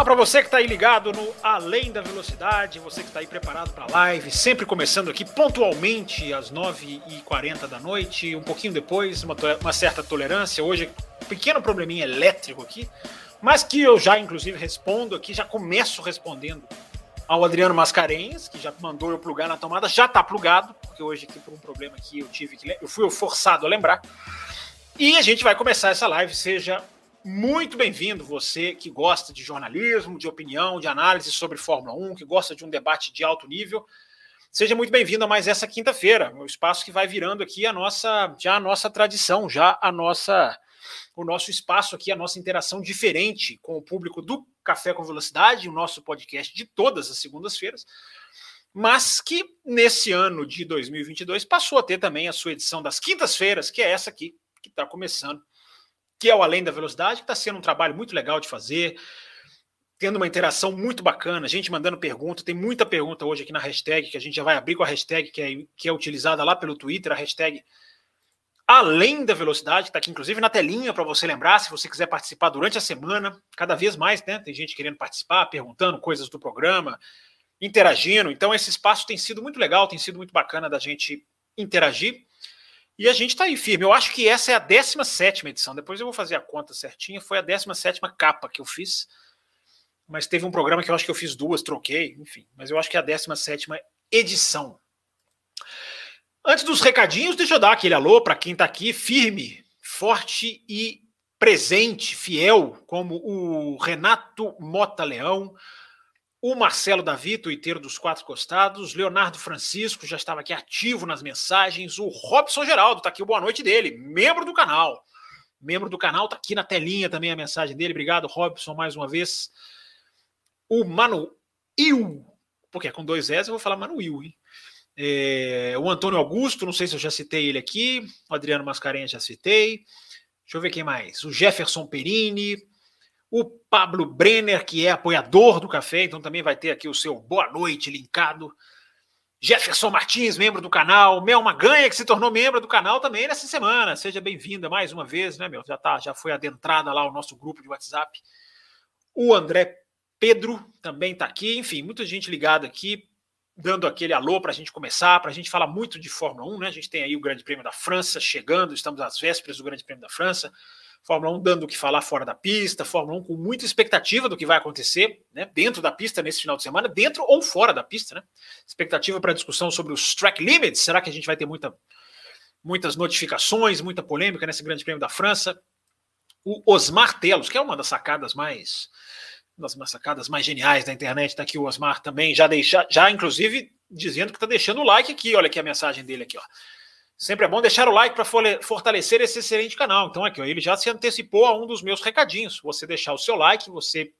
Olá para você que está aí ligado no Além da Velocidade, você que está aí preparado para a live, sempre começando aqui pontualmente às 9h40 da noite, um pouquinho depois, uma, uma certa tolerância. Hoje, pequeno probleminha elétrico aqui, mas que eu já, inclusive, respondo aqui, já começo respondendo ao Adriano Mascarenhas, que já mandou eu plugar na tomada, já está plugado, porque hoje aqui por um problema que eu tive que eu fui forçado a lembrar. E a gente vai começar essa live, seja muito bem-vindo, você que gosta de jornalismo, de opinião, de análise sobre Fórmula 1, que gosta de um debate de alto nível. Seja muito bem-vindo a mais essa quinta-feira, o espaço que vai virando aqui a nossa, já a nossa tradição, já a nossa, o nosso espaço aqui, a nossa interação diferente com o público do Café com Velocidade, o nosso podcast de todas as segundas-feiras, mas que nesse ano de 2022 passou a ter também a sua edição das quintas-feiras, que é essa aqui, que está começando que é o Além da Velocidade, que está sendo um trabalho muito legal de fazer, tendo uma interação muito bacana, gente mandando pergunta, tem muita pergunta hoje aqui na hashtag, que a gente já vai abrir com a hashtag que é, que é utilizada lá pelo Twitter, a hashtag Além da Velocidade, está aqui inclusive na telinha para você lembrar, se você quiser participar durante a semana, cada vez mais, né? Tem gente querendo participar, perguntando coisas do programa, interagindo. Então, esse espaço tem sido muito legal, tem sido muito bacana da gente interagir. E a gente está aí firme. Eu acho que essa é a 17 edição. Depois eu vou fazer a conta certinha. Foi a 17 capa que eu fiz. Mas teve um programa que eu acho que eu fiz duas, troquei, enfim. Mas eu acho que é a 17 edição. Antes dos recadinhos, deixa eu dar aquele alô para quem está aqui, firme, forte e presente, fiel, como o Renato Mota Leão, o Marcelo Davi, tuiteiro dos quatro costados, Leonardo Francisco já estava aqui ativo nas mensagens, o Robson Geraldo está aqui, boa noite dele, membro do canal. Membro do canal, está aqui na telinha também a mensagem dele. Obrigado, Robson, mais uma vez. O Manuel, porque é com dois S, eu vou falar Manuel, hein? É, o Antônio Augusto, não sei se eu já citei ele aqui. O Adriano Mascarenhas já citei. Deixa eu ver quem mais. O Jefferson Perini, o Pablo Brenner, que é apoiador do café, então também vai ter aqui o seu boa noite linkado. Jefferson Martins, membro do canal. Mel Maganha, que se tornou membro do canal também nessa semana. Seja bem-vinda mais uma vez, né, Mel? Já, tá, já foi adentrada lá o nosso grupo de WhatsApp. O André Pedro também está aqui. Enfim, muita gente ligada aqui, dando aquele alô para a gente começar, para a gente falar muito de Fórmula 1, né? A gente tem aí o Grande Prêmio da França chegando, estamos às vésperas do Grande Prêmio da França. Fórmula 1 dando o que falar fora da pista, Fórmula 1 com muita expectativa do que vai acontecer né, dentro da pista nesse final de semana, dentro ou fora da pista. Né? Expectativa para discussão sobre os track limits. Será que a gente vai ter muita, muitas notificações, muita polêmica nesse Grande Prêmio da França? O Osmar Telos, que é uma das sacadas mais das sacadas mais geniais da internet, está aqui o Osmar também, já deixa, já inclusive dizendo que está deixando o like aqui, olha aqui a mensagem dele aqui, ó. Sempre é bom deixar o like para fortalecer esse excelente canal. Então, aqui, ó, ele já se antecipou a um dos meus recadinhos. Você deixar o seu like, você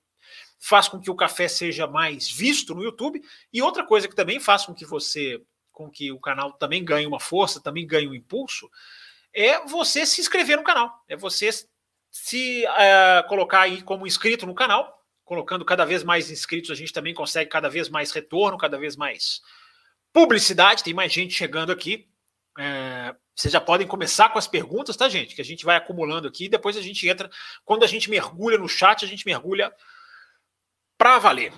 faz com que o café seja mais visto no YouTube. E outra coisa que também faz com que você, com que o canal também ganhe uma força, também ganhe um impulso, é você se inscrever no canal. É você se uh, colocar aí como inscrito no canal. Colocando cada vez mais inscritos, a gente também consegue cada vez mais retorno, cada vez mais publicidade. Tem mais gente chegando aqui. É, vocês já podem começar com as perguntas, tá, gente? Que a gente vai acumulando aqui. Depois a gente entra. Quando a gente mergulha no chat, a gente mergulha para valer.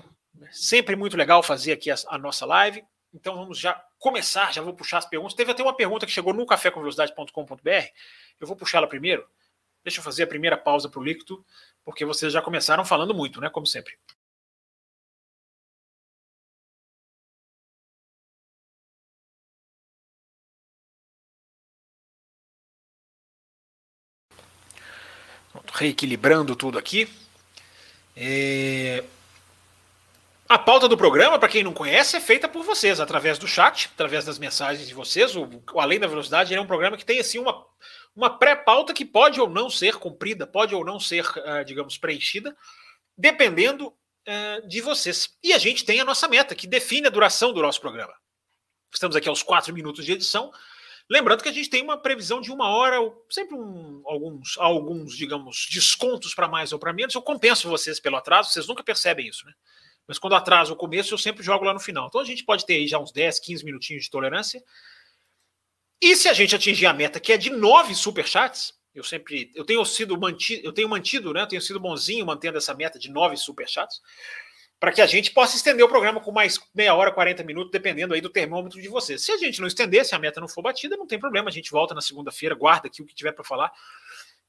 Sempre muito legal fazer aqui a, a, nossa live. Então vamos já começar. Já vou puxar as perguntas. Teve até uma pergunta que chegou no cafécomvelocidade.com.br. Eu vou puxá-la primeiro. Deixa eu fazer a primeira pausa para o líquido, porque vocês já começaram falando muito, né? Como sempre. Reequilibrando tudo aqui. É... A pauta do programa, para quem não conhece, é feita por vocês, através do chat, através das mensagens de vocês. O, Além da Velocidade é um programa que tem assim uma, uma pré-pauta que pode ou não ser cumprida, pode ou não ser, uh, digamos, preenchida, dependendo é, de vocês. E a gente tem a nossa meta, que define a duração do nosso programa. Estamos aqui aos quatro minutos de edição. Lembrando que a gente tem uma previsão de uma hora, sempre um, alguns, alguns, digamos, descontos para mais ou para menos. Eu compenso vocês pelo atraso, vocês nunca percebem isso, né? Mas quando atraso o começo, eu sempre jogo lá no final. Então a gente pode ter aí já uns 10, 15 minutinhos de tolerância. E se a gente atingir a meta, que é de nove superchats, eu sempre. Eu tenho sido mantido, eu tenho mantido, né? Eu tenho sido bonzinho mantendo essa meta de nove superchats para que a gente possa estender o programa com mais meia hora, 40 minutos, dependendo aí do termômetro de vocês. Se a gente não estender, se a meta não for batida, não tem problema, a gente volta na segunda-feira, guarda aqui o que tiver para falar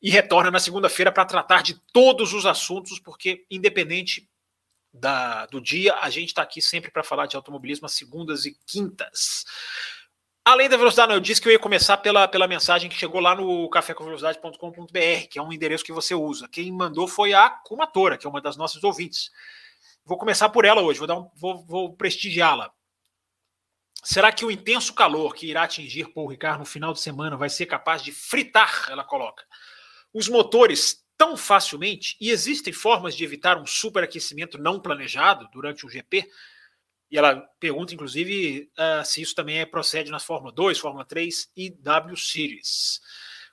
e retorna na segunda-feira para tratar de todos os assuntos, porque independente da, do dia, a gente está aqui sempre para falar de automobilismo às segundas e quintas. Além da velocidade, eu disse que eu ia começar pela, pela mensagem que chegou lá no cafécomvelocidade.com.br, que é um endereço que você usa. Quem mandou foi a Kumatora, que é uma das nossas ouvintes. Vou começar por ela hoje, vou, um, vou, vou prestigiá-la. Será que o intenso calor que irá atingir Paul Ricard no final de semana vai ser capaz de fritar, ela coloca, os motores tão facilmente? E existem formas de evitar um superaquecimento não planejado durante o GP? E ela pergunta, inclusive, uh, se isso também é, procede na Fórmula 2, Fórmula 3 e W Series.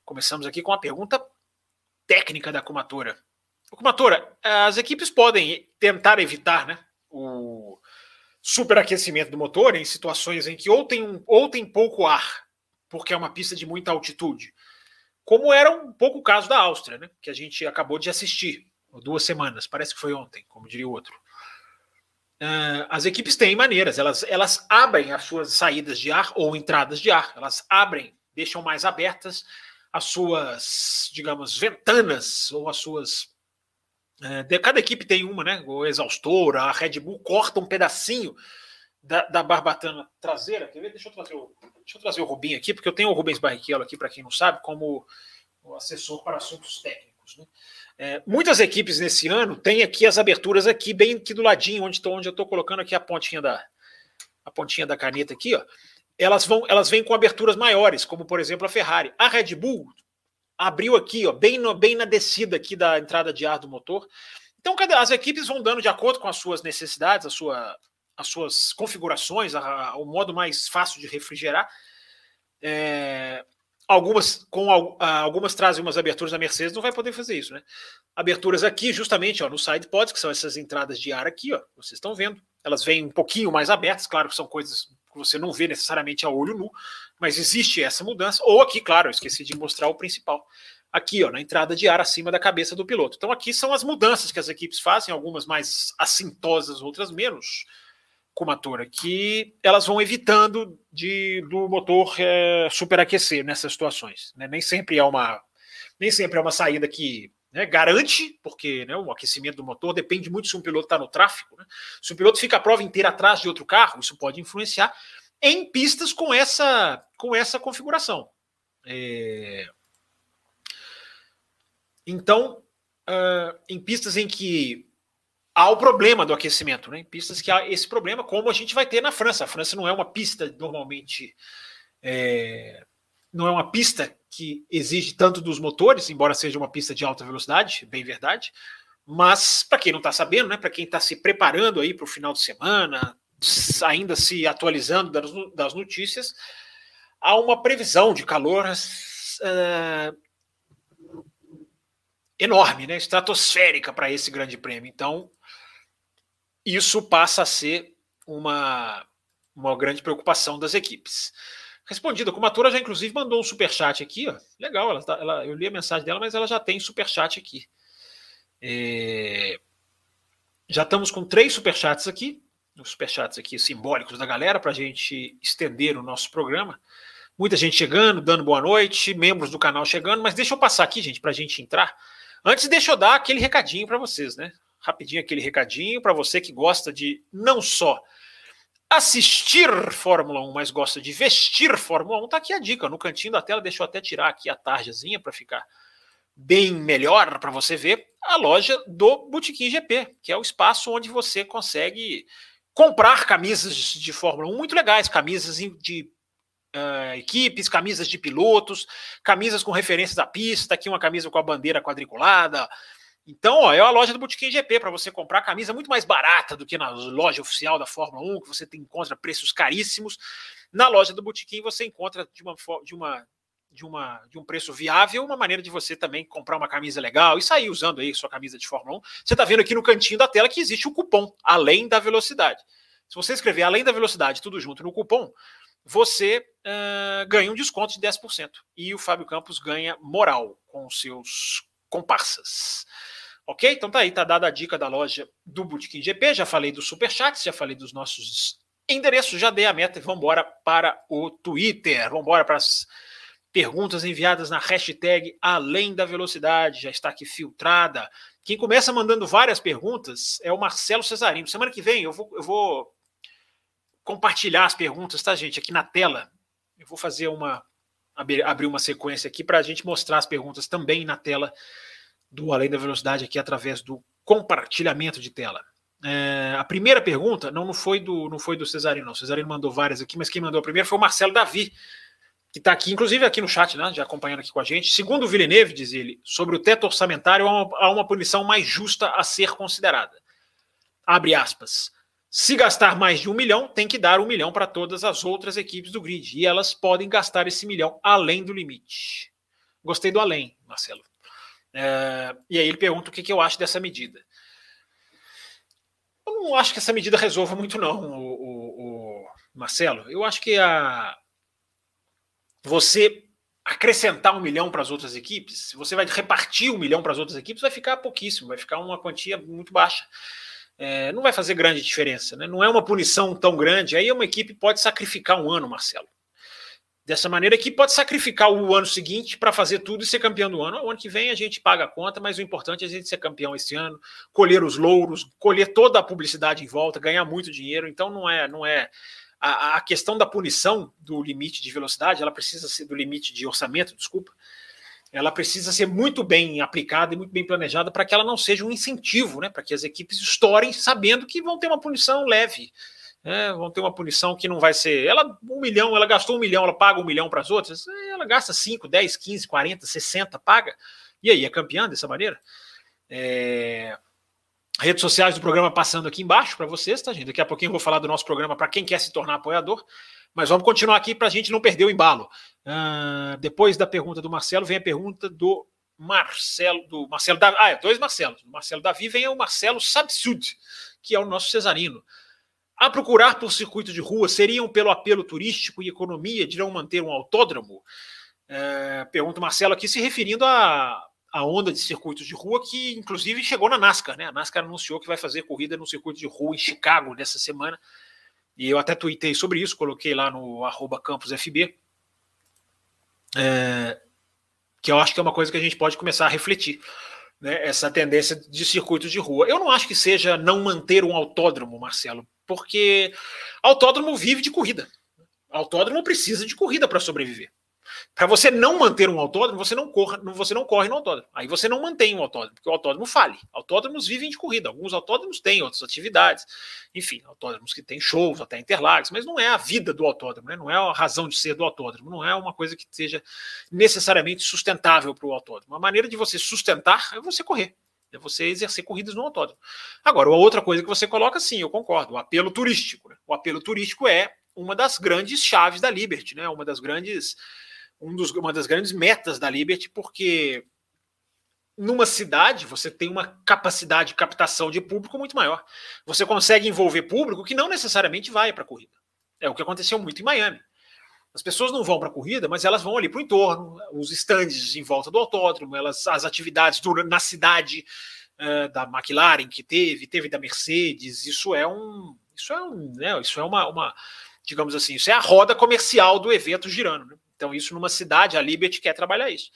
Começamos aqui com a pergunta técnica da comatora. Comatora, as equipes podem tentar evitar né, o superaquecimento do motor em situações em que ou tem, um, ou tem pouco ar, porque é uma pista de muita altitude, como era um pouco o caso da Áustria, né, que a gente acabou de assistir, duas semanas, parece que foi ontem, como diria o outro. Uh, as equipes têm maneiras, elas, elas abrem as suas saídas de ar ou entradas de ar, elas abrem, deixam mais abertas as suas, digamos, ventanas ou as suas é, cada equipe tem uma, né? O exaustor, a Red Bull corta um pedacinho da, da barbatana traseira. Quer ver? Deixa eu trazer o, deixa eu trazer o Rubinho aqui, porque eu tenho o Rubens Barrichello aqui, para quem não sabe, como assessor para assuntos técnicos. Né? É, muitas equipes nesse ano têm aqui as aberturas aqui, bem aqui do ladinho, onde, tô, onde eu estou colocando aqui a pontinha da a pontinha da caneta aqui, ó. Elas vão, elas vêm com aberturas maiores, como por exemplo a Ferrari. A Red Bull abriu aqui, ó, bem, no, bem na descida aqui da entrada de ar do motor. Então, as equipes vão dando de acordo com as suas necessidades, a sua, as suas configurações, a, a, o modo mais fácil de refrigerar. É, algumas com algumas trazem umas aberturas da Mercedes, não vai poder fazer isso, né? Aberturas aqui, justamente, ó, no side pods, que são essas entradas de ar aqui, ó, vocês estão vendo. Elas vêm um pouquinho mais abertas, claro que são coisas que você não vê necessariamente a olho nu, mas existe essa mudança. Ou aqui, claro, esqueci de mostrar o principal. Aqui, ó, na entrada de ar acima da cabeça do piloto. Então, aqui são as mudanças que as equipes fazem, algumas mais assintosas, outras menos, como a Tora, que elas vão evitando de do motor é, superaquecer nessas situações. Né? Nem sempre é uma nem sempre é uma saída que né, garante, porque né, o aquecimento do motor depende muito se um piloto está no tráfego. Né? Se o piloto fica a prova inteira atrás de outro carro, isso pode influenciar, em pistas com essa, com essa configuração. É... Então, uh, em pistas em que há o problema do aquecimento, né? em pistas que há esse problema, como a gente vai ter na França. A França não é uma pista normalmente. É... não é uma pista que exige tanto dos motores, embora seja uma pista de alta velocidade, bem verdade. Mas, para quem não está sabendo, né, para quem está se preparando aí para o final de semana, ainda se atualizando das, das notícias, há uma previsão de calor uh, enorme, né, estratosférica para esse grande prêmio. Então, isso passa a ser uma, uma grande preocupação das equipes. Respondida, como a Tora já inclusive mandou um super chat aqui, ó. Legal, ela, tá, ela, eu li a mensagem dela, mas ela já tem super chat aqui. É, já estamos com três superchats aqui os superchats aqui simbólicos da galera para a gente estender o nosso programa. Muita gente chegando, dando boa noite, membros do canal chegando, mas deixa eu passar aqui, gente, para a gente entrar. Antes, deixa eu dar aquele recadinho para vocês, né? Rapidinho aquele recadinho para você que gosta de não só assistir Fórmula 1, mas gosta de vestir Fórmula 1, tá aqui a dica. No cantinho da tela, deixa eu até tirar aqui a tarjazinha para ficar bem melhor para você ver a loja do Botequim GP, que é o espaço onde você consegue comprar camisas de Fórmula 1 muito legais, camisas de uh, equipes, camisas de pilotos, camisas com referências à pista, aqui uma camisa com a bandeira quadriculada, Então, ó, é a loja do Botequim GP para você comprar camisa muito mais barata do que na loja oficial da Fórmula 1, que você encontra preços caríssimos. Na loja do Botequim você encontra de uma, de uma de, uma, de um preço viável, uma maneira de você também comprar uma camisa legal e sair usando aí sua camisa de Fórmula 1. Você está vendo aqui no cantinho da tela que existe o cupom Além da Velocidade. Se você escrever Além da Velocidade, tudo junto no cupom, você uh, ganha um desconto de 10%. E o Fábio Campos ganha moral com os seus comparsas. Ok? Então tá aí, tá dada a dica da loja do Bootkin GP. Já falei dos superchats, já falei dos nossos endereços, já dei a meta e vamos para o Twitter. Vamos para as perguntas enviadas na hashtag Além da Velocidade, já está aqui filtrada. Quem começa mandando várias perguntas é o Marcelo Cesarino. Semana que vem eu vou, eu vou compartilhar as perguntas, tá, gente? Aqui na tela. Eu vou fazer uma. Abrir uma sequência aqui para a gente mostrar as perguntas também na tela do Além da Velocidade, aqui através do compartilhamento de tela. É, a primeira pergunta não, não foi do não foi do Cesarino, não. O Cesarino mandou várias aqui, mas quem mandou a primeira foi o Marcelo Davi, que está aqui, inclusive aqui no chat, né, já acompanhando aqui com a gente. Segundo o Villeneuve, diz ele, sobre o teto orçamentário, há uma, há uma punição mais justa a ser considerada. Abre aspas. Se gastar mais de um milhão, tem que dar um milhão para todas as outras equipes do grid. E elas podem gastar esse milhão além do limite. Gostei do além, Marcelo. É, e aí ele pergunta o que, que eu acho dessa medida. Eu não acho que essa medida resolva muito, não, o, o, o Marcelo. Eu acho que a, você acrescentar um milhão para as outras equipes, você vai repartir um milhão para as outras equipes, vai ficar pouquíssimo, vai ficar uma quantia muito baixa é, não vai fazer grande diferença. Né? Não é uma punição tão grande. Aí uma equipe pode sacrificar um ano, Marcelo. Dessa maneira, equipe pode sacrificar o ano seguinte para fazer tudo e ser campeão do ano. O ano que vem a gente paga a conta, mas o importante é a gente ser campeão esse ano, colher os louros, colher toda a publicidade em volta, ganhar muito dinheiro. Então não é, não é a, a questão da punição do limite de velocidade, ela precisa ser do limite de orçamento, desculpa ela precisa ser muito bem aplicada e muito bem planejada para que ela não seja um incentivo, né? Para que as equipes estourem sabendo que vão ter uma punição leve. Né? Vão ter uma punição que não vai ser. Ela, um milhão, ela gastou um milhão, ela paga um milhão para as outras, ela gasta 5, 10, 15, 40, 60, paga. E aí, é campeã dessa maneira? É... Redes sociais do programa passando aqui embaixo para vocês, tá, gente? Daqui a pouquinho eu vou falar do nosso programa para quem quer se tornar apoiador. Mas vamos continuar aqui para a gente não perder o embalo. Uh, depois da pergunta do Marcelo, vem a pergunta do Marcelo, do Marcelo Davi. Ah, é, dois Marcelos. Do Marcelo Davi vem o Marcelo Sabsud, que é o nosso cesarino. A procurar por circuito de rua, seriam pelo apelo turístico e economia de não manter um autódromo? Uh, pergunta o Marcelo aqui, se referindo a, a onda de circuitos de rua que, inclusive, chegou na NASCAR. Né? A NASCAR anunciou que vai fazer corrida no circuito de rua em Chicago nessa semana. E eu até tuitei sobre isso, coloquei lá no arroba campusfb, é, que eu acho que é uma coisa que a gente pode começar a refletir. Né, essa tendência de circuitos de rua. Eu não acho que seja não manter um autódromo, Marcelo, porque autódromo vive de corrida. Autódromo precisa de corrida para sobreviver. Para você não manter um autódromo, você não, corra, você não corre no autódromo. Aí você não mantém um autódromo, porque o autódromo fale. Autódromos vivem de corrida. Alguns autódromos têm outras atividades. Enfim, autódromos que têm shows, até Interlagos, mas não é a vida do autódromo, né? não é a razão de ser do autódromo, não é uma coisa que seja necessariamente sustentável para o autódromo. A maneira de você sustentar é você correr. É você exercer corridas no autódromo. Agora, a outra coisa que você coloca, sim, eu concordo, o apelo turístico. Né? O apelo turístico é uma das grandes chaves da Liberty, né? uma das grandes um dos, uma das grandes metas da Liberty, porque numa cidade você tem uma capacidade de captação de público muito maior. Você consegue envolver público que não necessariamente vai para a corrida. É o que aconteceu muito em Miami. As pessoas não vão para a corrida, mas elas vão ali para o entorno, os estandes em volta do autódromo, elas, as atividades do, na cidade uh, da McLaren que teve, teve da Mercedes. Isso é um, isso é um, né, isso é uma, uma, digamos assim, isso é a roda comercial do evento girando. Né? Então, isso numa cidade, a Liberty quer trabalhar isso.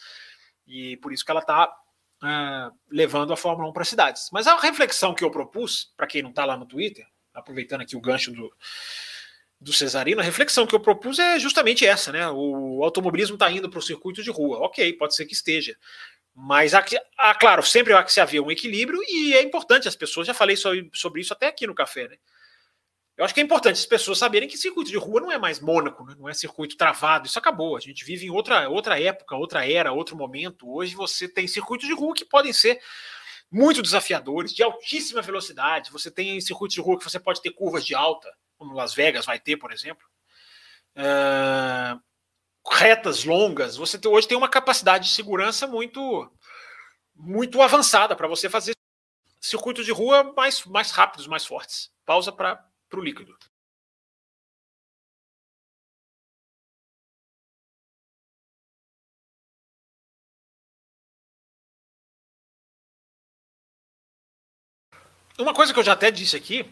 E por isso que ela está uh, é, levando a Fórmula 1 para cidades. Mas a reflexão que eu propus, para quem não está lá no Twitter, aproveitando aqui o gancho do, do Cesarino, a reflexão que eu propus é justamente essa, né? O automobilismo está indo para o circuito de rua. Ok, pode ser que esteja. Mas, há, há, claro, sempre há que se haver um equilíbrio e é importante, as pessoas, já falei sobre isso até aqui no café, né? Eu acho que é importante as pessoas saberem que circuito de rua não é mais Mônaco, né? não é circuito travado, isso acabou. A gente vive em outra, outra época, outra era, outro momento. Hoje você tem circuitos de rua que podem ser muito desafiadores, de altíssima velocidade. Você tem circuitos de rua que você pode ter curvas de alta, como Las Vegas vai ter, por exemplo. Uh, retas longas. Você tem, hoje tem uma capacidade de segurança muito muito avançada para você fazer circuitos de rua mais, mais rápidos, mais fortes. Pausa para o líquido. Uma coisa que eu já até disse aqui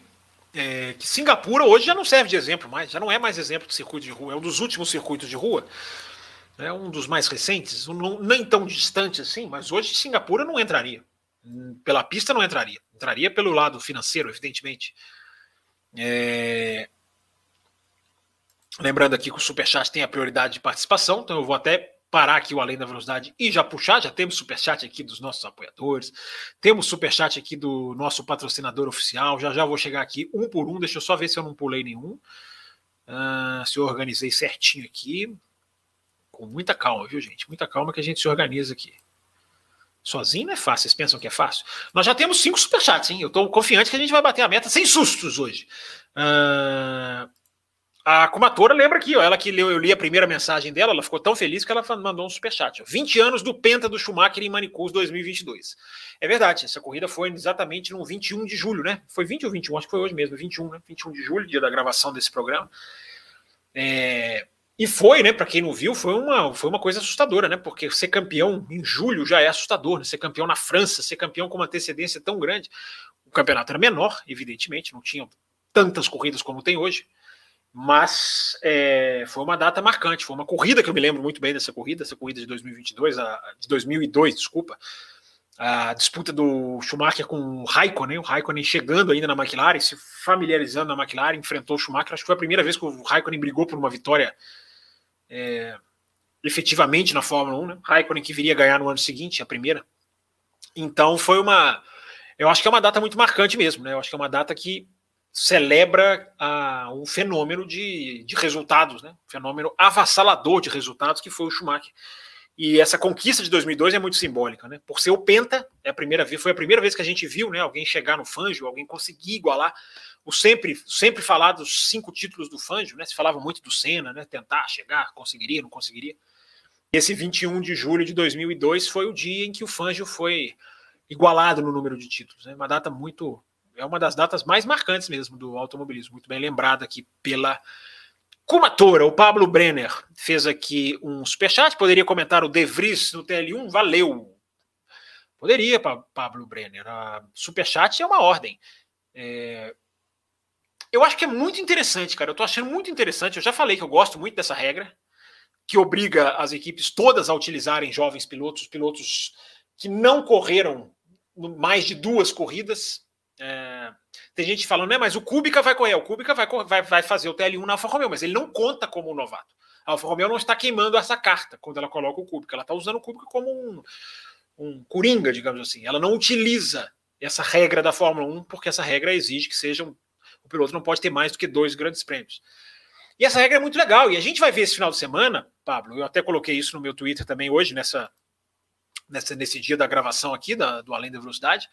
é que Singapura hoje já não serve de exemplo mais, já não é mais exemplo de circuito de rua, é um dos últimos circuitos de rua, é um dos mais recentes, um, nem tão distante assim, mas hoje Singapura não entraria. Pela pista não entraria, entraria pelo lado financeiro, evidentemente. É... Lembrando aqui que o Superchat tem a prioridade de participação, então eu vou até parar aqui o Além da Velocidade e já puxar. Já temos superchat aqui dos nossos apoiadores, temos superchat aqui do nosso patrocinador oficial. Já já vou chegar aqui um por um. Deixa eu só ver se eu não pulei nenhum. Uh, se eu organizei certinho aqui. Com muita calma, viu, gente? Muita calma que a gente se organiza aqui. Sozinho não é fácil, vocês pensam que é fácil? Nós já temos cinco superchats, hein? Eu estou confiante que a gente vai bater a meta sem sustos hoje. Uh, a Kumatora lembra aqui, ó, ela que leu, eu li a primeira mensagem dela, ela ficou tão feliz que ela mandou um superchat. Ó, 20 anos do Penta do Schumacher em Manicus 2022. É verdade, essa corrida foi exatamente no 21 de julho, né? Foi 20 ou 21? Acho que foi hoje mesmo, 21, né? 21 de julho, dia da gravação desse programa. É, e foi, né? Para quem não viu, foi uma, foi uma coisa assustadora, né? Porque ser campeão em julho já é assustador, né? Ser campeão na França, ser campeão com uma antecedência tão grande. O campeonato era menor, evidentemente, não tinha tantas corridas como tem hoje mas é, foi uma data marcante, foi uma corrida que eu me lembro muito bem dessa corrida, essa corrida de 2022, a, de 2002, desculpa, a disputa do Schumacher com o Raikkonen, o Raikkonen chegando ainda na McLaren, se familiarizando na McLaren, enfrentou o Schumacher, acho que foi a primeira vez que o Raikkonen brigou por uma vitória é, efetivamente na Fórmula 1, né? Raikkonen que viria ganhar no ano seguinte, a primeira. Então foi uma, eu acho que é uma data muito marcante mesmo, né? Eu acho que é uma data que celebra ah, um fenômeno de, de resultados, né? fenômeno avassalador de resultados que foi o Schumacher. E essa conquista de 2002 é muito simbólica, né? Por ser o penta, é a primeira vez, foi a primeira vez que a gente viu, né, alguém chegar no Fangio, alguém conseguir igualar o sempre sempre falados cinco títulos do Fangio, né? Se falava muito do Senna, né, tentar chegar, conseguiria, não conseguiria. Esse 21 de julho de 2002 foi o dia em que o Fangio foi igualado no número de títulos, né? Uma data muito é uma das datas mais marcantes mesmo do automobilismo, muito bem lembrada aqui pela Kumatora. O Pablo Brenner fez aqui um superchat, poderia comentar o De Vries no TL1, valeu. Poderia, Pablo Brenner. A superchat é uma ordem. É... Eu acho que é muito interessante, cara. Eu tô achando muito interessante. Eu já falei que eu gosto muito dessa regra, que obriga as equipes todas a utilizarem jovens pilotos, pilotos que não correram mais de duas corridas, é, tem gente falando, né, mas o Kubica vai correr, o Kubica vai, vai, vai fazer o TL1 na Alfa Romeo, mas ele não conta como um novato. A Alfa Romeo não está queimando essa carta quando ela coloca o Kubica, ela está usando o Kubica como um, um coringa, digamos assim. Ela não utiliza essa regra da Fórmula 1, porque essa regra exige que seja um, o piloto não pode ter mais do que dois grandes prêmios. E essa regra é muito legal, e a gente vai ver esse final de semana, Pablo, eu até coloquei isso no meu Twitter também hoje, nessa, nessa nesse dia da gravação aqui da, do Além da Velocidade,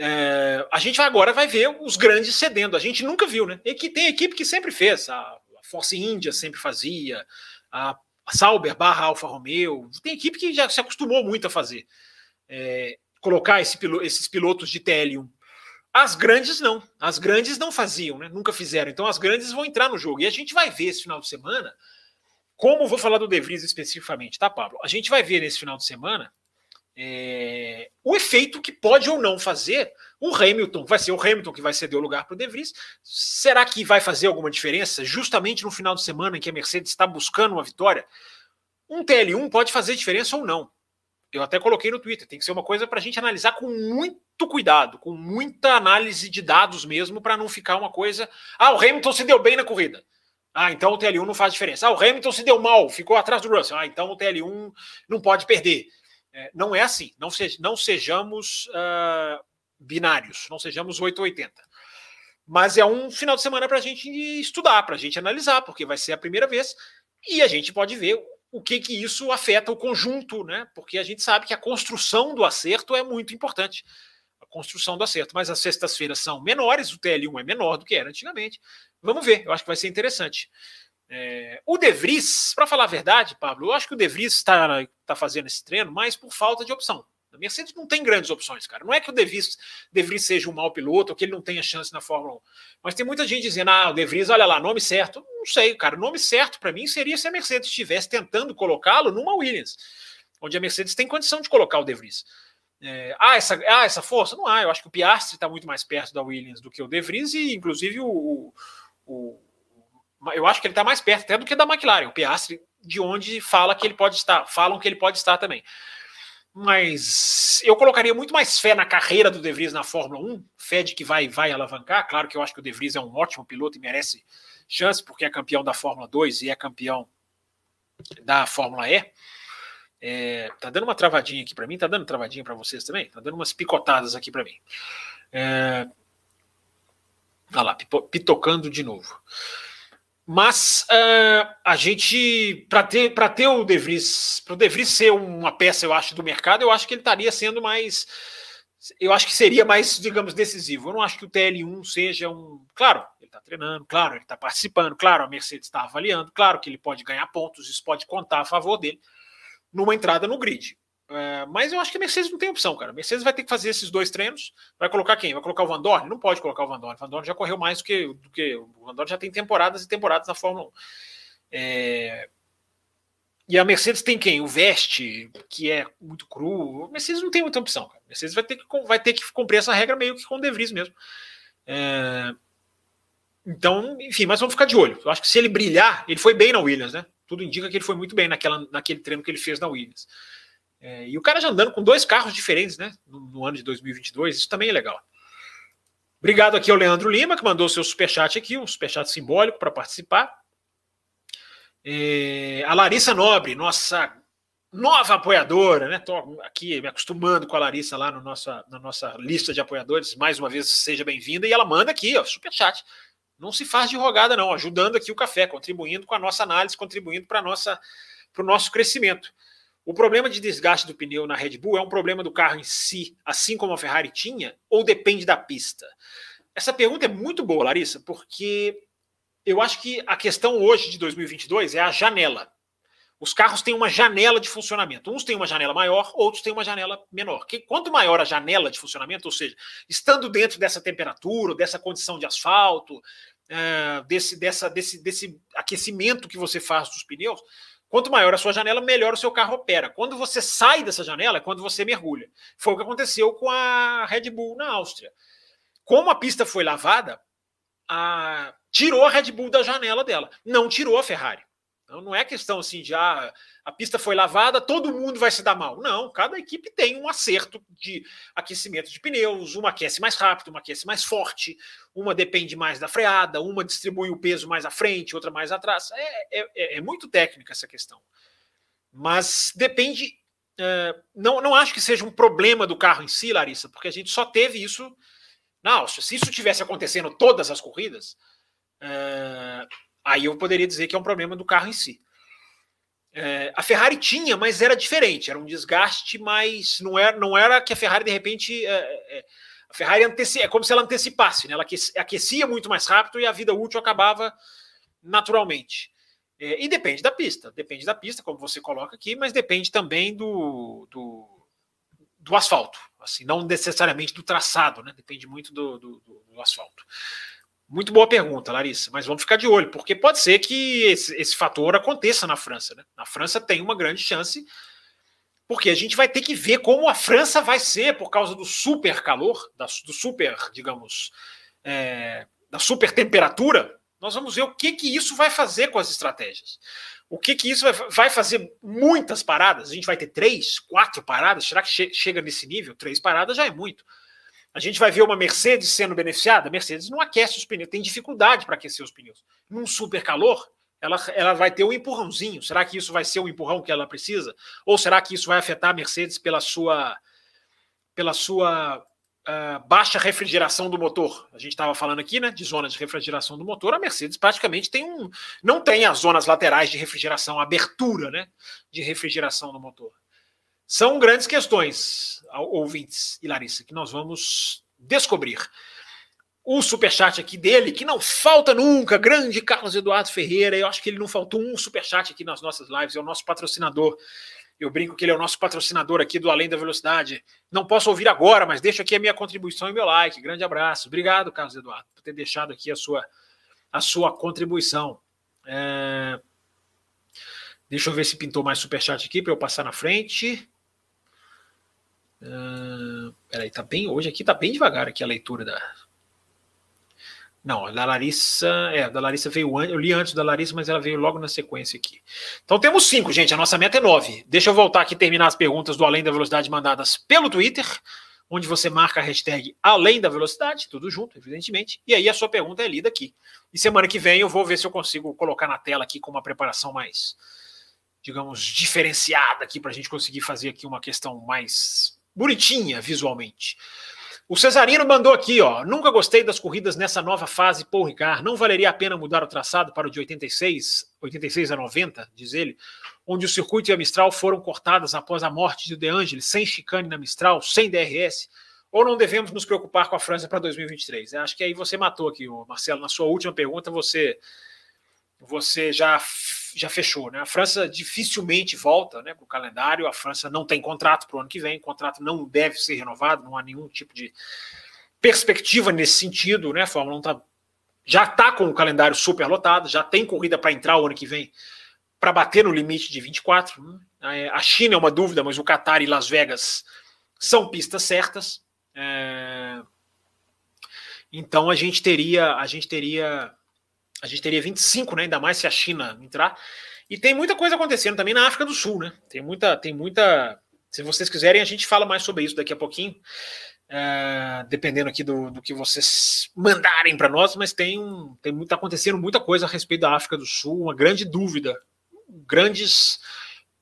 é, a gente agora vai ver os grandes cedendo. A gente nunca viu, né? E que tem equipe que sempre fez. A Force India sempre fazia, a Sauber barra Alfa Romeo. Tem equipe que já se acostumou muito a fazer. É, colocar esse, esses pilotos de TL1. As grandes não. As grandes não faziam, né? Nunca fizeram. Então as grandes vão entrar no jogo. E a gente vai ver esse final de semana. Como vou falar do De Vries especificamente, tá, Pablo? A gente vai ver nesse final de semana é, o efeito que pode ou não fazer o Hamilton. Vai ser o Hamilton que vai ceder o lugar para o De Vries. Será que vai fazer alguma diferença justamente no final de semana em que a Mercedes está buscando uma vitória? Um TL1 pode fazer diferença ou não. Eu até coloquei no Twitter. Tem que ser uma coisa para a gente analisar com muito cuidado, com muita análise de dados mesmo, para não ficar uma coisa. Ah, o Hamilton se deu bem na corrida. Ah, então o TL1 não faz diferença. Ah, o Hamilton se deu mal, ficou atrás do Russell. Ah, então o TL1 não pode perder. É, não é assim. Não, se, não sejamos uh, binários, não sejamos 880. Mas é um final de semana para a gente estudar, para a gente analisar, porque vai ser a primeira vez e a gente pode ver o que que isso afeta o conjunto, né? Porque a gente sabe que a construção do acerto é muito importante. A construção do acerto, mas as sextas-feiras são menores, o TL1 é menor do que era antigamente. Vamos ver, eu acho que vai ser interessante. É, o De Vries, para falar a verdade, Pablo, eu acho que o De Vries está tá fazendo esse treino mais por falta de opção. A Mercedes não tem grandes opções, cara. Não é que o De Vries, de Vries seja um mau piloto ou que ele não tenha chance na Fórmula 1. Mas tem muita gente dizendo, ah, o De Vries, olha lá, nome certo. Não sei, cara. O nome certo para mim seria se a Mercedes estivesse tentando colocá-lo numa Williams, onde a Mercedes tem condição de colocar o De Vries. É, ah, essa, ah, essa força? Não há. Eu acho que o Piastri está muito mais perto da Williams do que o De Vries e, inclusive, o, o eu acho que ele está mais perto até do que da McLaren, o Piastri, de onde fala que ele pode estar, falam que ele pode estar também. Mas eu colocaria muito mais fé na carreira do De Vries na Fórmula 1, fé de que vai, vai alavancar. Claro que eu acho que o De Vries é um ótimo piloto e merece chance, porque é campeão da Fórmula 2 e é campeão da Fórmula E. É, tá dando uma travadinha aqui para mim, tá dando travadinha para vocês também? Tá dando umas picotadas aqui para mim. É, olha lá, pitocando de novo. Mas uh, a gente, para ter, ter o De Vries, para o De Vries ser uma peça, eu acho, do mercado, eu acho que ele estaria sendo mais. Eu acho que seria mais, digamos, decisivo. Eu não acho que o TL1 seja um. Claro, ele está treinando, claro, ele está participando, claro, a Mercedes está avaliando, claro que ele pode ganhar pontos, isso pode contar a favor dele numa entrada no grid. É, mas eu acho que a Mercedes não tem opção, cara. A Mercedes vai ter que fazer esses dois treinos. Vai colocar quem? Vai colocar o Van Dorn? Não pode colocar o Van Dorn. O Van Dorn já correu mais do que, do que o Van Dorn já tem temporadas e temporadas na Fórmula 1. É... E a Mercedes tem quem? O Veste, que é muito cru. A Mercedes não tem muita opção, cara. A Mercedes vai ter que, vai ter que cumprir essa regra meio que com o De Vries mesmo. É... Então, enfim, mas vamos ficar de olho. Eu acho que se ele brilhar, ele foi bem na Williams, né? Tudo indica que ele foi muito bem naquela, naquele treino que ele fez na Williams. É, e o cara já andando com dois carros diferentes, né? No, no, ano de 2022, isso também é legal. Obrigado aqui ao Leandro Lima, que mandou seu superchat aqui, um superchat simbólico para participar. É, a Larissa Nobre, nossa nova apoiadora, né? Tô aqui me acostumando com a Larissa lá no nossa, na nossa lista de apoiadores. Mais uma vez, seja bem-vinda. E ela manda aqui, ó, superchat. Não se faz de rogada, não, ajudando aqui o café, contribuindo com a nossa análise, contribuindo para o nosso crescimento. O problema de desgaste do pneu na Red Bull é um problema do carro em si, assim como a Ferrari tinha, ou depende da pista? Essa pergunta é muito boa, Larissa, porque eu acho que a questão hoje de 2022 é a janela. Os carros têm uma janela de funcionamento. Uns têm uma janela maior, outros têm uma janela menor. Quanto maior a janela de funcionamento, ou seja, estando dentro dessa temperatura, dessa condição de asfalto, eh, desse, dessa, desse, desse aquecimento que você faz dos pneus, Quanto maior a sua janela, melhor o seu carro opera. Quando você sai dessa janela, é quando você mergulha. Foi o que aconteceu com a Red Bull na Áustria. Como a pista foi lavada, a... tirou a Red Bull da janela dela. Não tirou a Ferrari. Então não é questão assim de ah, a pista foi lavada, todo mundo vai se dar mal. Não, cada equipe tem um acerto de aquecimento de pneus, uma aquece mais rápido, uma aquece mais forte, uma depende mais da freada, uma distribui o peso mais à frente, outra mais atrás. É, é, é, é muito técnica essa questão. Mas depende. É, não, não acho que seja um problema do carro em si, Larissa, porque a gente só teve isso na Áustria. Se isso tivesse acontecendo todas as corridas, é, Aí eu poderia dizer que é um problema do carro em si. É, a Ferrari tinha, mas era diferente, era um desgaste mais. Não era, não era que a Ferrari, de repente. É, é, a Ferrari anteci, é como se ela antecipasse, né? ela aquecia, aquecia muito mais rápido e a vida útil acabava naturalmente. É, e depende da pista, depende da pista, como você coloca aqui, mas depende também do, do, do asfalto, assim, não necessariamente do traçado, né? depende muito do, do, do asfalto. Muito boa pergunta, Larissa, mas vamos ficar de olho, porque pode ser que esse, esse fator aconteça na França. Né? Na França tem uma grande chance, porque a gente vai ter que ver como a França vai ser por causa do super calor, da, do super, digamos, é, da super temperatura. Nós vamos ver o que, que isso vai fazer com as estratégias. O que, que isso vai, vai fazer muitas paradas? A gente vai ter três, quatro paradas? Será que che chega nesse nível? Três paradas já é muito. A gente vai ver uma Mercedes sendo beneficiada? A Mercedes não aquece os pneus, tem dificuldade para aquecer os pneus. Num super calor, ela, ela vai ter um empurrãozinho. Será que isso vai ser o empurrão que ela precisa? Ou será que isso vai afetar a Mercedes pela sua, pela sua uh, baixa refrigeração do motor. A gente estava falando aqui, né, de zonas de refrigeração do motor. A Mercedes praticamente tem um, não tem as zonas laterais de refrigeração, abertura, né, de refrigeração do motor. São grandes questões, ouvintes e Larissa, que nós vamos descobrir. O superchat aqui dele, que não falta nunca, grande Carlos Eduardo Ferreira. Eu acho que ele não faltou um superchat aqui nas nossas lives, é o nosso patrocinador eu brinco que ele é o nosso patrocinador aqui do Além da Velocidade. Não posso ouvir agora, mas deixo aqui a minha contribuição e meu like. Grande abraço. Obrigado, Carlos Eduardo, por ter deixado aqui a sua, a sua contribuição. É... Deixa eu ver se pintou mais superchat aqui para eu passar na frente. Uh, peraí, tá bem. Hoje aqui tá bem devagar aqui a leitura da, não, da Larissa. É, da Larissa veio antes. Eu li antes da Larissa, mas ela veio logo na sequência aqui. Então temos cinco, gente. A nossa meta é nove. Deixa eu voltar aqui e terminar as perguntas do Além da Velocidade mandadas pelo Twitter, onde você marca a hashtag Além da Velocidade, tudo junto, evidentemente. E aí a sua pergunta é lida aqui. E semana que vem eu vou ver se eu consigo colocar na tela aqui com uma preparação mais, digamos, diferenciada aqui para a gente conseguir fazer aqui uma questão mais bonitinha visualmente. O Cesarino mandou aqui, ó. Nunca gostei das corridas nessa nova fase Paul Ricard. Não valeria a pena mudar o traçado para o de 86, 86 a 90, diz ele, onde o circuito e a Mistral foram cortadas após a morte de De Angelis, sem chicane na Mistral, sem DRS. Ou não devemos nos preocupar com a França para 2023? Eu acho que aí você matou aqui, Marcelo. Na sua última pergunta, você você já, já fechou. Né? A França dificilmente volta né, para o calendário, a França não tem contrato para o ano que vem, o contrato não deve ser renovado, não há nenhum tipo de perspectiva nesse sentido. Né? A Fórmula 1 tá, já está com o calendário super lotado, já tem corrida para entrar o ano que vem para bater no limite de 24. Né? A China é uma dúvida, mas o Qatar e Las Vegas são pistas certas. É... Então a gente teria, a gente teria a gente teria 25, né? Ainda mais se a China entrar. E tem muita coisa acontecendo também na África do Sul, né? Tem muita, tem muita. Se vocês quiserem, a gente fala mais sobre isso daqui a pouquinho. É, dependendo aqui do, do que vocês mandarem para nós, mas tem, tem muito, tá acontecendo muita coisa a respeito da África do Sul, uma grande dúvida, grandes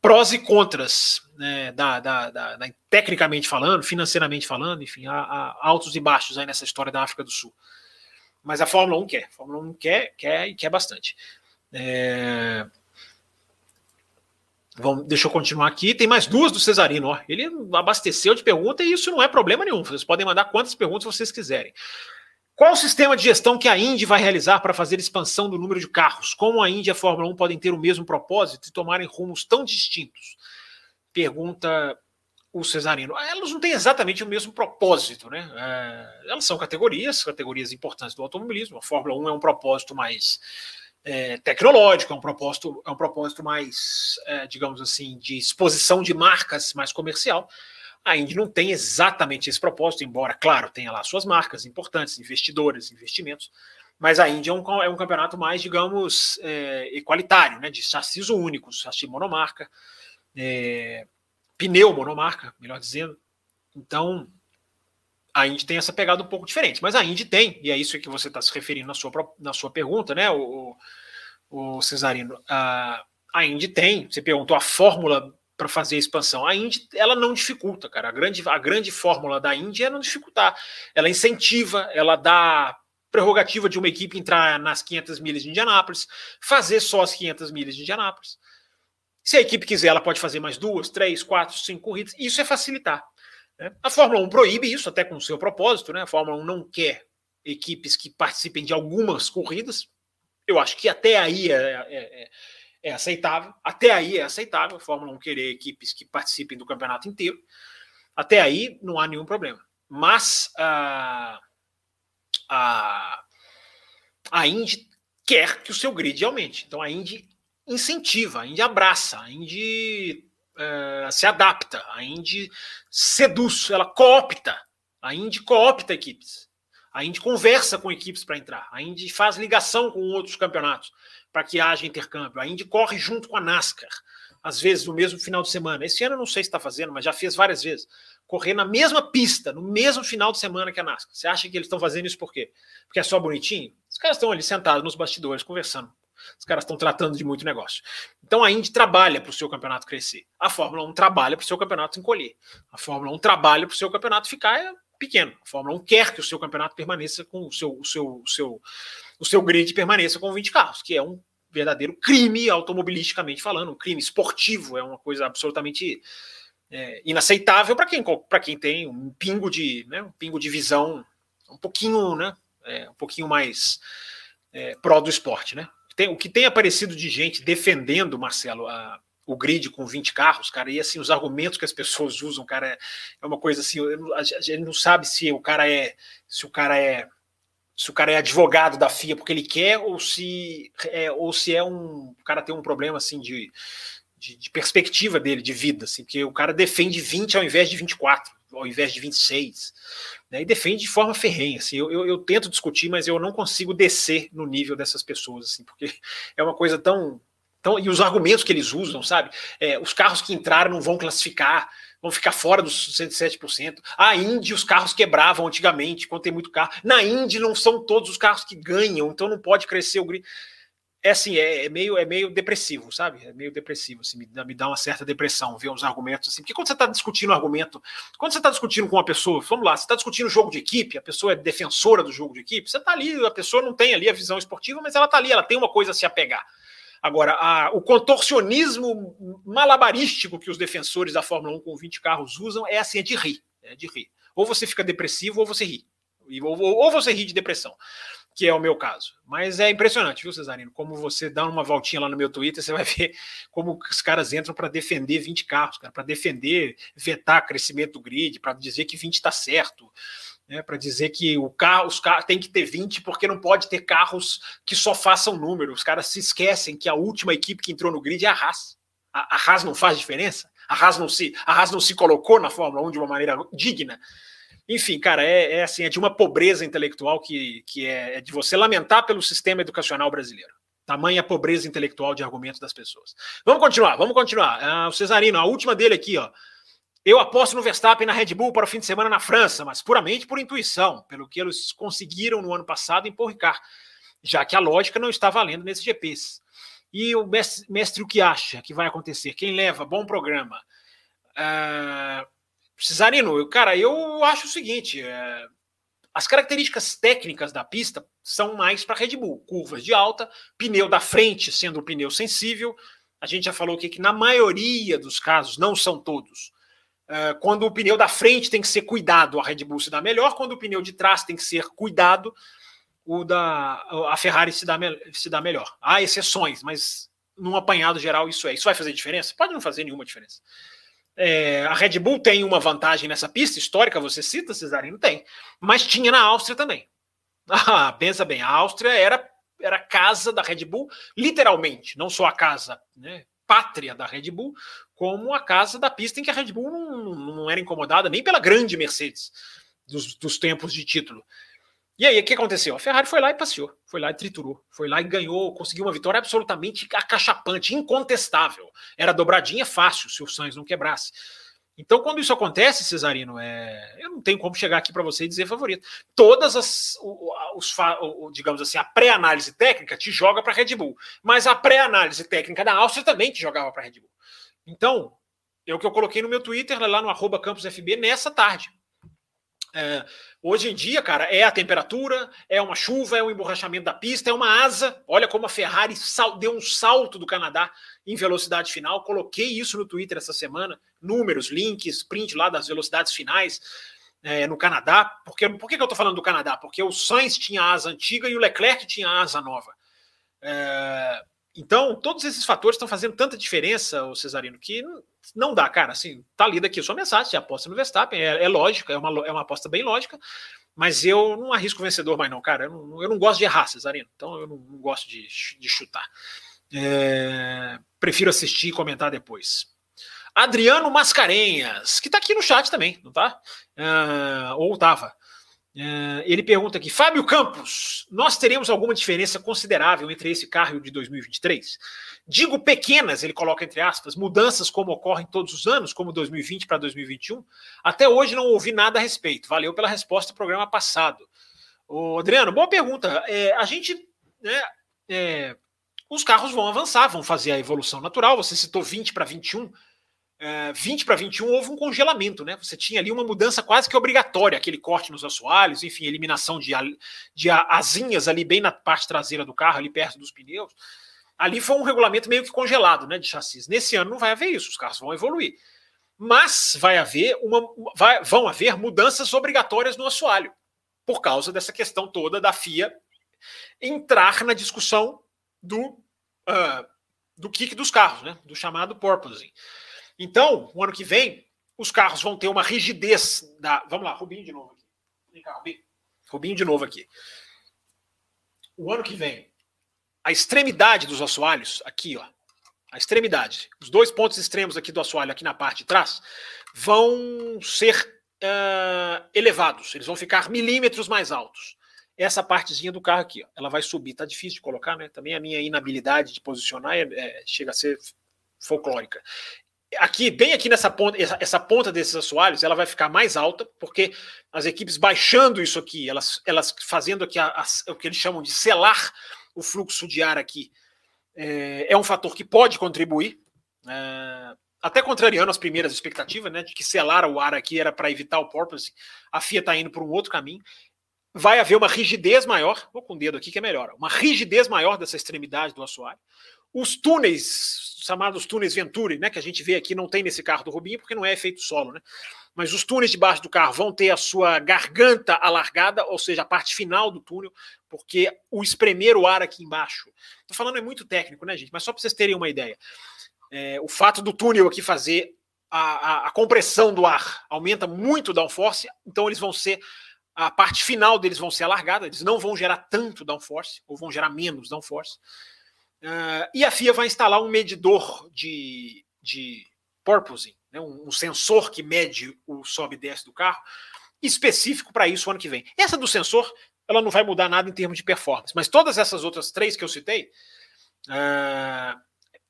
prós e contras, né, da, da, da, da, tecnicamente falando, financeiramente falando, enfim, há, há altos e baixos aí nessa história da África do Sul. Mas a Fórmula 1 quer. A Fórmula 1 quer, quer e quer bastante. É... Vamos, deixa eu continuar aqui. Tem mais duas do Cesarino. Ó. Ele abasteceu de pergunta e isso não é problema nenhum. Vocês podem mandar quantas perguntas vocês quiserem. Qual o sistema de gestão que a Indy vai realizar para fazer expansão do número de carros? Como a Indy e a Fórmula 1 podem ter o mesmo propósito e tomarem rumos tão distintos? Pergunta o Cesarino. Elas não têm exatamente o mesmo propósito, né? É, elas são categorias, categorias importantes do automobilismo. A Fórmula 1 é um propósito mais é, tecnológico, é um propósito, é um propósito mais, é, digamos assim, de exposição de marcas, mais comercial. A Indy não tem exatamente esse propósito, embora, claro, tenha lá suas marcas importantes, investidores, investimentos, mas a Indy é um, é um campeonato mais, digamos, é, equalitário, né, de chassis únicos, chassi monomarca, é, pneu monomarca, melhor dizendo. Então, a Indy tem essa pegada um pouco diferente, mas a Indy tem, e é isso que você está se referindo na sua, na sua pergunta, né, o, o Cesarino. A, a Indy tem, você perguntou a fórmula para fazer a expansão. A Indy, ela não dificulta, cara. A grande, a grande fórmula da Indy é não dificultar. Ela incentiva, ela dá prerrogativa de uma equipe entrar nas 500 milhas de Indianápolis, fazer só as 500 milhas de Indianápolis. Se a equipe quiser, ela pode fazer mais duas, três, quatro, cinco corridas. Isso é facilitar. Né? A Fórmula 1 proíbe isso, até com o seu propósito. Né? A Fórmula 1 não quer equipes que participem de algumas corridas. Eu acho que até aí é, é, é, é aceitável. Até aí é aceitável a Fórmula 1 querer equipes que participem do campeonato inteiro. Até aí não há nenhum problema. Mas a, a, a Indy quer que o seu grid aumente. Então a Indy incentiva, a Indy abraça, a Indy uh, se adapta, a Indy seduz, ela coopta, a Indy coopta equipes, a Indy conversa com equipes para entrar, a Indy faz ligação com outros campeonatos para que haja intercâmbio, a Indy corre junto com a NASCAR, às vezes no mesmo final de semana. Esse ano eu não sei se está fazendo, mas já fez várias vezes. Correr na mesma pista, no mesmo final de semana que a NASCAR. Você acha que eles estão fazendo isso por quê? Porque é só bonitinho? Os caras estão ali sentados nos bastidores conversando os caras estão tratando de muito negócio. Então a Indy trabalha para o seu campeonato crescer. A Fórmula 1 trabalha para o seu campeonato encolher. A Fórmula 1 trabalha para o seu campeonato ficar pequeno. A Fórmula 1 quer que o seu campeonato permaneça com o seu, o seu, o seu, o seu grid permaneça com 20 carros, que é um verdadeiro crime automobilisticamente falando, um crime esportivo, é uma coisa absolutamente é, inaceitável para quem, quem tem um pingo de né, um pingo de visão um pouquinho, né, é, um pouquinho mais é, pró do esporte, né? Tem, o que tem aparecido de gente defendendo, Marcelo, a, o grid com 20 carros, cara, e assim, os argumentos que as pessoas usam, cara, é, é uma coisa assim, a gente não sabe se o cara é se o cara é se o cara é advogado da FIA porque ele quer ou se é, ou se é um o cara tem um problema assim de, de, de, perspectiva dele de vida, assim, porque o cara defende 20 ao invés de 24, ao invés de 26, né, e defende de forma ferrenha, assim, eu, eu, eu, tento discutir, mas eu não consigo descer no nível dessas pessoas, assim, porque é uma coisa tão, tão e os argumentos que eles usam, sabe, é, os carros que entraram não vão classificar, vão ficar fora dos 107%. A Indy, os carros quebravam antigamente, quando tem muito carro. Na Indy não são todos os carros que ganham, então não pode crescer o grid. É assim, é, é, meio, é meio depressivo, sabe? É meio depressivo, assim, me, dá, me dá uma certa depressão ver uns argumentos assim. Porque quando você está discutindo um argumento, quando você está discutindo com uma pessoa, vamos lá, você está discutindo jogo de equipe, a pessoa é defensora do jogo de equipe, você está ali, a pessoa não tem ali a visão esportiva, mas ela está ali, ela tem uma coisa a se apegar. Agora, a, o contorcionismo malabarístico que os defensores da Fórmula 1 com 20 carros usam é assim, é de rir. É de rir. Ou você fica depressivo ou você ri. Ou, ou, ou você ri de depressão, que é o meu caso. Mas é impressionante, viu, Cesarino? Como você dá uma voltinha lá no meu Twitter, você vai ver como os caras entram para defender 20 carros, para defender, vetar crescimento do grid, para dizer que 20 está certo né, para dizer que o carro, os carros tem que ter 20 porque não pode ter carros que só façam número. Os caras se esquecem que a última equipe que entrou no grid é a Haas. A, a Haas não faz diferença. A Haas não se, a Haas não se colocou na Fórmula 1 de uma maneira digna. Enfim, cara, é, é assim, é de uma pobreza intelectual que, que é, é de você lamentar pelo sistema educacional brasileiro. Tamanha pobreza intelectual de argumentos das pessoas. Vamos continuar, vamos continuar. Ah, o Cesarino, a última dele aqui, ó. Eu aposto no Verstappen na Red Bull para o fim de semana na França, mas puramente por intuição, pelo que eles conseguiram no ano passado em Paul Ricard, já que a lógica não está valendo nesses GPs. E o mestre, mestre o que acha que vai acontecer? Quem leva? Bom programa. Uh, Cesarino, cara, eu acho o seguinte: uh, as características técnicas da pista são mais para Red Bull, curvas de alta, pneu da frente sendo o pneu sensível. A gente já falou aqui que na maioria dos casos, não são todos, Uh, quando o pneu da frente tem que ser cuidado, a Red Bull se dá melhor. Quando o pneu de trás tem que ser cuidado, o da a Ferrari se dá, se dá melhor. Há exceções, mas num apanhado geral isso é. Isso vai fazer diferença? Pode não fazer nenhuma diferença. É, a Red Bull tem uma vantagem nessa pista histórica, você cita, Cesarino? Tem. Mas tinha na Áustria também. Ah, pensa bem, a Áustria era, era casa da Red Bull, literalmente, não só a casa né, pátria da Red Bull, como a casa da pista em que a Red Bull não, não era incomodada nem pela grande Mercedes dos, dos tempos de título. E aí, o que aconteceu? A Ferrari foi lá e passeou, foi lá e triturou, foi lá e ganhou, conseguiu uma vitória absolutamente acachapante, incontestável. Era dobradinha fácil se o Sainz não quebrasse. Então, quando isso acontece, Cesarino, é... eu não tenho como chegar aqui para você e dizer favorito. Todas as, os, digamos assim, a pré-análise técnica te joga para Red Bull, mas a pré-análise técnica da Áustria também te jogava para Red Bull. Então, é o que eu coloquei no meu Twitter, lá no arroba campusfb, nessa tarde. É, hoje em dia, cara, é a temperatura, é uma chuva, é um emborrachamento da pista, é uma asa. Olha como a Ferrari deu um salto do Canadá em velocidade final. Coloquei isso no Twitter essa semana, números, links, print lá das velocidades finais é, no Canadá. Porque, por que, que eu estou falando do Canadá? Porque o Sainz tinha asa antiga e o Leclerc tinha asa nova. É, então, todos esses fatores estão fazendo tanta diferença, o Cesarino, que não dá, cara. Assim, tá lida aqui a sua mensagem, você aposta no Verstappen, é, é lógica, é uma, é uma aposta bem lógica, mas eu não arrisco vencedor mais, não, cara. Eu não, eu não gosto de errar, Cesarino, então eu não, não gosto de, de chutar. É, prefiro assistir e comentar depois. Adriano Mascarenhas, que tá aqui no chat também, não tá? Uh, ou tava. Uh, ele pergunta aqui: Fábio Campos, nós teremos alguma diferença considerável entre esse carro e o de 2023? Digo pequenas, ele coloca entre aspas, mudanças como ocorrem todos os anos, como 2020 para 2021. Até hoje não ouvi nada a respeito. Valeu pela resposta do programa passado. Ô, Adriano, boa pergunta. É, a gente. Né, é, os carros vão avançar, vão fazer a evolução natural. Você citou 20 para 21. É, 20 para 21 houve um congelamento, né? Você tinha ali uma mudança quase que obrigatória, aquele corte nos assoalhos, enfim, eliminação de, de asinhas ali bem na parte traseira do carro, ali perto dos pneus. Ali foi um regulamento meio que congelado, né, de chassis. Nesse ano não vai haver isso, os carros vão evoluir. Mas vai haver uma, vai, vão haver mudanças obrigatórias no assoalho, por causa dessa questão toda da FIA entrar na discussão do, uh, do kick dos carros, né, do chamado porpoising. Então, o ano que vem, os carros vão ter uma rigidez da. Vamos lá, Rubinho de novo aqui. Vem cá, Rubinho. Rubinho de novo aqui. O ano que vem, a extremidade dos assoalhos, aqui, ó. A extremidade, os dois pontos extremos aqui do assoalho, aqui na parte de trás, vão ser uh, elevados. Eles vão ficar milímetros mais altos. Essa partezinha do carro aqui, ó, ela vai subir. Tá difícil de colocar, né? Também a minha inabilidade de posicionar é, é, chega a ser folclórica aqui, bem aqui nessa ponta, essa, essa, ponta desses assoalhos, ela vai ficar mais alta, porque as equipes baixando isso aqui, elas, elas fazendo aqui a, a, o que eles chamam de selar o fluxo de ar aqui, é, é um fator que pode contribuir, é, até contrariando as primeiras expectativas, né, de que selar o ar aqui era para evitar o porpoise, a FIA está indo por um outro caminho. Vai haver uma rigidez maior, vou com o dedo aqui que é melhor, uma rigidez maior dessa extremidade do assoalho. Os túneis chamados túneis Venturi, né, que a gente vê aqui, não tem nesse carro do Rubinho, porque não é efeito solo, né? Mas os túneis debaixo do carro vão ter a sua garganta alargada, ou seja, a parte final do túnel, porque o espremer o ar aqui embaixo. Estou falando é muito técnico, né, gente? Mas só para vocês terem uma ideia. É, o fato do túnel aqui fazer a, a, a, compressão do ar aumenta muito o downforce, então eles vão ser. A parte final deles vão ser alargada, eles não vão gerar tanto downforce, ou vão gerar menos downforce. Uh, e a FIA vai instalar um medidor de, de porpoising, né, um, um, sensor que mede o sobe e desce do carro, específico para isso o ano que vem. Essa do sensor, ela não vai mudar nada em termos de performance, mas todas essas outras três que eu citei, uh,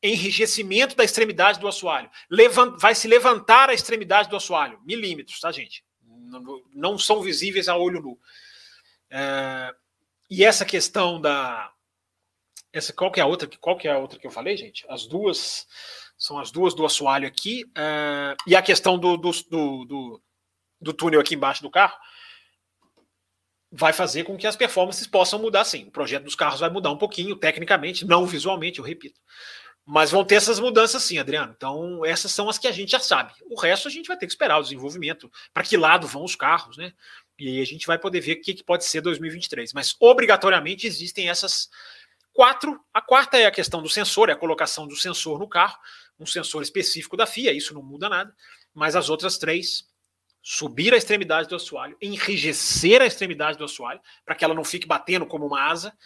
enrijecimento da extremidade do assoalho, levant, vai se levantar a extremidade do assoalho, milímetros, tá, gente? Não, não são visíveis a olho nu. Uh, e essa questão da, essa, qual que é a outra? Qual que é a outra que eu falei, gente? As duas são as duas do assoalho aqui uh, e a questão do, do, do, do, túnel aqui embaixo do carro vai fazer com que as performances possam mudar sim. O projeto dos carros vai mudar um pouquinho, tecnicamente, não visualmente, eu repito. Mas vão ter essas mudanças sim, Adriano. Então, essas são as que a gente já sabe. O resto a gente vai ter que esperar o desenvolvimento, para que lado vão os carros, né? E aí a gente vai poder ver o que, que pode ser 2023. Mas obrigatoriamente existem essas Quatro, a quarta é a questão do sensor, é a colocação do sensor no carro, um sensor específico da FIA, isso não muda nada, mas as outras três, subir a extremidade do assoalho, enrijecer a extremidade do assoalho, para que ela não fique batendo como uma asa,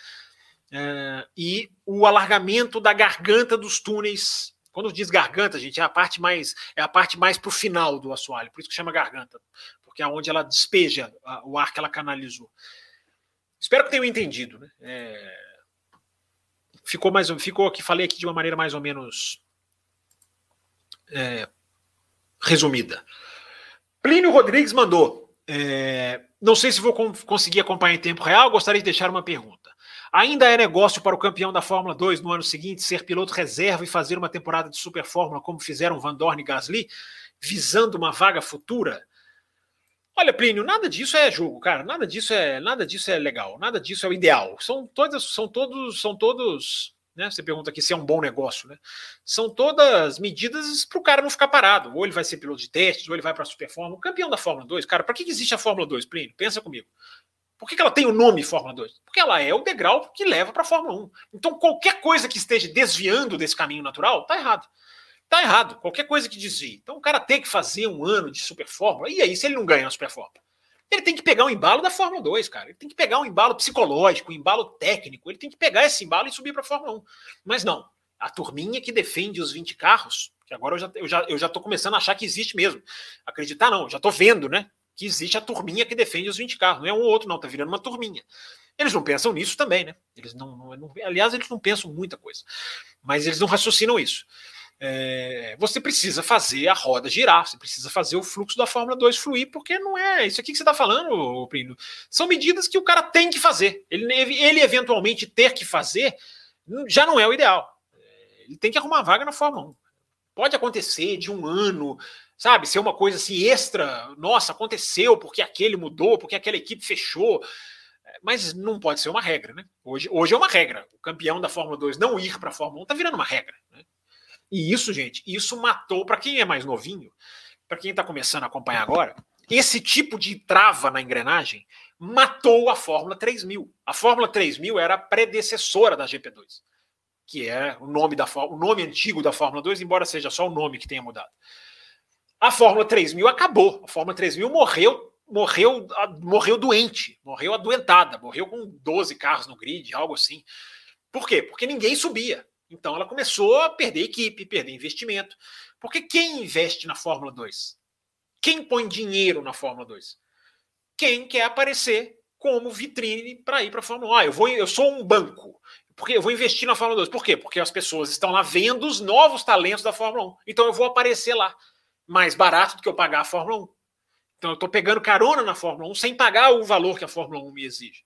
é, e o alargamento da garganta dos túneis. Quando diz garganta, gente, é a parte mais é a parte mais para o final do assoalho, por isso que chama garganta, porque é onde ela despeja o ar que ela canalizou. Espero que tenham entendido, né? É, ficou mais ficou aqui falei aqui de uma maneira mais ou menos é, resumida. Plínio Rodrigues mandou. É, não sei se vou conseguir acompanhar em tempo real. Gostaria de deixar uma pergunta. Ainda é negócio para o campeão da Fórmula 2 no ano seguinte ser piloto reserva e fazer uma temporada de Super Fórmula como fizeram Van Dorn e Gasly, visando uma vaga futura? Olha, Plínio, nada disso é jogo, cara. Nada disso é, nada disso é legal. Nada disso é o ideal. São todas, são todos, são todos. Né? Você pergunta aqui se é um bom negócio, né? São todas medidas para o cara não ficar parado. Ou ele vai ser piloto de testes, ou ele vai para a Super Fórmula. O campeão da Fórmula 2, cara, para que existe a Fórmula 2, Plínio? Pensa comigo. Por que, que ela tem o nome Fórmula 2? Porque ela é o degrau que leva para a Fórmula 1. Então, qualquer coisa que esteja desviando desse caminho natural, tá errado. Tá errado. Qualquer coisa que desvie. Então o cara tem que fazer um ano de Super Fórmula. E aí, se ele não ganha na Super Fórmula? Ele tem que pegar um embalo da Fórmula 2, cara. Ele tem que pegar um embalo psicológico, um embalo técnico. Ele tem que pegar esse embalo e subir para a Fórmula 1. Mas não. A turminha que defende os 20 carros, que agora eu já, eu, já, eu já tô começando a achar que existe mesmo. Acreditar não, já tô vendo, né? Que existe a turminha que defende os 20 carros. Não é um ou outro, não, tá virando uma turminha. Eles não pensam nisso também, né? Eles não, não, não aliás, eles não pensam muita coisa. Mas eles não raciocinam isso é, você precisa fazer a roda girar, você precisa fazer o fluxo da Fórmula 2 fluir, porque não é isso aqui que você está falando, Prino. São medidas que o cara tem que fazer. Ele, ele eventualmente ter que fazer já não é o ideal. Ele tem que arrumar vaga na Fórmula 1. Pode acontecer de um ano, sabe, ser uma coisa assim extra. Nossa, aconteceu porque aquele mudou, porque aquela equipe fechou. Mas não pode ser uma regra, né? Hoje, hoje é uma regra. O campeão da Fórmula 2 não ir para a Fórmula 1 está virando uma regra. Né? E isso, gente, isso matou, para quem é mais novinho, para quem está começando a acompanhar agora, esse tipo de trava na engrenagem matou a Fórmula 3000. A Fórmula 3000 era a predecessora da GP2, que é o nome, da, o nome antigo da Fórmula 2, embora seja só o nome que tenha mudado. A Fórmula 3000 acabou. A Fórmula 3000 morreu, morreu, morreu doente, morreu adoentada, morreu com 12 carros no grid, algo assim. Por quê? Porque ninguém subia. Então ela começou a perder equipe, perder investimento. Porque quem investe na Fórmula 2? Quem põe dinheiro na Fórmula 2? Quem quer aparecer como vitrine para ir para a Fórmula 1. Ah, eu, vou, eu sou um banco. Porque eu vou investir na Fórmula 2. Por quê? Porque as pessoas estão lá vendo os novos talentos da Fórmula 1. Então eu vou aparecer lá. Mais barato do que eu pagar a Fórmula 1. Então eu estou pegando carona na Fórmula 1 sem pagar o valor que a Fórmula 1 me exige.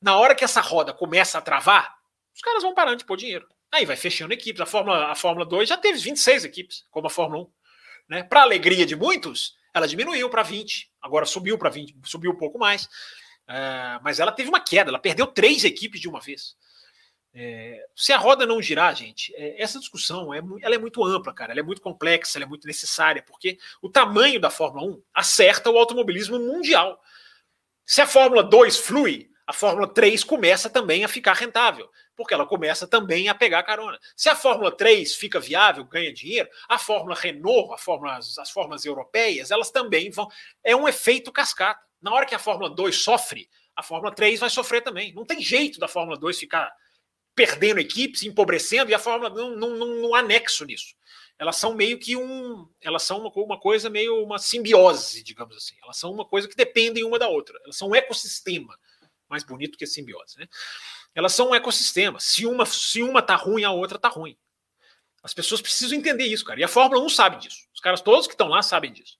Na hora que essa roda começa a travar, os caras vão parando de pôr dinheiro. Aí vai fechando equipes. A Fórmula, a Fórmula 2 já teve 26 equipes, como a Fórmula 1. Né? Para alegria de muitos, ela diminuiu para 20, agora subiu para 20, subiu um pouco mais. É, mas ela teve uma queda, ela perdeu três equipes de uma vez. É, se a roda não girar, gente, é, essa discussão é, ela é muito ampla, cara, ela é muito complexa, ela é muito necessária, porque o tamanho da Fórmula 1 acerta o automobilismo mundial. Se a Fórmula 2 flui, a Fórmula 3 começa também a ficar rentável porque ela começa também a pegar carona. Se a Fórmula 3 fica viável, ganha dinheiro, a Fórmula Renault, a Fórmula, as fórmulas europeias, elas também vão. É um efeito cascata. Na hora que a Fórmula 2 sofre, a Fórmula 3 vai sofrer também. Não tem jeito da Fórmula 2 ficar perdendo equipes, empobrecendo, e a Fórmula não, não, não, não anexo nisso. Elas são meio que um. Elas são uma, uma coisa meio uma simbiose, digamos assim. Elas são uma coisa que dependem uma da outra. Elas são um ecossistema. Mais bonito que simbiose, né? Elas são um ecossistema. Se uma, se uma tá ruim, a outra tá ruim. As pessoas precisam entender isso, cara. E a Fórmula 1 sabe disso. Os caras todos que estão lá sabem disso.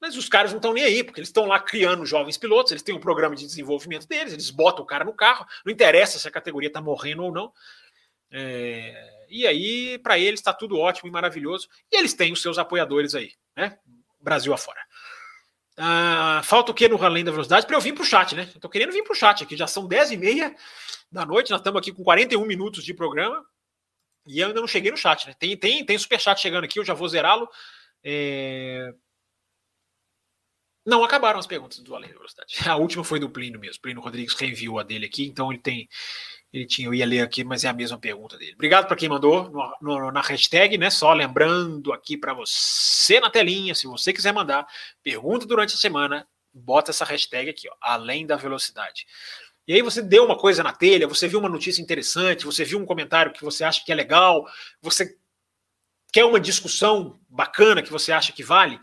Mas os caras não estão nem aí, porque eles estão lá criando jovens pilotos, eles têm um programa de desenvolvimento deles, eles botam o cara no carro, não interessa se a categoria está morrendo ou não. É, e aí, para eles, está tudo ótimo e maravilhoso. E eles têm os seus apoiadores aí, né? Brasil afora. Ah, falta o que no Além da Velocidade para eu vir para o chat, né? Estou querendo vir para o chat aqui, já são 10 e meia da noite, nós estamos aqui com 41 minutos de programa e eu ainda não cheguei no chat, né? Tem, tem, tem superchat chegando aqui, eu já vou zerá-lo. É... Não acabaram as perguntas do Além da Velocidade. A última foi do Plínio mesmo. Plínio Rodrigues reenviou a dele aqui, então ele tem. Ele tinha, eu ia ler aqui, mas é a mesma pergunta dele. Obrigado para quem mandou no, no, na hashtag, né? Só lembrando aqui para você na telinha, se você quiser mandar pergunta durante a semana, bota essa hashtag aqui, ó, além da velocidade. E aí você deu uma coisa na telha, você viu uma notícia interessante, você viu um comentário que você acha que é legal, você quer uma discussão bacana que você acha que vale,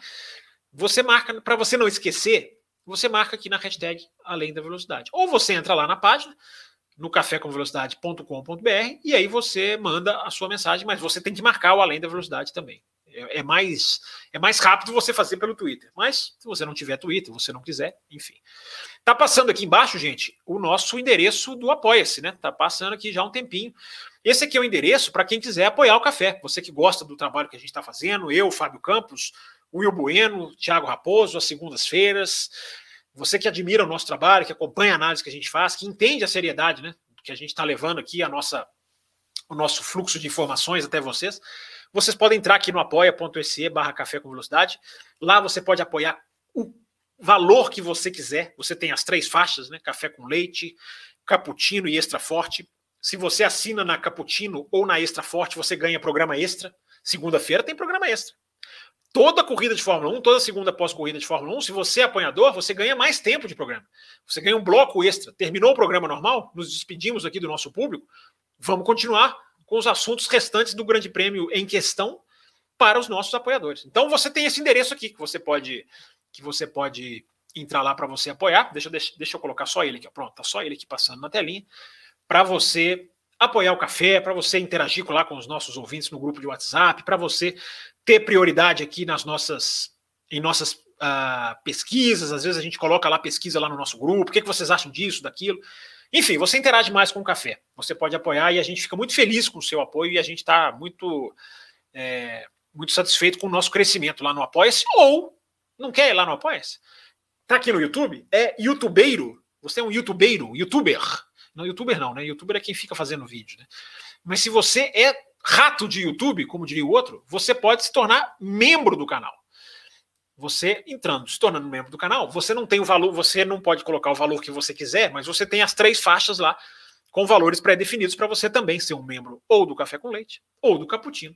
você marca, para você não esquecer, você marca aqui na hashtag Além da Velocidade. Ou você entra lá na página, no cafécomvelocidade.com.br, e aí você manda a sua mensagem, mas você tem que marcar o Além da Velocidade também. É, é, mais é mais rápido você fazer pelo Twitter. Mas se você não tiver Twitter, você não quiser, enfim. Tá passando aqui embaixo, gente, o nosso endereço do Apoia-se, né? Tá passando aqui já um tempinho. Esse aqui é o endereço para quem quiser apoiar o café. Você que gosta do trabalho que a gente está fazendo, eu, Fábio Campos, Will Bueno, Thiago Raposo, às segundas-feiras. Você que admira o nosso trabalho, que acompanha a análise que a gente faz, que entende a seriedade, né? Que a gente está levando aqui a nossa, o nosso fluxo de informações até vocês. Vocês podem entrar aqui no apoia.se barra café com velocidade. Lá você pode apoiar o valor que você quiser. Você tem as três faixas, né? Café com leite, cappuccino e extra forte. Se você assina na cappuccino ou na extra forte, você ganha programa extra. Segunda-feira tem programa extra. Toda corrida de Fórmula 1, toda segunda pós-corrida de Fórmula 1, se você é apoiador, você ganha mais tempo de programa. Você ganha um bloco extra. Terminou o programa normal, nos despedimos aqui do nosso público. Vamos continuar com os assuntos restantes do Grande Prêmio em questão para os nossos apoiadores. Então você tem esse endereço aqui que você pode que você pode entrar lá para você apoiar. Deixa, deixa, deixa eu colocar só ele aqui. Pronto, tá só ele aqui passando na telinha para você apoiar o café, para você interagir lá com os nossos ouvintes no grupo de WhatsApp, para você ter prioridade aqui nas nossas em nossas uh, pesquisas. Às vezes a gente coloca lá pesquisa lá no nosso grupo. O que, que vocês acham disso, daquilo? Enfim, você interage mais com o café. Você pode apoiar e a gente fica muito feliz com o seu apoio e a gente está muito. É, muito satisfeito com o nosso crescimento lá no Apoia-se, ou não quer ir lá no Apoia-se. Tá aqui no YouTube, é youtubeiro. Você é um youtubeiro, youtuber. Não, youtuber não, né? Youtuber é quem fica fazendo vídeo, né? Mas se você é rato de YouTube, como diria o outro, você pode se tornar membro do canal. Você entrando, se tornando membro do canal, você não tem o valor, você não pode colocar o valor que você quiser, mas você tem as três faixas lá com valores pré-definidos para você também ser um membro ou do Café com Leite, ou do Cappuccino,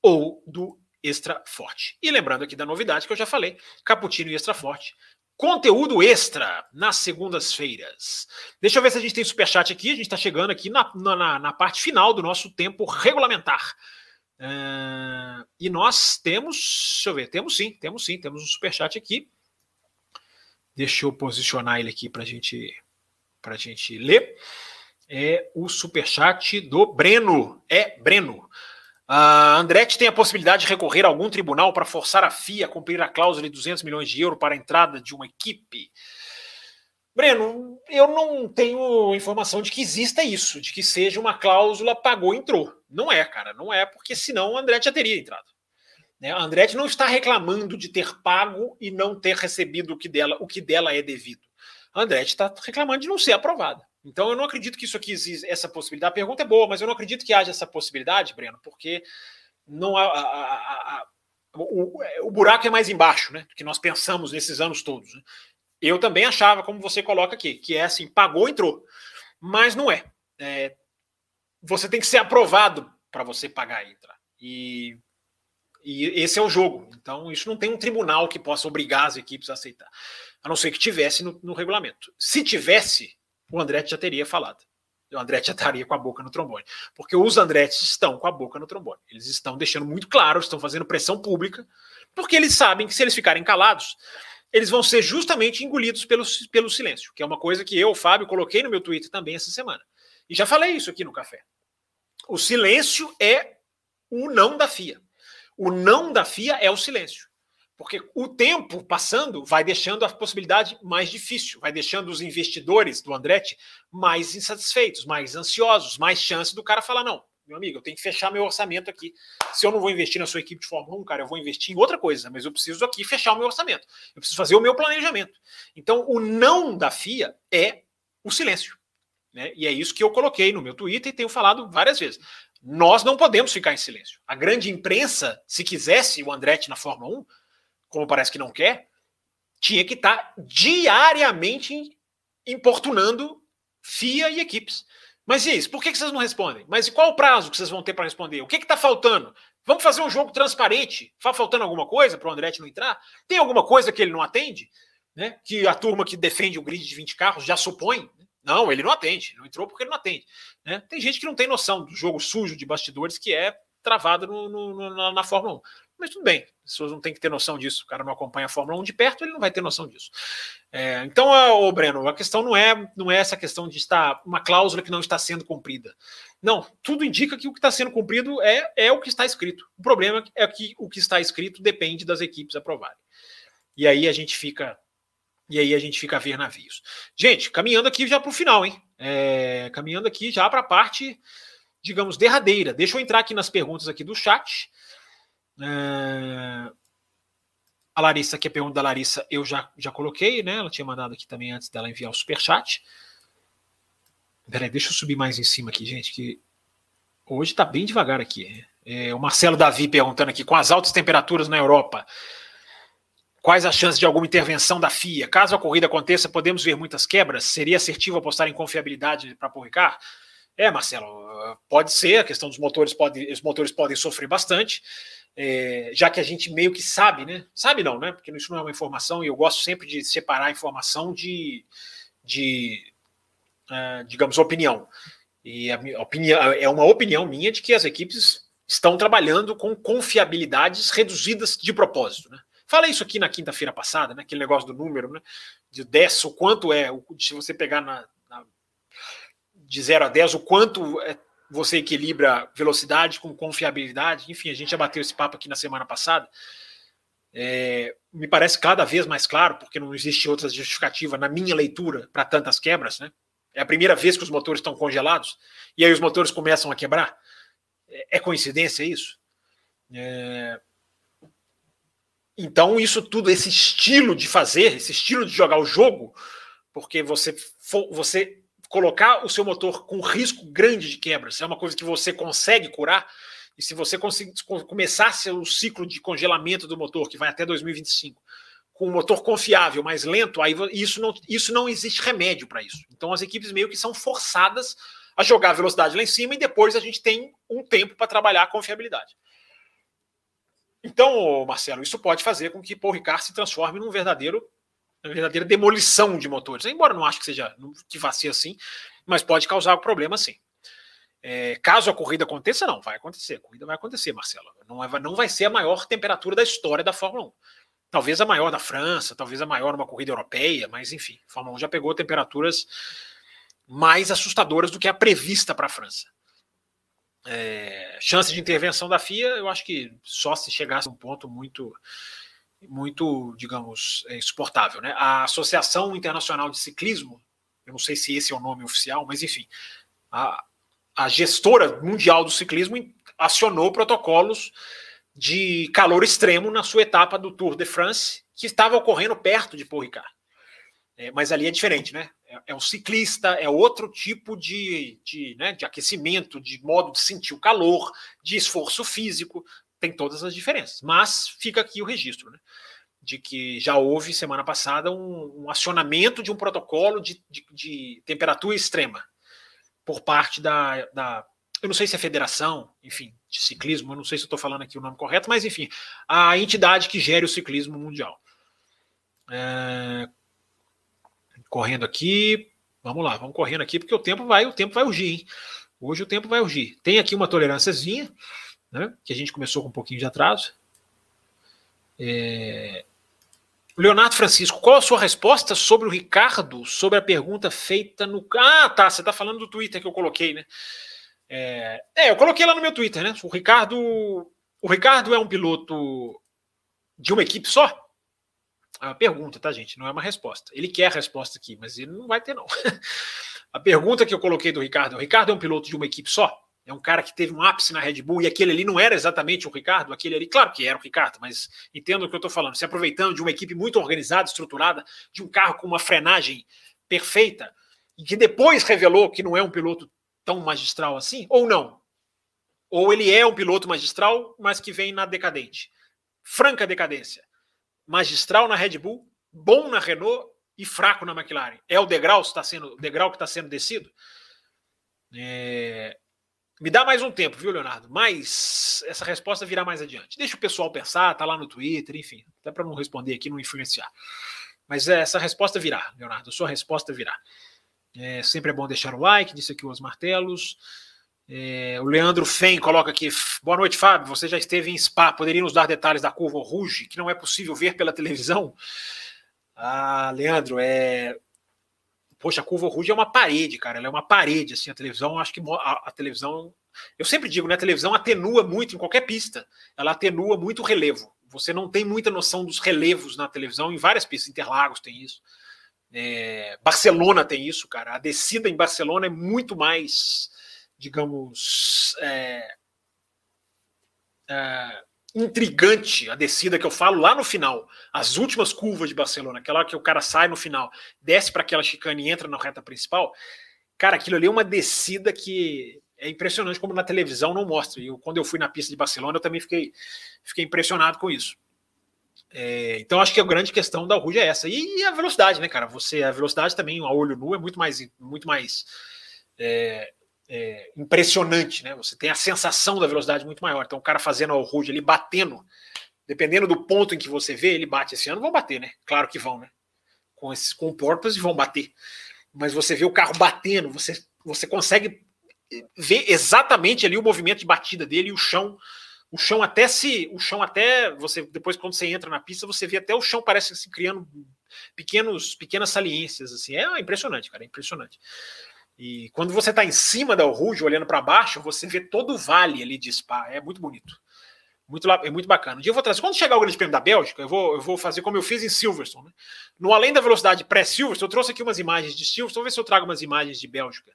ou do Extra Forte. E lembrando aqui da novidade que eu já falei, Cappuccino e Extra Forte conteúdo extra nas segundas-feiras. Deixa eu ver se a gente tem superchat aqui. A gente está chegando aqui na, na, na, parte final do nosso tempo regulamentar. Uh, e nós temos, deixa eu ver, temos sim, temos sim, temos um superchat aqui. Deixa eu posicionar ele aqui para gente, a gente ler. É o superchat do Breno. É Breno. A Andretti tem a possibilidade de recorrer a algum tribunal para forçar a FIA a cumprir a cláusula de 200 milhões de euros para a entrada de uma equipe. Breno, eu não tenho informação de que exista isso, de que seja uma cláusula pagou entrou. Não é, cara, não é, porque senão a Andretti já teria entrado. Né? A Andretti não está reclamando de ter pago e não ter recebido o que dela, o que dela é devido. A Andretti está reclamando de não ser aprovada. Então eu não acredito que isso aqui existe, essa possibilidade. A pergunta é boa, mas eu não acredito que haja essa possibilidade, Breno, porque não há, a, a, a, o, o, buraco é mais embaixo, né? Do que nós pensamos nesses anos todos. Né? Eu também achava, como você coloca aqui, que é assim, pagou, entrou. Mas não é. é você tem que ser aprovado para você pagar e entrar. E, e esse é o jogo. Então, isso não tem um tribunal que possa obrigar as equipes a aceitar. A não ser que tivesse no, no regulamento. Se tivesse, o Andretti já teria falado. O Andretti já estaria com a boca no trombone. Porque os Andretti estão com a boca no trombone. Eles estão deixando muito claro, estão fazendo pressão pública, porque eles sabem que se eles ficarem calados, eles vão ser justamente engolidos pelo, pelo silêncio, que é uma coisa que eu, Fábio, coloquei no meu Twitter também essa semana. E já falei isso aqui no café. O silêncio é o não da FIA. O não da FIA é o silêncio. Porque o tempo passando vai deixando a possibilidade mais difícil, vai deixando os investidores do Andretti mais insatisfeitos, mais ansiosos, mais chance do cara falar: não, meu amigo, eu tenho que fechar meu orçamento aqui. Se eu não vou investir na sua equipe de Fórmula 1, cara, eu vou investir em outra coisa, mas eu preciso aqui fechar o meu orçamento. Eu preciso fazer o meu planejamento. Então, o não da FIA é o silêncio. Né? E é isso que eu coloquei no meu Twitter e tenho falado várias vezes. Nós não podemos ficar em silêncio. A grande imprensa, se quisesse o Andretti na Fórmula 1, como parece que não quer, tinha que estar tá diariamente importunando FIA e equipes. Mas e isso? Por que vocês não respondem? Mas qual o prazo que vocês vão ter para responder? O que está faltando? Vamos fazer um jogo transparente? Está faltando alguma coisa para o Andretti não entrar? Tem alguma coisa que ele não atende? Né? Que a turma que defende o grid de 20 carros já supõe? Não, ele não atende. Não entrou porque ele não atende. Né? Tem gente que não tem noção do jogo sujo de bastidores que é travado no, no, na, na Fórmula 1. Mas tudo bem, as pessoas não têm que ter noção disso. O cara não acompanha a Fórmula 1 de perto, ele não vai ter noção disso. É, então, o Breno, a questão não é, não é essa questão de estar uma cláusula que não está sendo cumprida. Não, tudo indica que o que está sendo cumprido é, é o que está escrito. O problema é que o que está escrito depende das equipes aprovarem. E aí a gente fica e aí a gente fica a ver navios. Gente, caminhando aqui já para o final, hein? É, caminhando aqui já para a parte, digamos, derradeira. Deixa eu entrar aqui nas perguntas aqui do chat. É... A Larissa, que é a pergunta da Larissa, eu já, já coloquei, né? Ela tinha mandado aqui também antes dela enviar o superchat. Peraí, deixa eu subir mais em cima aqui, gente, que hoje tá bem devagar aqui. É, o Marcelo Davi perguntando aqui, com as altas temperaturas na Europa, quais as chances de alguma intervenção da FIA? Caso a corrida aconteça, podemos ver muitas quebras? Seria assertivo apostar em confiabilidade para Paul Ricard? É, Marcelo, pode ser, a questão dos motores, pode, os motores podem sofrer bastante é, já que a gente meio que sabe, né? Sabe não, né? Porque isso não é uma informação e eu gosto sempre de separar a informação de, de uh, digamos, opinião. E a opinião é uma opinião minha de que as equipes estão trabalhando com confiabilidades reduzidas de propósito, né? Falei isso aqui na quinta-feira passada, né? Aquele negócio do número, né? De 10, o quanto é, se você pegar na, na de 0 a 10, o quanto é você equilibra velocidade com confiabilidade. Enfim, a gente já bateu esse papo aqui na semana passada. É, me parece cada vez mais claro, porque não existe outra justificativa na minha leitura para tantas quebras, né? É a primeira vez que os motores estão congelados e aí os motores começam a quebrar. É, é coincidência isso? É... Então, isso tudo, esse estilo de fazer, esse estilo de jogar o jogo, porque você, você colocar o seu motor com risco grande de quebras é uma coisa que você consegue curar. E se você começasse o ciclo de congelamento do motor, que vai até 2025, com um motor confiável, mais lento, aí isso não, isso não existe remédio para isso. Então as equipes meio que são forçadas a jogar a velocidade lá em cima e depois a gente tem um tempo para trabalhar a confiabilidade. Então, Marcelo, isso pode fazer com que Paul Ricard se transforme num verdadeiro uma verdadeira demolição de motores. Embora não acho que seja que vá ser assim, mas pode causar problema sim. É, caso a corrida aconteça, não, vai acontecer. A corrida vai acontecer, Marcelo. Não, é, não vai ser a maior temperatura da história da Fórmula 1. Talvez a maior da França, talvez a maior numa corrida europeia, mas enfim, a Fórmula 1 já pegou temperaturas mais assustadoras do que a prevista para a França. É, chance de intervenção da FIA, eu acho que só se chegasse a um ponto muito, muito, digamos, é, insuportável. Né? A Associação Internacional de Ciclismo, eu não sei se esse é o nome oficial, mas enfim, a, a gestora mundial do ciclismo acionou protocolos de calor extremo na sua etapa do Tour de France, que estava ocorrendo perto de Paul. É, mas ali é diferente, né? É, é, um ciclista, é outro tipo de, de, né, de aquecimento, de modo de sentir o calor, de esforço físico, tem todas as diferenças. Mas fica aqui o registro, né? De que já houve semana passada um, um acionamento de um protocolo de, de, de temperatura extrema por parte da, da, eu não sei se é federação, enfim, de ciclismo, eu não sei se estou falando aqui o nome correto, mas enfim, a entidade que gere o ciclismo mundial. É, correndo aqui, vamos lá, vamos correndo aqui, porque o tempo vai, o tempo vai urgir, hein? Hoje o tempo vai urgir. Tem aqui uma tolerânciazinha, né, que a gente começou com um pouquinho de atraso. É, Leonardo Francisco, qual a sua resposta sobre o Ricardo, sobre a pergunta feita no. Ah, tá, você está falando do Twitter que eu coloquei, né? É, é, eu coloquei lá no meu Twitter, né? O Ricardo. O Ricardo é um piloto de uma equipe só? A pergunta, tá, gente? Não é uma resposta. Ele quer a resposta aqui, mas ele não vai ter, não. a pergunta que eu coloquei do Ricardo: o Ricardo é um piloto de uma equipe só? É um cara que teve um ápice na Red Bull e aquele ali não era exatamente o Ricardo, aquele ali, claro que era o Ricardo, mas entendo o que eu estou falando. Se aproveitando de uma equipe muito organizada, estruturada, de um carro com uma frenagem perfeita, e que depois revelou que não é um piloto tão magistral assim, ou não? Ou ele é um piloto magistral, mas que vem na decadente. Franca decadência. Magistral na Red Bull, bom na Renault e fraco na McLaren. É o degrau, sendo, degrau que está sendo descido? É, me dá mais um tempo, viu, Leonardo? Mas essa resposta virá mais adiante. Deixa o pessoal pensar, tá lá no Twitter, enfim, até para não responder aqui, não influenciar. Mas é, essa resposta virá, Leonardo, sua resposta virá. É, sempre é bom deixar o like, disse aqui os martelos. É, o Leandro Fen coloca aqui: boa noite, Fábio. Você já esteve em Spa, poderia nos dar detalhes da curva Rouge, que não é possível ver pela televisão? Ah, Leandro, é, Poxa, a curva Rouge é uma parede, cara. Ela é uma parede, assim, a televisão. Acho que a, a, televisão. Eu sempre digo, né? A televisão atenua muito em qualquer pista. Ela atenua muito o relevo. Você não tem muita noção dos relevos na televisão, em várias pistas. Interlagos tem isso. É, Barcelona tem isso, cara. A descida em Barcelona é muito mais, digamos. É, é, intrigante a descida que eu falo lá no final, as últimas curvas de Barcelona, aquela que o cara sai no final, desce para aquela chicane e entra na reta principal. Cara, aquilo ali é uma descida que é impressionante como na televisão não mostra. E quando eu fui na pista de Barcelona, eu também fiquei, fiquei impressionado com isso. É, então acho que a grande questão da Ruge é essa. E, e, a velocidade, né, cara? Você, a velocidade também, a olho nu, é muito mais, muito mais é, é, impressionante, né? Você tem a sensação da velocidade muito maior. Então, o cara fazendo o Rude ali batendo, dependendo do ponto em que você vê, ele bate esse ano, vão bater, né? Claro que vão, né? Com esses com porpas vão bater. Mas você vê o carro batendo, você, você consegue ver exatamente ali o movimento de batida dele e o chão. O chão até se. O chão até. Você, depois, quando você entra na pista, você vê até o chão parece se criando pequenos, pequenas saliências. Assim. É impressionante, cara. É impressionante. E quando você está em cima da Rouge, olhando para baixo, você vê todo o vale ali de Spa. É muito bonito. Muito, é muito bacana. Um dia eu vou trazer. Quando chegar o Grande Prêmio da Bélgica, eu vou, eu vou fazer como eu fiz em Silverstone. Né? No Além da Velocidade pré-Silverstone, eu trouxe aqui umas imagens de Silverstone. Vou ver se eu trago umas imagens de Bélgica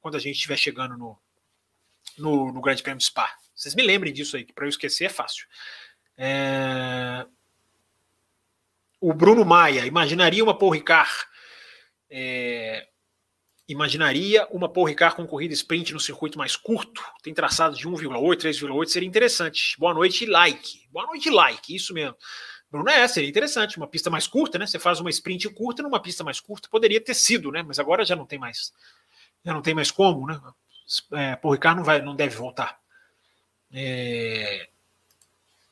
quando a gente estiver chegando no, no, no Grande Prêmio Spa. Vocês me lembrem disso aí, que para eu esquecer é fácil. É... O Bruno Maia, imaginaria uma Paul Ricard. É... Imaginaria uma Paul Ricard com corrida sprint no circuito mais curto, tem traçado de 1,8, 3,8, seria interessante. Boa noite, like. Boa noite, like, isso mesmo. Bruno, é, seria interessante, uma pista mais curta, né? Você faz uma sprint curta numa pista mais curta, poderia ter sido, né? Mas agora já não tem mais, já não tem mais como, né? É, Paul Ricard não vai, não deve voltar. É...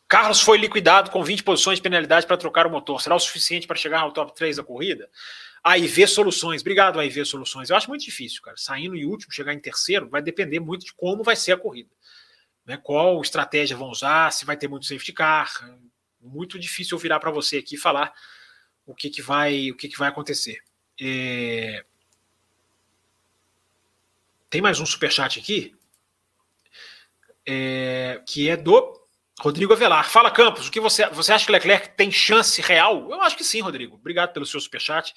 Carlos foi liquidado com 20 posições de penalidade para trocar o motor. Será o suficiente para chegar ao top 3 da corrida? AIV Soluções. Obrigado, AIV Soluções. Eu acho muito difícil, cara. Saindo em último, chegar em terceiro, vai depender muito de como vai ser a corrida. Né? Qual estratégia vão usar, se vai ter muito safety car muito difícil eu virar para você aqui e falar o que, que vai o que, que vai acontecer. É... Tem mais um super chat aqui é... que é do Rodrigo Avelar. Fala Campos, o que você você acha que Leclerc tem chance real? Eu acho que sim, Rodrigo. Obrigado pelo seu super chat.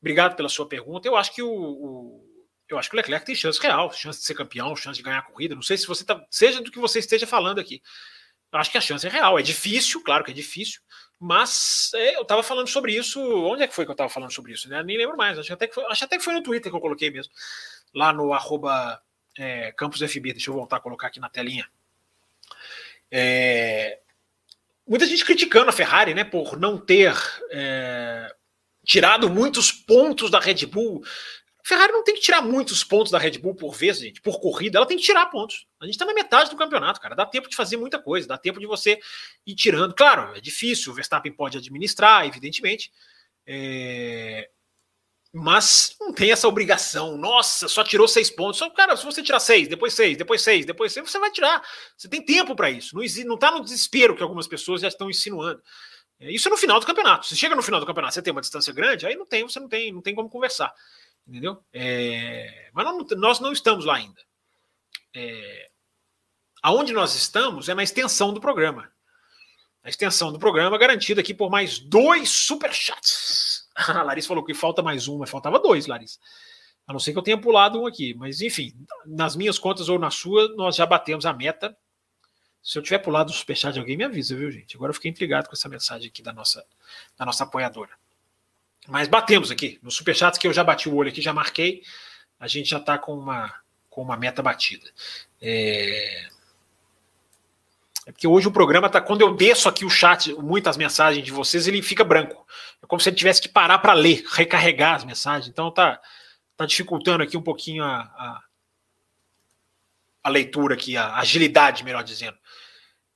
Obrigado pela sua pergunta. Eu acho que o, o eu acho que o Leclerc tem chance real, chance de ser campeão, chance de ganhar a corrida. Não sei se você tá, seja do que você esteja falando aqui. Eu acho que a chance é real. É difícil, claro que é difícil, mas é, eu estava falando sobre isso. Onde é que foi que eu estava falando sobre isso? Né? Nem lembro mais. Acho até, que foi, acho até que foi no Twitter que eu coloquei mesmo. Lá no arroba é, CampusFB. Deixa eu voltar a colocar aqui na telinha. É, muita gente criticando a Ferrari né, por não ter é, tirado muitos pontos da Red Bull Ferrari não tem que tirar muitos pontos da Red Bull por vez, gente, por corrida, ela tem que tirar pontos. A gente está na metade do campeonato, cara. Dá tempo de fazer muita coisa, dá tempo de você ir tirando. Claro, é difícil, o Verstappen pode administrar, evidentemente. É... Mas não tem essa obrigação. Nossa, só tirou seis pontos. Só, cara, se você tirar seis, depois seis, depois seis, depois seis, você vai tirar. Você tem tempo para isso. Não, não tá no desespero que algumas pessoas já estão insinuando. É, isso é no final do campeonato. Se chega no final do campeonato, você tem uma distância grande, aí não tem, você não tem, não tem como conversar entendeu? É, mas não, nós não estamos lá ainda. É, aonde nós estamos é na extensão do programa. A extensão do programa garantida aqui por mais dois superchats. A Larissa falou que falta mais um, mas faltava dois, Larissa. A não ser que eu tenha pulado um aqui. Mas, enfim, nas minhas contas ou na sua, nós já batemos a meta. Se eu tiver pulado o superchat de alguém, me avisa, viu, gente? Agora eu fiquei intrigado com essa mensagem aqui da nossa, da nossa apoiadora. Mas batemos aqui. No Superchats que eu já bati o olho aqui, já marquei. A gente já está com uma, com uma meta batida. É... é porque hoje o programa tá. Quando eu desço aqui o chat, muitas mensagens de vocês, ele fica branco. É como se ele tivesse que parar para ler, recarregar as mensagens. Então tá, tá dificultando aqui um pouquinho a, a, a leitura aqui, a agilidade, melhor dizendo.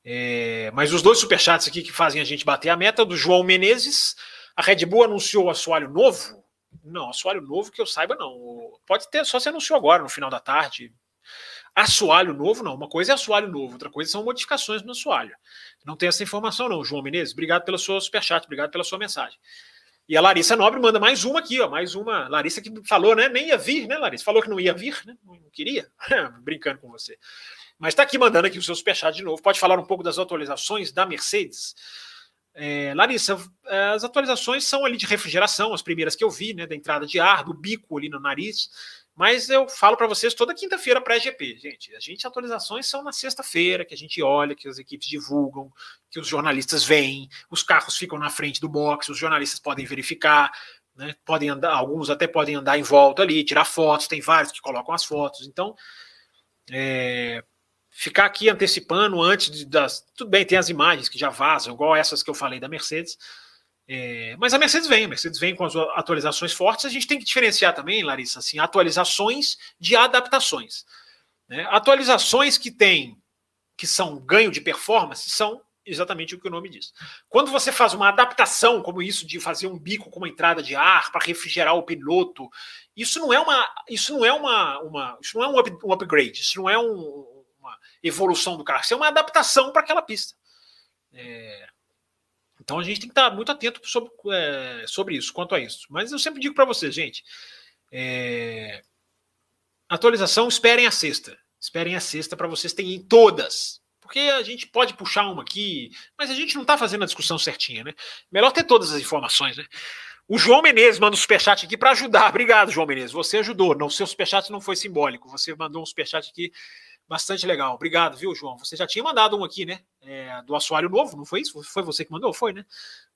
É, mas os dois superchats aqui que fazem a gente bater a meta, do João Menezes, a Red Bull anunciou o assoalho novo? Não, assoalho novo que eu saiba, não. Pode ter, só se anunciou agora, no final da tarde. Assoalho novo, não. Uma coisa é assoalho novo, outra coisa são modificações no assoalho. Não tem essa informação, não, João Menezes. Obrigado pela sua superchat, obrigado pela sua mensagem. E a Larissa Nobre manda mais uma aqui, ó, mais uma. Larissa que falou, né? Nem ia vir, né, Larissa? Falou que não ia vir, né? Não queria. Brincando com você. Mas está aqui mandando aqui o seu superchat de novo. Pode falar um pouco das atualizações da Mercedes. É, Larissa, é, as atualizações são ali de refrigeração, as primeiras que eu vi, né, da entrada de ar, do bico ali no nariz. Mas eu falo para vocês toda quinta-feira pré-GP, gente. A gente atualizações são na sexta-feira, que a gente olha, que as equipes divulgam, que os jornalistas veem, os carros ficam na frente do box, os jornalistas podem verificar, né, podem andar, alguns até podem andar em volta ali, tirar fotos, tem vários que colocam as fotos. Então, é, ficar aqui antecipando antes das. Tudo bem, tem as imagens que já vazam, igual essas que eu falei da Mercedes. É, mas a Mercedes vem, a Mercedes vem com as atualizações fortes. A gente tem que diferenciar também, Larissa, assim, atualizações de adaptações. Né? Atualizações que têm, que são ganho de performance, são exatamente o que o nome diz. Quando você faz uma adaptação, como isso de fazer um bico com uma entrada de ar para refrigerar o piloto, isso não é uma, isso não é uma, uma isso não é um, up, um upgrade, isso não é um, evolução do carro, isso é uma adaptação para aquela pista. É, então a gente tem que estar muito atento sobre, é, sobre isso, quanto a isso. Mas eu sempre digo para vocês, gente, é, atualização, esperem a sexta. Esperem a sexta para vocês terem todas. Porque a gente pode puxar uma aqui, mas a gente não está fazendo a discussão certinha, né? Melhor ter todas as informações, né? O João Menezes manda um superchat aqui para ajudar. Obrigado, João Menezes. Você ajudou. Não, o seu superchat não foi simbólico. Você mandou um superchat aqui Bastante legal. Obrigado, viu, João? Você já tinha mandado um aqui, né? É, do assoalho novo, não foi isso? Foi você que mandou? Foi, né?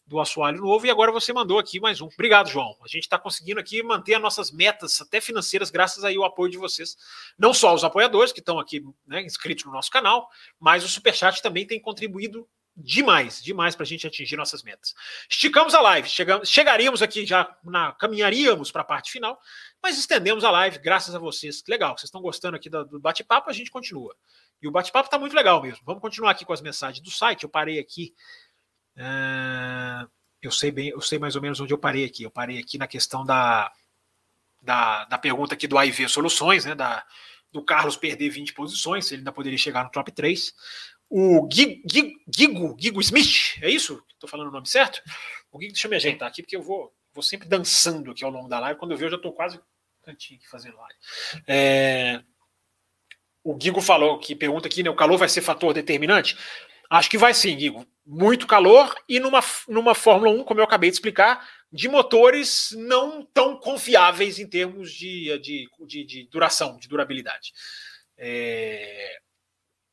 Do assoalho novo, e agora você mandou aqui mais um. Obrigado, João. A gente está conseguindo aqui manter as nossas metas, até financeiras, graças aí ao apoio de vocês. Não só os apoiadores que estão aqui né, inscritos no nosso canal, mas o Superchat também tem contribuído demais, demais para a gente atingir nossas metas. Esticamos a live, chegamos, chegaríamos aqui já, na, caminharíamos para a parte final, mas estendemos a live, graças a vocês. Legal, vocês estão gostando aqui do, do bate-papo, a gente continua. E o bate-papo está muito legal mesmo. Vamos continuar aqui com as mensagens do site. Eu parei aqui. Uh, eu sei bem, eu sei mais ou menos onde eu parei aqui. Eu parei aqui na questão da, da, da pergunta aqui do AIV Soluções, né? Da, do Carlos perder 20 posições, ele ainda poderia chegar no top 3 o Gigo, Gigo Smith, é isso? Estou falando o nome certo? O Gigo, deixa eu me ajeitar aqui, porque eu vou, vou sempre dançando aqui ao longo da live. Quando eu ver, eu já estou quase cantinho aqui fazendo live. É, o Gigo falou que pergunta aqui, né? O calor vai ser fator determinante? Acho que vai sim, Gigo. Muito calor e numa, numa Fórmula 1, como eu acabei de explicar, de motores não tão confiáveis em termos de, de, de, de duração, de durabilidade. É,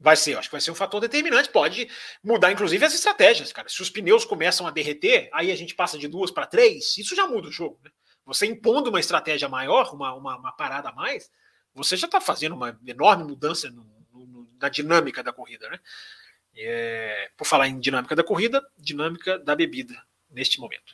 Vai ser, acho que vai ser um fator determinante. Pode mudar, inclusive, as estratégias, cara. Se os pneus começam a derreter, aí a gente passa de duas para três, isso já muda o jogo. Né? Você impondo uma estratégia maior, uma, uma, uma parada a mais, você já está fazendo uma enorme mudança no, no, na dinâmica da corrida, né? É, por falar em dinâmica da corrida, dinâmica da bebida neste momento.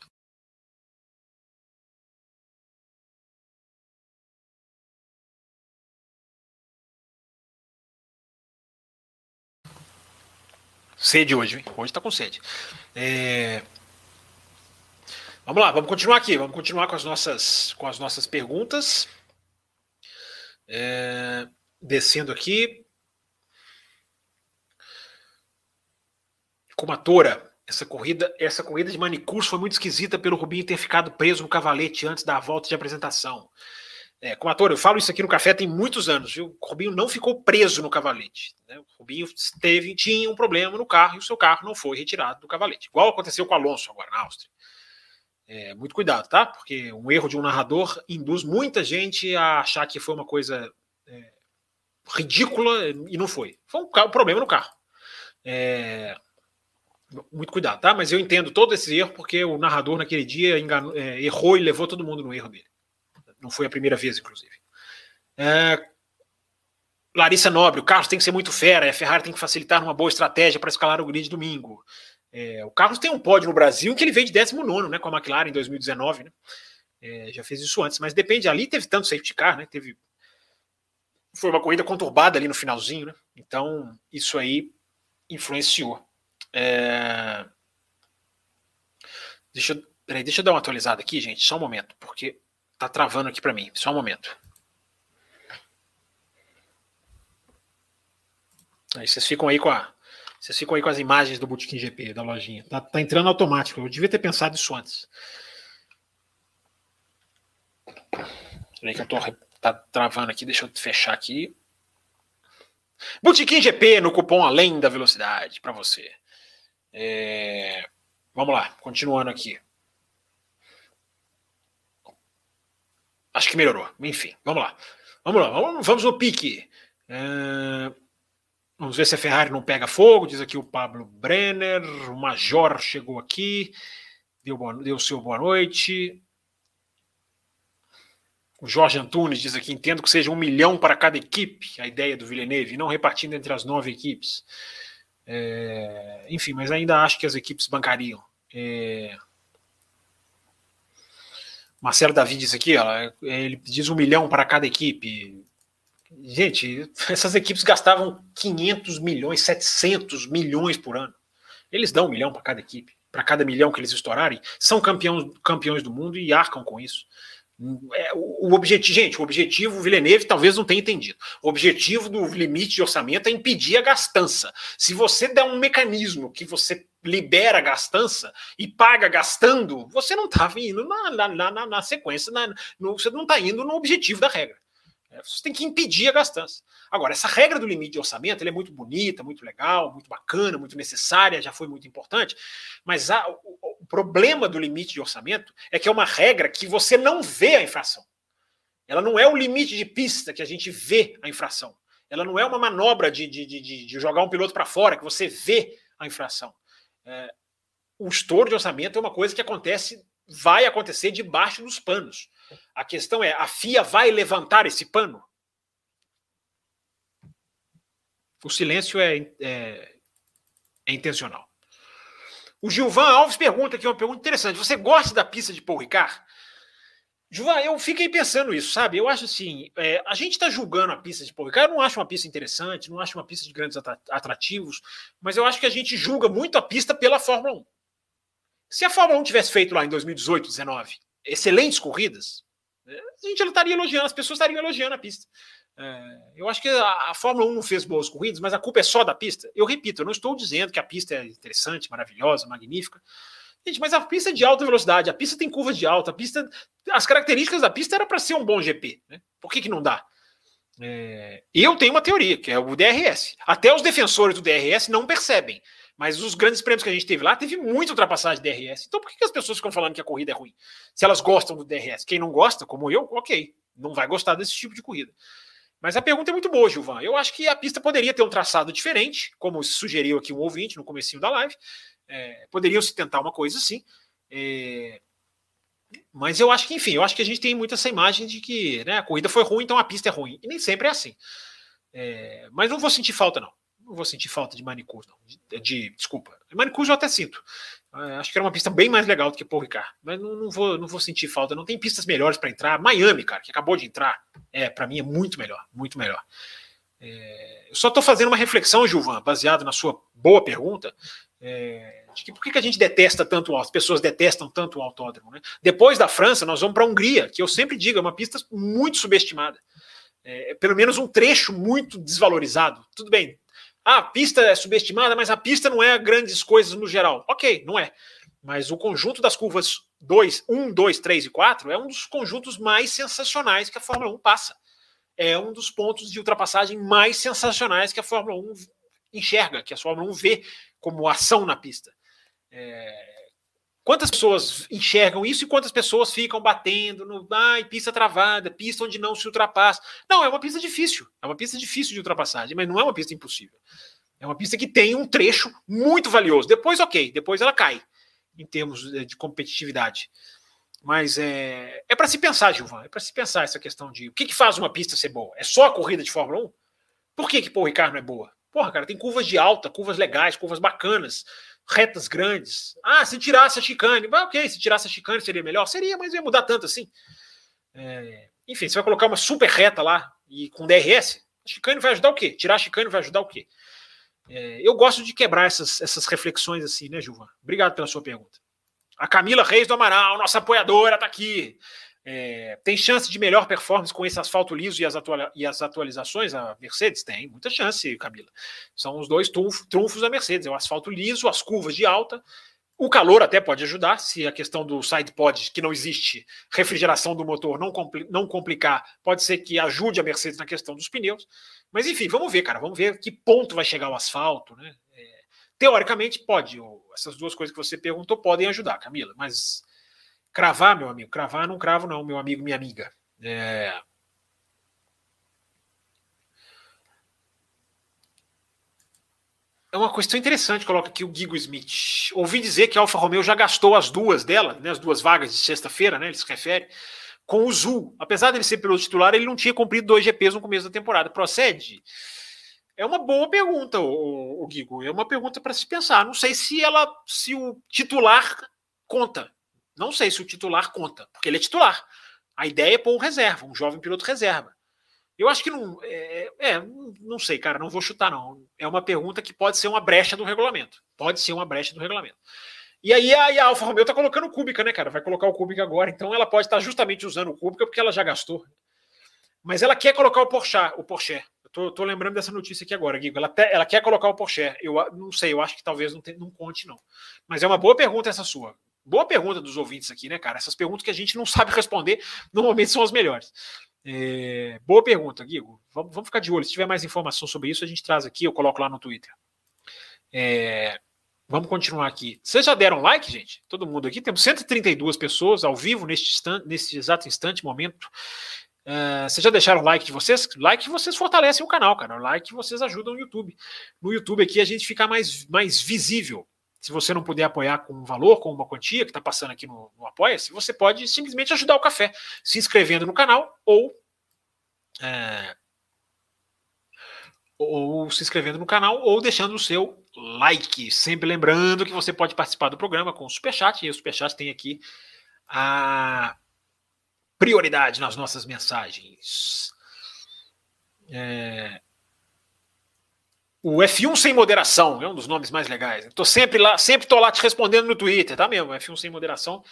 Sede hoje, hein? Hoje tá com sede. É... Vamos lá, vamos continuar aqui. Vamos continuar com as nossas, com as nossas perguntas. É... Descendo aqui. Comatora, essa corrida, essa corrida de manicurso foi muito esquisita pelo Rubinho ter ficado preso no cavalete antes da volta de apresentação. É, como ator, eu falo isso aqui no café tem muitos anos, viu? O Rubinho não ficou preso no cavalete. Né? O Rubinho teve, tinha um problema no carro e o seu carro não foi retirado do cavalete. Igual aconteceu com o Alonso agora na Áustria. É, muito cuidado, tá? Porque um erro de um narrador induz muita gente a achar que foi uma coisa é, ridícula e não foi. Foi um, um problema no carro. É, muito cuidado, tá? Mas eu entendo todo esse erro porque o narrador naquele dia enganou, é, errou e levou todo mundo no erro dele. Não foi a primeira vez, inclusive. É... Larissa Nobre, o Carlos tem que ser muito fera, a Ferrari tem que facilitar uma boa estratégia para escalar o grid domingo. É, o Carlos tem um pódio no Brasil que ele veio de 19 né, com a McLaren em 2019. Né? É, já fez isso antes, mas depende. Ali teve tanto safety car, né? Teve. Foi uma corrida conturbada ali no finalzinho, né? Então, isso aí influenciou. É... Deixa, eu... Peraí, deixa eu dar uma atualizada aqui, gente, só um momento, porque Tá travando aqui para mim. Só um momento. Aí vocês ficam aí com a. Vocês ficam aí com as imagens do Bootkin GP, da lojinha. Tá, tá entrando automático. Eu devia ter pensado isso antes. Peraí que eu tô. Tá travando aqui. Deixa eu fechar aqui. Bootkin GP no cupom Além da Velocidade para você. É... Vamos lá, continuando aqui. Acho que melhorou. Enfim, vamos lá. Vamos lá, vamos, vamos no pique. É, vamos ver se a Ferrari não pega fogo. Diz aqui o Pablo Brenner. O Major chegou aqui. Deu, deu seu boa noite. O Jorge Antunes diz aqui: entendo que seja um milhão para cada equipe, a ideia do Villeneuve, não repartindo entre as nove equipes. É, enfim, mas ainda acho que as equipes bancariam. É, Marcelo Davi diz aqui, ó, ele diz um milhão para cada equipe. Gente, essas equipes gastavam 500 milhões, 700 milhões por ano. Eles dão um milhão para cada equipe, para cada milhão que eles estourarem, são campeões, campeões do mundo e arcam com isso. É, o, objetivo, gente, o objetivo, o Villeneuve talvez não tenha entendido. O objetivo do limite de orçamento é impedir a gastança. Se você der um mecanismo que você libera a gastança e paga gastando, você não está indo na, na, na, na sequência, no, você não está indo no objetivo da regra. É, você tem que impedir a gastança. Agora, essa regra do limite de orçamento é muito bonita, muito legal, muito bacana, muito necessária, já foi muito importante, mas a, o, o, problema do limite de orçamento é que é uma regra que você não vê a infração. Ela não é o limite de pista que a gente vê a infração. Ela não é uma manobra de, de, de, de jogar um piloto para fora, que você vê a infração. É, o estouro de orçamento é uma coisa que acontece, vai acontecer debaixo dos panos. A questão é: a FIA vai levantar esse pano? O silêncio é, é, é intencional. O Gilvan Alves pergunta aqui uma pergunta interessante. Você gosta da pista de Paul Ricard? Gilvan, eu fiquei pensando isso, sabe? Eu acho assim, é, a gente está julgando a pista de Paul Ricard, eu não acho uma pista interessante, não acho uma pista de grandes atrativos, mas eu acho que a gente julga muito a pista pela Fórmula 1. Se a Fórmula 1 tivesse feito lá em 2018, 2019, excelentes corridas, a gente estaria elogiando, as pessoas estariam elogiando a pista. É, eu acho que a, a, Fórmula 1 não fez boas corridas, mas a culpa é só da pista. Eu repito, eu não estou dizendo que a pista é interessante, maravilhosa, magnífica. Gente, mas a pista é de alta velocidade, a pista tem curvas de alta, a pista. As características da pista era para ser um bom GP. Né? Por que, que não dá? É, eu tenho uma teoria, que é o DRS. Até os defensores do DRS não percebem. Mas os grandes prêmios que a gente teve lá, teve muita ultrapassagem de DRS. Então por que, as pessoas ficam falando que a corrida é ruim? Se elas gostam do DRS. Quem não gosta, como eu, ok. Não vai gostar desse tipo de corrida. Mas a pergunta é muito boa, Gilvan. Eu acho que a pista poderia ter um traçado diferente, como sugeriu aqui um ouvinte no comecinho da live. É, poderiam se tentar uma coisa assim. É, mas eu acho que, enfim, eu acho que a gente tem muito essa imagem de que né, a corrida foi ruim, então a pista é ruim. E nem sempre é assim. É, mas não vou sentir falta, não. Não vou sentir falta de Manicus, não. De, de, desculpa. Manicus eu até sinto. É, acho que era uma pista bem mais legal do que Paul Ricard. Mas não, não, vou, não vou sentir falta. Não tem pistas melhores para entrar. Miami, cara, que acabou de entrar, é para mim é muito melhor. Muito melhor. É, eu só estou fazendo uma reflexão, Gilvan, baseado na sua boa pergunta, é, de que por que, que a gente detesta tanto, as pessoas detestam tanto o autódromo. Né? Depois da França, nós vamos para a Hungria, que eu sempre digo, é uma pista muito subestimada. É, pelo menos um trecho muito desvalorizado. Tudo bem, ah, a pista é subestimada, mas a pista não é grandes coisas no geral. Ok, não é. Mas o conjunto das curvas 2, 1, 2, 3 e 4 é um dos conjuntos mais sensacionais que a Fórmula 1 passa. É um dos pontos de ultrapassagem mais sensacionais que a Fórmula 1 enxerga, que a Fórmula 1 vê como ação na pista. É, Quantas pessoas enxergam isso e quantas pessoas ficam batendo no ai, pista travada, pista onde não se ultrapassa? Não, é uma pista difícil. É uma pista difícil de ultrapassagem, mas não é uma pista impossível. É uma pista que tem um trecho muito valioso. Depois, ok, depois ela cai em termos de competitividade. Mas é, é para se pensar, Gilvan, é para se pensar essa questão de o que, que faz uma pista ser boa? É só a corrida de Fórmula 1? Por que, que o Ricardo não é boa? Porra, cara, tem curvas de alta, curvas legais, curvas bacanas retas grandes. Ah, se tirasse a chicane, ok, se tirasse a chicane seria melhor? Seria, mas ia mudar tanto assim. É, enfim, você vai colocar uma super reta lá e com DRS, a chicane vai ajudar o quê? Tirar a chicane vai ajudar o quê? É, eu gosto de quebrar essas, essas reflexões assim, né, Gilvan? Obrigado pela sua pergunta. A Camila Reis do Amaral, nossa apoiadora, está aqui. É, tem chance de melhor performance com esse asfalto liso e as, e as, atualizações? A Mercedes tem muita chance, Camila. São os dois trunfos da Mercedes: é o asfalto liso, as curvas de alta. O calor até pode ajudar, se a questão do side pod, que não existe refrigeração do motor, não, compli não complicar, pode ser que ajude a Mercedes na questão dos pneus. Mas enfim, vamos ver, cara, vamos ver que ponto vai chegar o asfalto, né? É, teoricamente, pode. Essas duas coisas que você perguntou podem ajudar, Camila, mas Cravar, meu amigo, cravar não cravo, não, meu amigo, minha amiga. É... É uma questão interessante, coloca aqui o Guigo Smith. Ouvi dizer que a Alfa Romeo já gastou as duas dela, né, as duas vagas de sexta-feira, né, ele se refere, com o Zul. Apesar dele ser piloto titular, ele não tinha cumprido dois GPs no começo da temporada. Procede? É uma boa pergunta, o, o Guigo. É uma pergunta para se pensar. Não sei se ela, se o titular conta. Não sei se o titular conta, porque ele é titular. A ideia é pôr um reserva, um jovem piloto reserva. Eu acho que não. É, é, não sei, cara, não vou chutar, não. É uma pergunta que pode ser uma brecha do regulamento. Pode ser uma brecha do regulamento. E aí a, a Alfa Romeo tá colocando o Kubica, né, cara? Vai colocar o Kubica agora, então ela pode estar justamente usando o Kubica porque ela já gastou. Mas ela quer colocar o Porsche, o Porsche. Eu tô, tô lembrando dessa notícia aqui agora, Guigo. Ela, te, ela quer colocar o Porsche. Eu não sei, eu acho que talvez não, te, não conte, não. Mas é uma boa pergunta essa sua. Boa pergunta dos ouvintes aqui, né, cara? Essas perguntas que a gente não sabe responder, normalmente são as melhores. É, boa pergunta, Guigo. Vamos, vamos, ficar de olho. Se tiver mais informação sobre isso, a gente traz aqui, eu coloco lá no Twitter. É, vamos continuar aqui. Vocês já deram like, gente? Todo mundo aqui? Temos 132 pessoas ao vivo neste, instante, neste exato instante, momento. Uh, vocês já deixaram like de vocês? Like vocês fortalecem o canal, cara. Like vocês ajudam o YouTube. No YouTube aqui a gente fica mais, mais visível. Se você não puder apoiar com um valor, com uma quantia que está passando aqui no, no Apoia-se, você pode simplesmente ajudar o café, se inscrevendo no canal ou é, ou se inscrevendo no canal ou deixando o seu like. Sempre lembrando que você pode participar do programa com o Superchat, e o Superchat tem aqui a prioridade nas nossas mensagens. É... O F1 sem moderação é um dos nomes mais legais. Estou sempre lá, sempre estou lá te respondendo no Twitter, tá mesmo? F1 sem moderação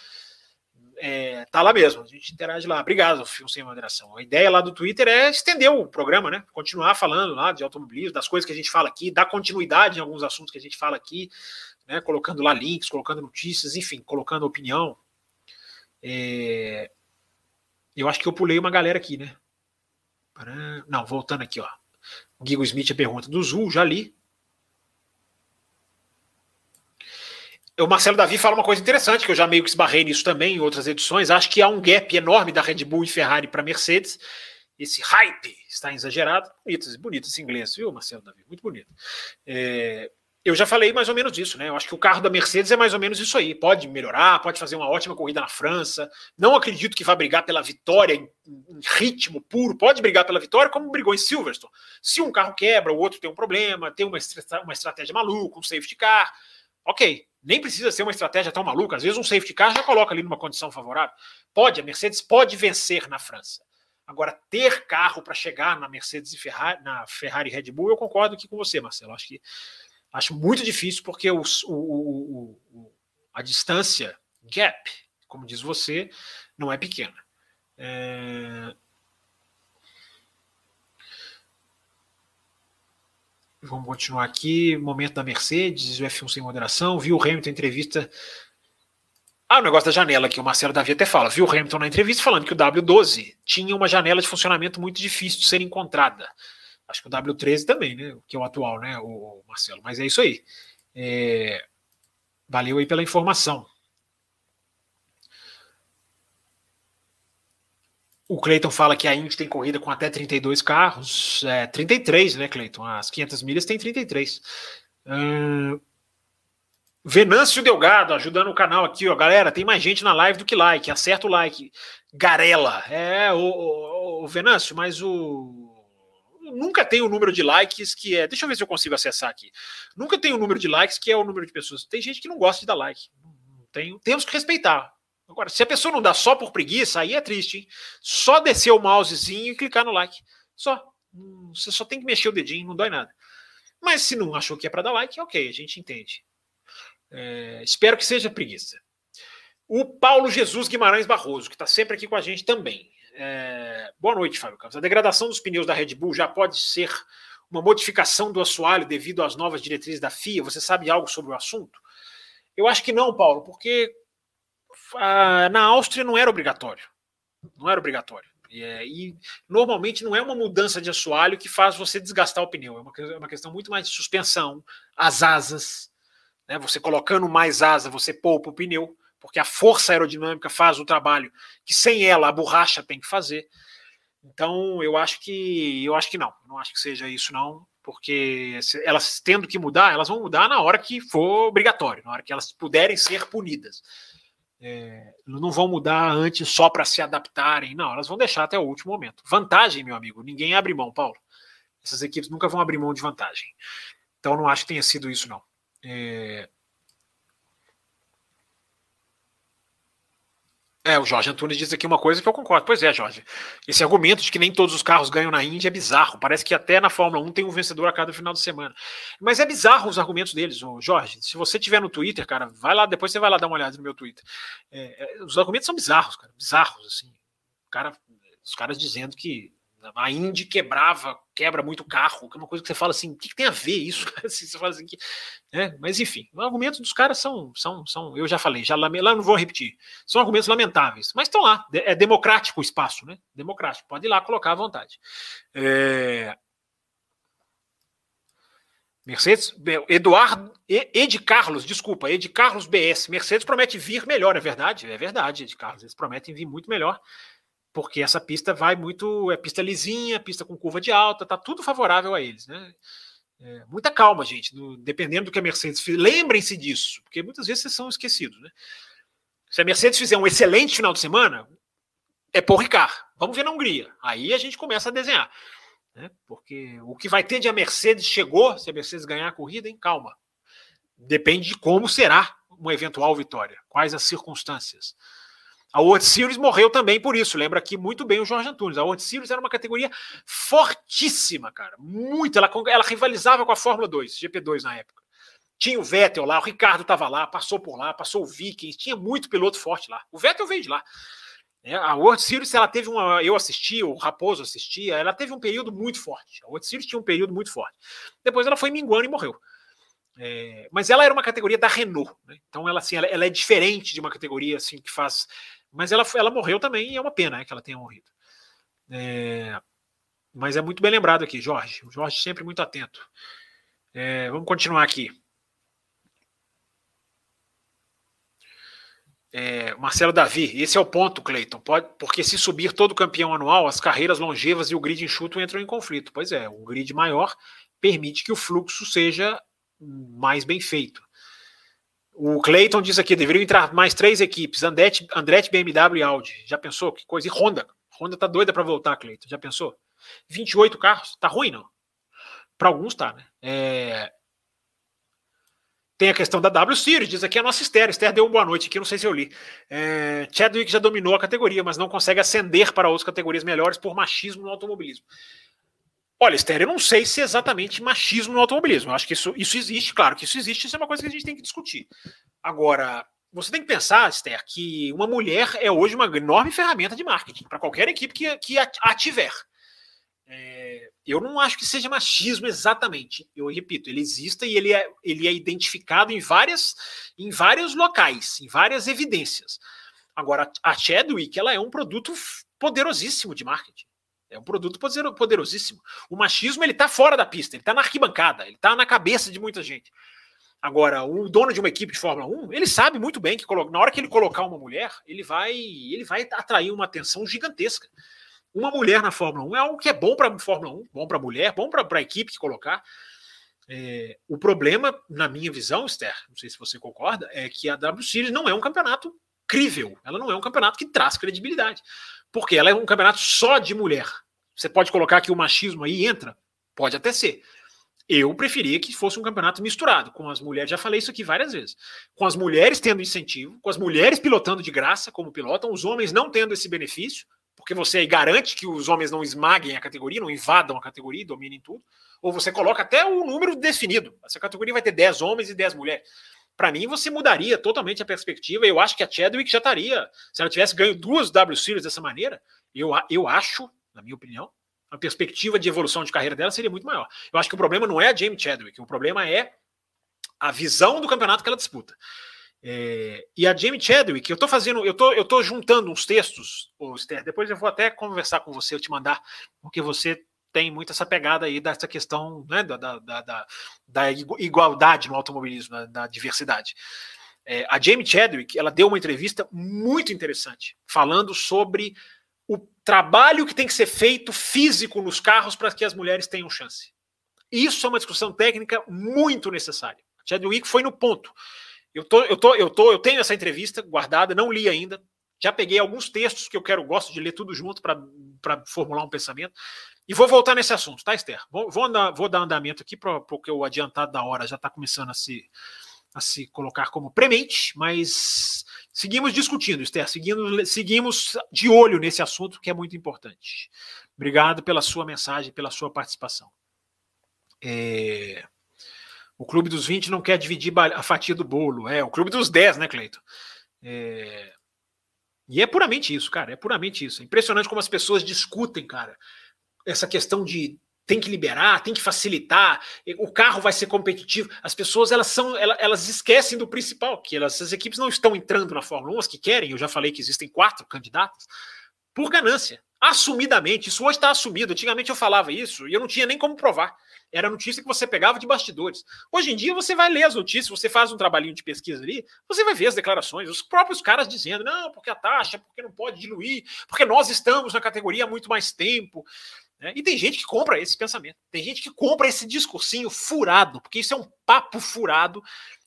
é, tá lá mesmo, a gente interage lá. Obrigado, Fio Sem Moderação. A ideia lá do Twitter é estender o programa, né? Continuar falando lá de automobilismo, das coisas que a gente fala aqui, dar continuidade em alguns assuntos que a gente fala aqui, né? Colocando lá links, colocando notícias, enfim, colocando opinião. É... Eu acho que eu pulei uma galera aqui, né? Não, voltando aqui, ó. O Guigo Smith pergunta do Zul, já li. o Marcelo Davi fala uma coisa interessante, que eu já meio que esbarrei nisso também em outras edições. Acho que há um gap enorme da Red Bull e Ferrari para Mercedes. Esse hype está exagerado. Bonito, bonito esse inglês, viu, Marcelo Davi? Muito bonito. É, eu já falei mais ou menos disso, né? Eu acho que o carro da Mercedes é mais ou menos isso aí. Pode melhorar, pode fazer uma ótima corrida na França. Não acredito que vai brigar pela vitória em, ritmo puro. Pode brigar pela vitória, como brigou em Silverstone. Se um carro quebra, o outro tem um problema, tem uma, uma estratégia maluca, um safety car. Ok, nem precisa ser uma estratégia tão maluca. Às vezes um safety car já coloca ali numa condição favorável. Pode, a Mercedes pode vencer na França. Agora, ter carro para chegar na Mercedes e Ferrari, na Ferrari Red Bull, eu concordo aqui com você, Marcelo. Acho que acho muito difícil porque o, o, o, a distância, gap, como diz você, não é pequena. É, Vamos continuar aqui. Momento da Mercedes, o F1 sem moderação. Viu o Hamilton entrevista. Ah, o negócio da janela aqui, o Marcelo Davi até fala. Viu o Hamilton na entrevista falando que o W12 tinha uma janela de funcionamento muito difícil de ser encontrada. Acho que o W13 também, né? Que é o atual, né, o Marcelo? Mas é isso aí. É... Valeu aí pela informação. O Cleiton fala que a Indy tem corrida com até 32 carros. É, 33, né, Cleiton? As 500 milhas tem 33. Hum, Venâncio Delgado ajudando o canal aqui, ó. Galera, tem mais gente na live do que like. Acerta o like. Garela. É, o, o, o Venâncio, mas o. Nunca tem o número de likes que é. Deixa eu ver se eu consigo acessar aqui. Nunca tem o número de likes que é o número de pessoas. Tem gente que não gosta de dar like. Tem, temos que respeitar. Agora, se a pessoa não dá só por preguiça, aí é triste, hein? Só descer o mousezinho e clicar no like. Só. Hum, você só tem que mexer o dedinho, não dói nada. Mas se não achou que é para dar like, ok, a gente entende. É, espero que seja preguiça. O Paulo Jesus Guimarães Barroso, que está sempre aqui com a gente também. É, boa noite, Fábio Campos. A degradação dos pneus da Red Bull já pode ser uma modificação do assoalho devido às novas diretrizes da FIA? Você sabe algo sobre o assunto? Eu acho que não, Paulo, porque na Áustria não era obrigatório. Não era obrigatório. E, é, e, normalmente não é uma mudança de assoalho que faz você desgastar o pneu. É uma, é uma questão muito mais de suspensão, as asas. Né? Você colocando mais asa, você poupa o pneu, porque a força aerodinâmica faz o trabalho que sem ela a borracha tem que fazer. Então eu acho que eu acho que não. não acho que seja isso não, porque elas tendo que mudar, elas vão mudar na hora que for obrigatório, na hora que elas puderem ser punidas. É, não vão mudar antes só para se adaptarem, não, elas vão deixar até o último momento. Vantagem, meu amigo, ninguém abre mão, Paulo. Essas equipes nunca vão abrir mão de vantagem. Então não acho que tenha sido isso, não. É, É, o Jorge Antunes diz aqui uma coisa que eu concordo. Pois é, Jorge. Esse argumento de que nem todos os carros ganham na Índia é bizarro. Parece que até na Fórmula 1 tem um vencedor a cada final de semana. Mas é bizarro os argumentos deles, Jorge. Se você tiver no Twitter, cara, vai lá, depois você vai lá dar uma olhada no meu Twitter. É, é, os argumentos são bizarros, cara. Bizarros, assim. Cara, os caras dizendo que a Indy quebrava, quebra muito carro, que é uma coisa que você fala assim, o que, que tem a ver isso? assim, você fala assim, que, né? Mas enfim, os argumentos dos caras são, são, são eu já falei, já lá não vou repetir, são argumentos lamentáveis, mas estão lá, é democrático o espaço, né? Democrático, pode ir lá colocar à vontade. É... Mercedes, Eduardo, Ed Carlos, desculpa, Ed Carlos BS. Mercedes promete vir melhor, é verdade? É verdade, Ed Carlos, eles prometem vir muito melhor. Porque essa pista vai muito. É pista lisinha, pista com curva de alta, tá tudo favorável a eles, né? É, muita calma, gente, no, dependendo do que a Mercedes fizer. Lembrem-se disso, porque muitas vezes vocês são esquecidos, né? Se a Mercedes fizer um excelente final de semana, é por Ricard. Vamos ver na Hungria. Aí a gente começa a desenhar. Né? Porque o que vai ter de a Mercedes chegou, se a Mercedes ganhar a corrida, hein? Calma. Depende de como será uma eventual vitória, quais as circunstâncias. A World Series morreu também por isso. Lembra aqui muito bem o Jorge Antunes. A World Series era uma categoria fortíssima, cara. Muito. Ela, ela rivalizava com a Fórmula 2, GP2 na época. Tinha o Vettel lá, o Ricardo estava lá, passou por lá, passou o Vikings, tinha muito piloto forte lá. O Vettel veio de lá. É, a World Series, ela teve uma. Eu assisti, o Raposo assistia, ela teve um período muito forte. A World Series tinha um período muito forte. Depois ela foi minguando e morreu. É, mas ela era uma categoria da Renault, né? então ela, assim, ela, ela, é diferente de uma categoria assim que faz mas ela, ela morreu também e é uma pena né, que ela tenha morrido. É, mas é muito bem lembrado aqui, Jorge. O Jorge sempre muito atento. É, vamos continuar aqui. É, Marcelo Davi, esse é o ponto, Cleiton. porque se subir todo campeão anual, as carreiras longevas e o grid enxuto entram em conflito. Pois é, um grid maior permite que o fluxo seja mais bem feito. O Clayton diz aqui: deveriam entrar mais três equipes: Andretti, Andretti BMW e Audi. Já pensou? Que coisa. E Honda. Honda tá doida para voltar, Clayton. Já pensou? 28 carros. Tá ruim, não? Para alguns tá, né? É... Tem a questão da W Series, diz aqui a nossa Esther. Esther deu uma boa noite aqui, não sei se eu li. É... Chadwick já dominou a categoria, mas não consegue ascender para outras categorias melhores por machismo no automobilismo. Olha, Esther, eu não sei se é exatamente machismo no automobilismo. Eu acho que isso, isso existe, claro que isso existe, isso é uma coisa que a gente tem que discutir. Agora, você tem que pensar, Esther, que uma mulher é hoje uma enorme ferramenta de marketing para qualquer equipe que, que a, tiver. É, eu não acho que seja machismo exatamente. Eu repito, ele existe e ele é, ele é identificado em, várias, em vários locais, em várias evidências. Agora, a Chadwick ela é um produto poderosíssimo de marketing. É um produto poderosíssimo. O machismo ele está fora da pista, ele está na arquibancada, ele está na cabeça de muita gente. Agora, o dono de uma equipe de Fórmula 1, ele sabe muito bem que na hora que ele colocar uma mulher, ele vai, ele vai atrair uma atenção gigantesca. Uma mulher na Fórmula 1 é algo que é bom para a Fórmula 1, bom para a mulher, bom para a equipe que colocar. É, o problema, na minha visão, Esther, não sei se você concorda, é que a W Series não é um campeonato crível. Ela não é um campeonato que traz credibilidade porque ela é um campeonato só de mulher. Você pode colocar que o machismo aí entra? Pode até ser. Eu preferia que fosse um campeonato misturado, com as mulheres, já falei isso aqui várias vezes, com as mulheres tendo incentivo, com as mulheres pilotando de graça, como pilotam, os homens não tendo esse benefício, porque você aí garante que os homens não esmaguem a categoria, não invadam a categoria, dominem tudo, ou você coloca até o número definido. Essa categoria vai ter 10 homens e 10 mulheres para mim você mudaria totalmente a perspectiva. Eu acho que a Chadwick já estaria, se ela tivesse ganho duas W Series dessa maneira, eu, eu acho, na minha opinião, a perspectiva de evolução de carreira dela seria muito maior. Eu acho que o problema não é a Jamie Chadwick, o problema é a visão do campeonato que ela disputa. É, e a Jamie Chadwick, eu estou fazendo, eu tô, eu tô juntando uns textos, Esther, depois eu vou até conversar com você, eu te mandar, porque você tem muito essa pegada aí dessa questão né, da, da, da, da igualdade no automobilismo, da, da diversidade. É, a Jamie Chadwick ela deu uma entrevista muito interessante, falando sobre o trabalho que tem que ser feito físico nos carros para que as mulheres tenham chance. Isso é uma discussão técnica muito necessária. A Chadwick foi no ponto. Eu, tô, eu, tô, eu, tô, eu tenho essa entrevista guardada, não li ainda. Já peguei alguns textos que eu quero, gosto de ler tudo junto para formular um pensamento. E vou voltar nesse assunto, tá, Esther? Vou, vou, andar, vou dar andamento aqui, porque o adiantado da hora já está começando a se, a se colocar como premente, mas seguimos discutindo, Esther, seguimos, seguimos de olho nesse assunto que é muito importante. Obrigado pela sua mensagem, pela sua participação. É... O Clube dos 20 não quer dividir a fatia do bolo. É, o Clube dos 10, né, Cleito? É... E é puramente isso, cara. É puramente isso. É impressionante como as pessoas discutem, cara essa questão de tem que liberar, tem que facilitar, o carro vai ser competitivo. As pessoas elas são, elas, esquecem do principal, que elas, as equipes não estão entrando na Fórmula 1, as que querem, eu já falei que existem quatro candidatos, por ganância. Assumidamente, isso hoje está assumido. Antigamente eu falava isso e eu não tinha nem como provar. Era notícia que você pegava de bastidores. Hoje em dia você vai ler as notícias, você faz um trabalhinho de pesquisa ali, você vai ver as declarações, os próprios caras dizendo, não, porque a taxa, porque não pode diluir, porque nós estamos na categoria há muito mais tempo. Né? E tem gente que compra esse pensamento, tem gente que compra esse discursinho furado, porque isso é um papo furado,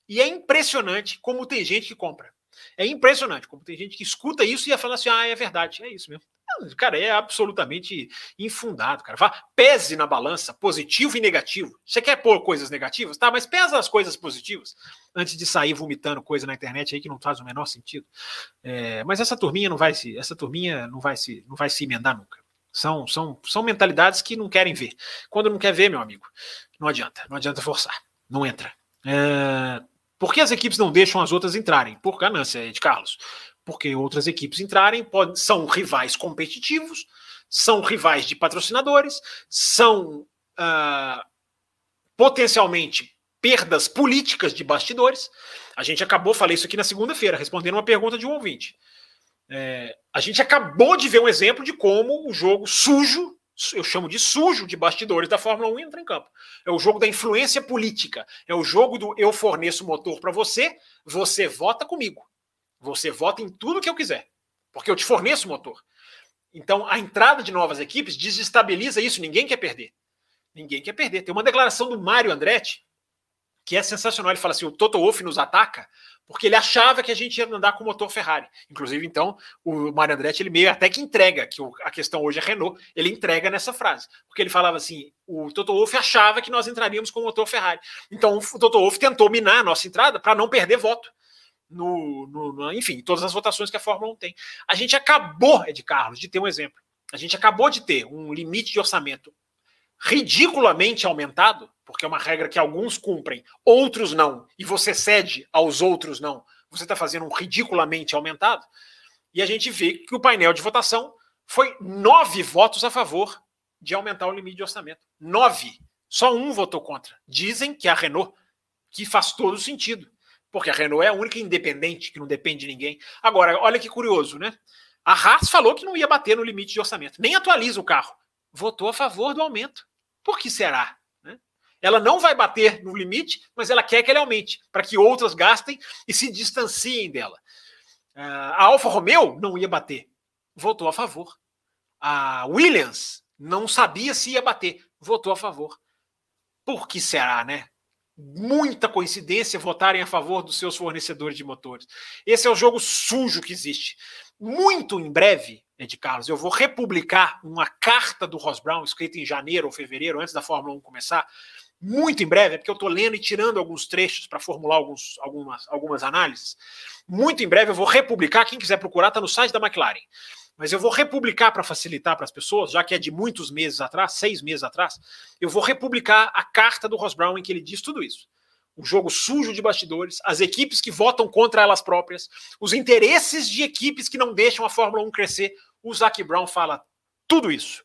e é impressionante como tem gente que compra. É impressionante como tem gente que escuta isso e ia falar assim: ah, é verdade, é isso mesmo. Cara, é absolutamente infundado, cara. Vá, pese na balança positivo e negativo. Você quer pôr coisas negativas? Tá, mas pesa as coisas positivas antes de sair vomitando coisa na internet aí que não faz o menor sentido. É, mas essa turminha não vai se, essa turminha não vai se, não vai se emendar nunca. São, são, são mentalidades que não querem ver. Quando não quer ver, meu amigo, não adianta, não adianta forçar, não entra. É, por que as equipes não deixam as outras entrarem? Por ganância, de Carlos. Porque outras equipes entrarem podem, são rivais competitivos, são rivais de patrocinadores, são uh, potencialmente perdas políticas de bastidores. A gente acabou, falei isso aqui na segunda-feira, respondendo uma pergunta de um ouvinte. É, a gente acabou de ver um exemplo de como o jogo sujo eu chamo de sujo de bastidores da Fórmula 1 entra em campo. É o jogo da influência política. É o jogo do eu forneço motor para você, você vota comigo. Você vota em tudo que eu quiser, porque eu te forneço motor. Então, a entrada de novas equipes desestabiliza isso. Ninguém quer perder. Ninguém quer perder. Tem uma declaração do Mário Andretti que é sensacional. Ele fala assim: o Toto Wolff nos ataca porque ele achava que a gente ia andar com motor Ferrari. Inclusive, então, o Mário Andretti, ele meio até que entrega, que a questão hoje é Renault, ele entrega nessa frase. Porque ele falava assim, o Toto Wolff achava que nós entraríamos com motor Ferrari. Então, o Toto Wolff tentou minar a nossa entrada para não perder voto. No, no, enfim, todas as votações que a Fórmula 1 tem. A gente acabou, Ed Carlos, de ter um exemplo. A gente acabou de ter um limite de orçamento ridiculamente aumentado, porque é uma regra que alguns cumprem, outros não, e você cede aos outros não, você está fazendo um ridiculamente aumentado. E a gente vê que o painel de votação foi nove votos a favor de aumentar o limite de orçamento. Nove. Só um votou contra. Dizem que é a Renault, que faz todo sentido. Porque a Renault é a única independente que não depende de ninguém. Agora, olha que curioso, né? A Haas falou que não ia bater no limite de orçamento. Nem atualiza o carro. Votou a favor do aumento. Por que será? Né? Ela não vai bater no limite, mas ela quer que ele aumente, para que outras gastem e se distanciem dela. Ah, a Alfa Romeo não ia bater, votou a favor. A Williams não sabia se ia bater, votou a favor. Por que será, né? Muita coincidência votarem a favor dos seus fornecedores de motores. Esse é o jogo sujo que existe. Muito em breve, Ed Carlos, eu vou republicar uma carta do Ross Brown, escrita em janeiro ou fevereiro, antes da Fórmula 1 começar, muito em breve, é porque eu estou lendo e tirando alguns trechos para formular alguns, algumas, algumas análises. Muito em breve eu vou republicar, quem quiser procurar, está no site da McLaren. Mas eu vou republicar para facilitar para as pessoas, já que é de muitos meses atrás, seis meses atrás, eu vou republicar a carta do Ross Brown em que ele diz tudo isso o jogo sujo de bastidores, as equipes que votam contra elas próprias, os interesses de equipes que não deixam a Fórmula 1 crescer, o Zac Brown fala tudo isso.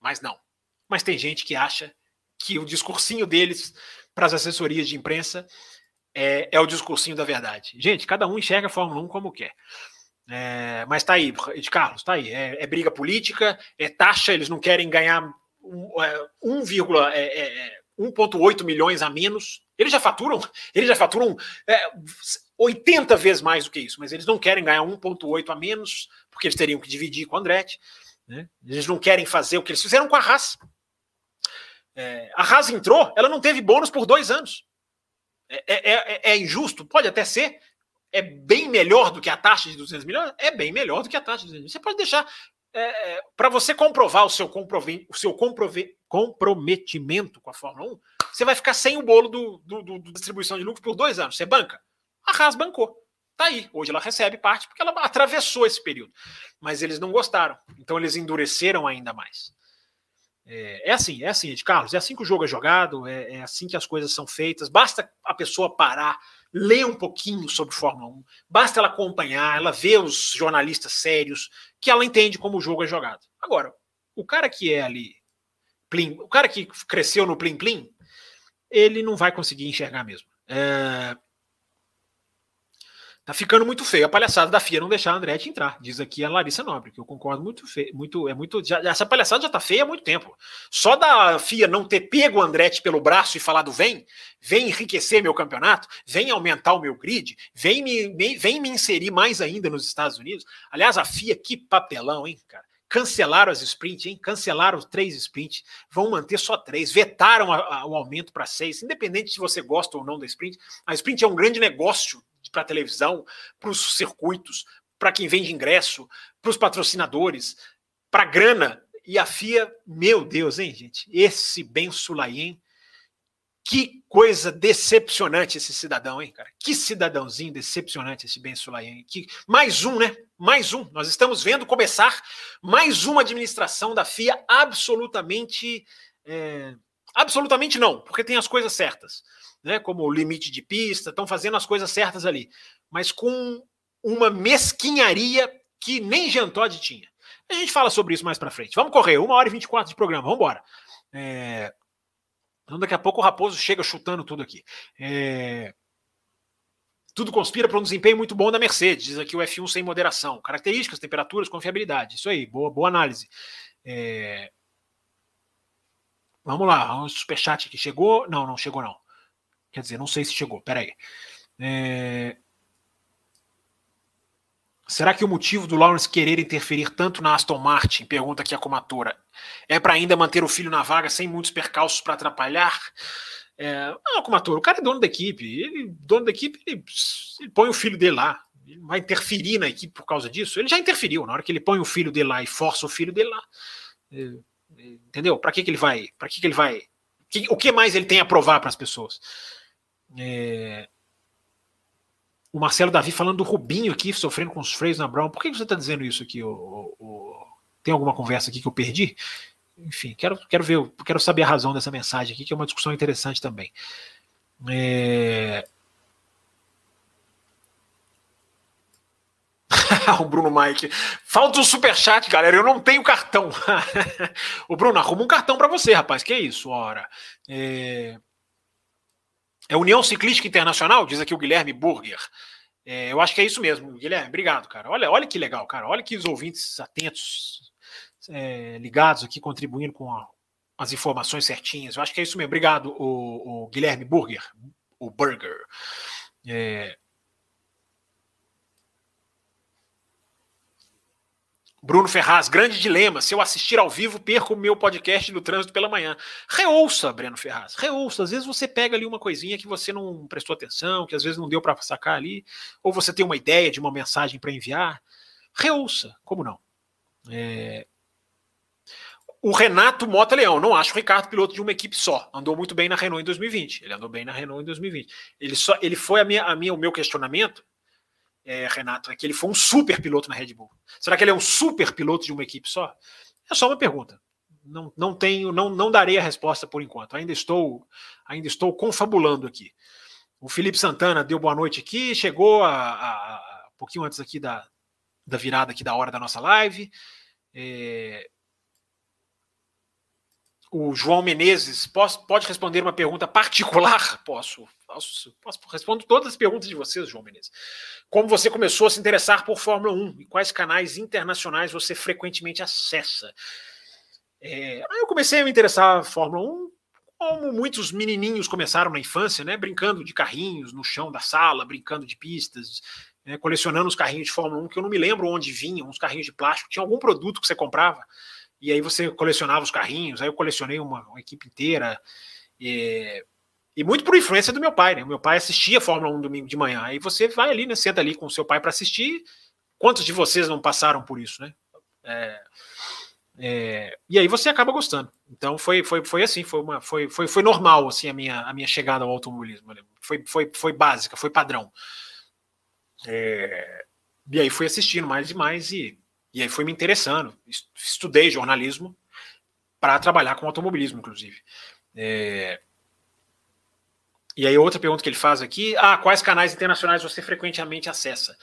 Mas não. Mas tem gente que acha que o discursinho deles para as assessorias de imprensa é, é, o discursinho da verdade. Gente, cada um enxerga a Fórmula 1 como quer. É, mas tá aí, de Carlos, tá aí. É, é, briga política, é taxa, eles não querem ganhar 1,8 é, é, milhões a menos. Eles já faturam, eles já faturam 80 vezes mais do que isso, mas eles não querem ganhar 1,8 a menos porque eles teriam que dividir com o Andretti. Né? Eles não querem fazer o que eles fizeram com a Haas. É, a Haas entrou, ela não teve bônus por dois anos. É, é, é, é, injusto? Pode até ser. É bem melhor do que a taxa de 200 milhões? É bem melhor do que a taxa de 200 milhões. Você pode deixar. É, é, para você comprovar o seu, comprove, o seu comprove, comprometimento com a Fórmula 1, você vai ficar sem o bolo do, do, do, do distribuição de lucros por dois anos. Você banca? A Haas bancou. Tá aí. Hoje ela recebe parte porque ela atravessou esse período. Mas eles não gostaram. Então eles endureceram ainda mais. É, é assim, é assim, Ed Carlos. É assim que o jogo é jogado, é, é assim que as coisas são feitas. Basta a pessoa parar, ler um pouquinho sobre Fórmula 1, basta ela acompanhar, ela ver os jornalistas sérios, que ela entende como o jogo é jogado. Agora, o cara que é ali, plim, o cara que cresceu no Plim Plim, ele não vai conseguir enxergar mesmo. É, Tá ficando muito feio a palhaçada da FIA não deixar a Andretti entrar, diz aqui a Larissa Nobre, que eu concordo muito feio, muito é muito já, essa palhaçada já tá feia há muito tempo. Só da FIA não ter pego o Andretti pelo braço e falado vem, vem enriquecer meu campeonato, vem aumentar o meu grid, vem me, me vem me inserir mais ainda nos Estados Unidos. Aliás, a FIA que papelão, hein, cara. Cancelaram as sprints, hein? Cancelaram três sprints, vão manter só três, vetaram a, a, o aumento para seis, independente se você gosta ou não da sprint. A sprint é um grande negócio para televisão, para os circuitos, para quem vende ingresso, para os patrocinadores, para grana. E a FIA, meu Deus, hein, gente? Esse Ben Sulaim, que coisa decepcionante esse cidadão, hein, cara? Que cidadãozinho decepcionante esse Ben Sulaim. Que mais um, né? Mais um. Nós estamos vendo começar mais uma administração da FIA absolutamente é, absolutamente não, porque tem as coisas certas né, como o limite de pista, estão fazendo as coisas certas ali, mas com uma mesquinharia que nem Jean Todt tinha. A gente fala sobre isso mais para frente. Vamos correr, uma hora e 24 de programa, vamos embora. É... Então daqui a pouco o Raposo chega chutando tudo aqui. É... Tudo conspira para um desempenho muito bom da Mercedes, diz aqui o F1 sem moderação. Características, temperaturas, confiabilidade. Isso aí, boa, boa análise. É... Vamos lá, um superchat que chegou. Não, não chegou não. Quer dizer, não sei se chegou. Peraí. É... Será que o motivo do Lawrence querer interferir tanto na Aston Martin, pergunta aqui a comatora, é para ainda manter o filho na vaga sem muitos percalços para atrapalhar? É... Ah, comatora, o cara é dono da equipe. Ele, dono da equipe, ele, ele põe o filho dele lá. Ele vai interferir na equipe por causa disso? Ele já interferiu. Na hora que ele põe o filho dele lá e força o filho dele lá. É, é entendeu? Para que, que ele vai? Para que, que ele vai? o que mais ele tem a provar para as pessoas? É... O Marcelo Davi falando do Rubinho aqui, sofrendo com os freios na Brown. Por que você está dizendo isso aqui? O, o, Tem alguma conversa aqui que eu perdi? Enfim, quero, quero ver, quero saber a razão dessa mensagem aqui, que é uma discussão interessante também. É... o Bruno Mike. Falta o superchat, galera. Eu não tenho cartão. o Bruno, arruma um cartão para você, rapaz. Que isso, ora. É... É União Ciclística Internacional, diz aqui o Guilherme Burger. É, eu acho que é isso mesmo, Guilherme. Obrigado, cara. Olha, olha que legal, cara. Olha que os ouvintes atentos, é, ligados aqui, contribuindo com a, as informações certinhas. Eu acho que é isso mesmo. Obrigado, o, o Guilherme Burger. O Burger. É, Bruno Ferraz, grande dilema. Se eu assistir ao vivo, perco o meu podcast do trânsito pela manhã. Reouça, Breno Ferraz. Reouça. Às vezes você pega ali uma coisinha que você não prestou atenção, que às vezes não deu para sacar ali, ou você tem uma ideia de uma mensagem para enviar. Reouça, como não? É... O Renato Mota Leão, não acho o Ricardo piloto de uma equipe só. Andou muito bem na Renault em 2020. Ele andou bem na Renault em 2020. Ele só, ele foi a minha, a minha, o meu questionamento é, Renato, é que ele foi um super piloto na Red Bull. Será que ele é um super piloto de uma equipe só? É só uma pergunta. Não, não tenho, não, não darei a resposta por enquanto. Ainda estou, ainda estou confabulando aqui. O Felipe Santana deu boa noite aqui, chegou a, a, a um pouquinho antes aqui da, da virada aqui da hora da nossa live. É, o João Menezes posso, pode responder uma pergunta particular? Posso, posso, posso respondo todas as perguntas de vocês, João Menezes. Como você começou a se interessar por Fórmula 1 e quais canais internacionais você frequentemente acessa? É, eu comecei a me interessar por Fórmula 1 como muitos menininhos começaram na infância, né, brincando de carrinhos no chão da sala, brincando de pistas, né, colecionando os carrinhos de Fórmula 1 que eu não me lembro onde vinham, uns carrinhos de plástico, tinha algum produto que você comprava e aí você colecionava os carrinhos, aí eu colecionei uma, uma equipe inteira, e, e, muito por influência do meu pai, né? O meu pai assistia Fórmula 1 domingo de manhã, aí você vai ali, né? Senta ali com o seu pai para assistir. Quantos de vocês não passaram por isso, né? É, é, e aí você acaba gostando. Então foi, foi, foi assim, foi, uma, foi, foi, foi normal assim a minha, a minha chegada ao automobilismo. Né? Foi, foi, foi básica, foi padrão. É, e aí fui assistindo mais e mais e e aí foi me interessando. Estudei jornalismo para trabalhar com automobilismo, inclusive. É... E aí, outra pergunta que ele faz aqui: ah, quais canais internacionais você frequentemente acessa?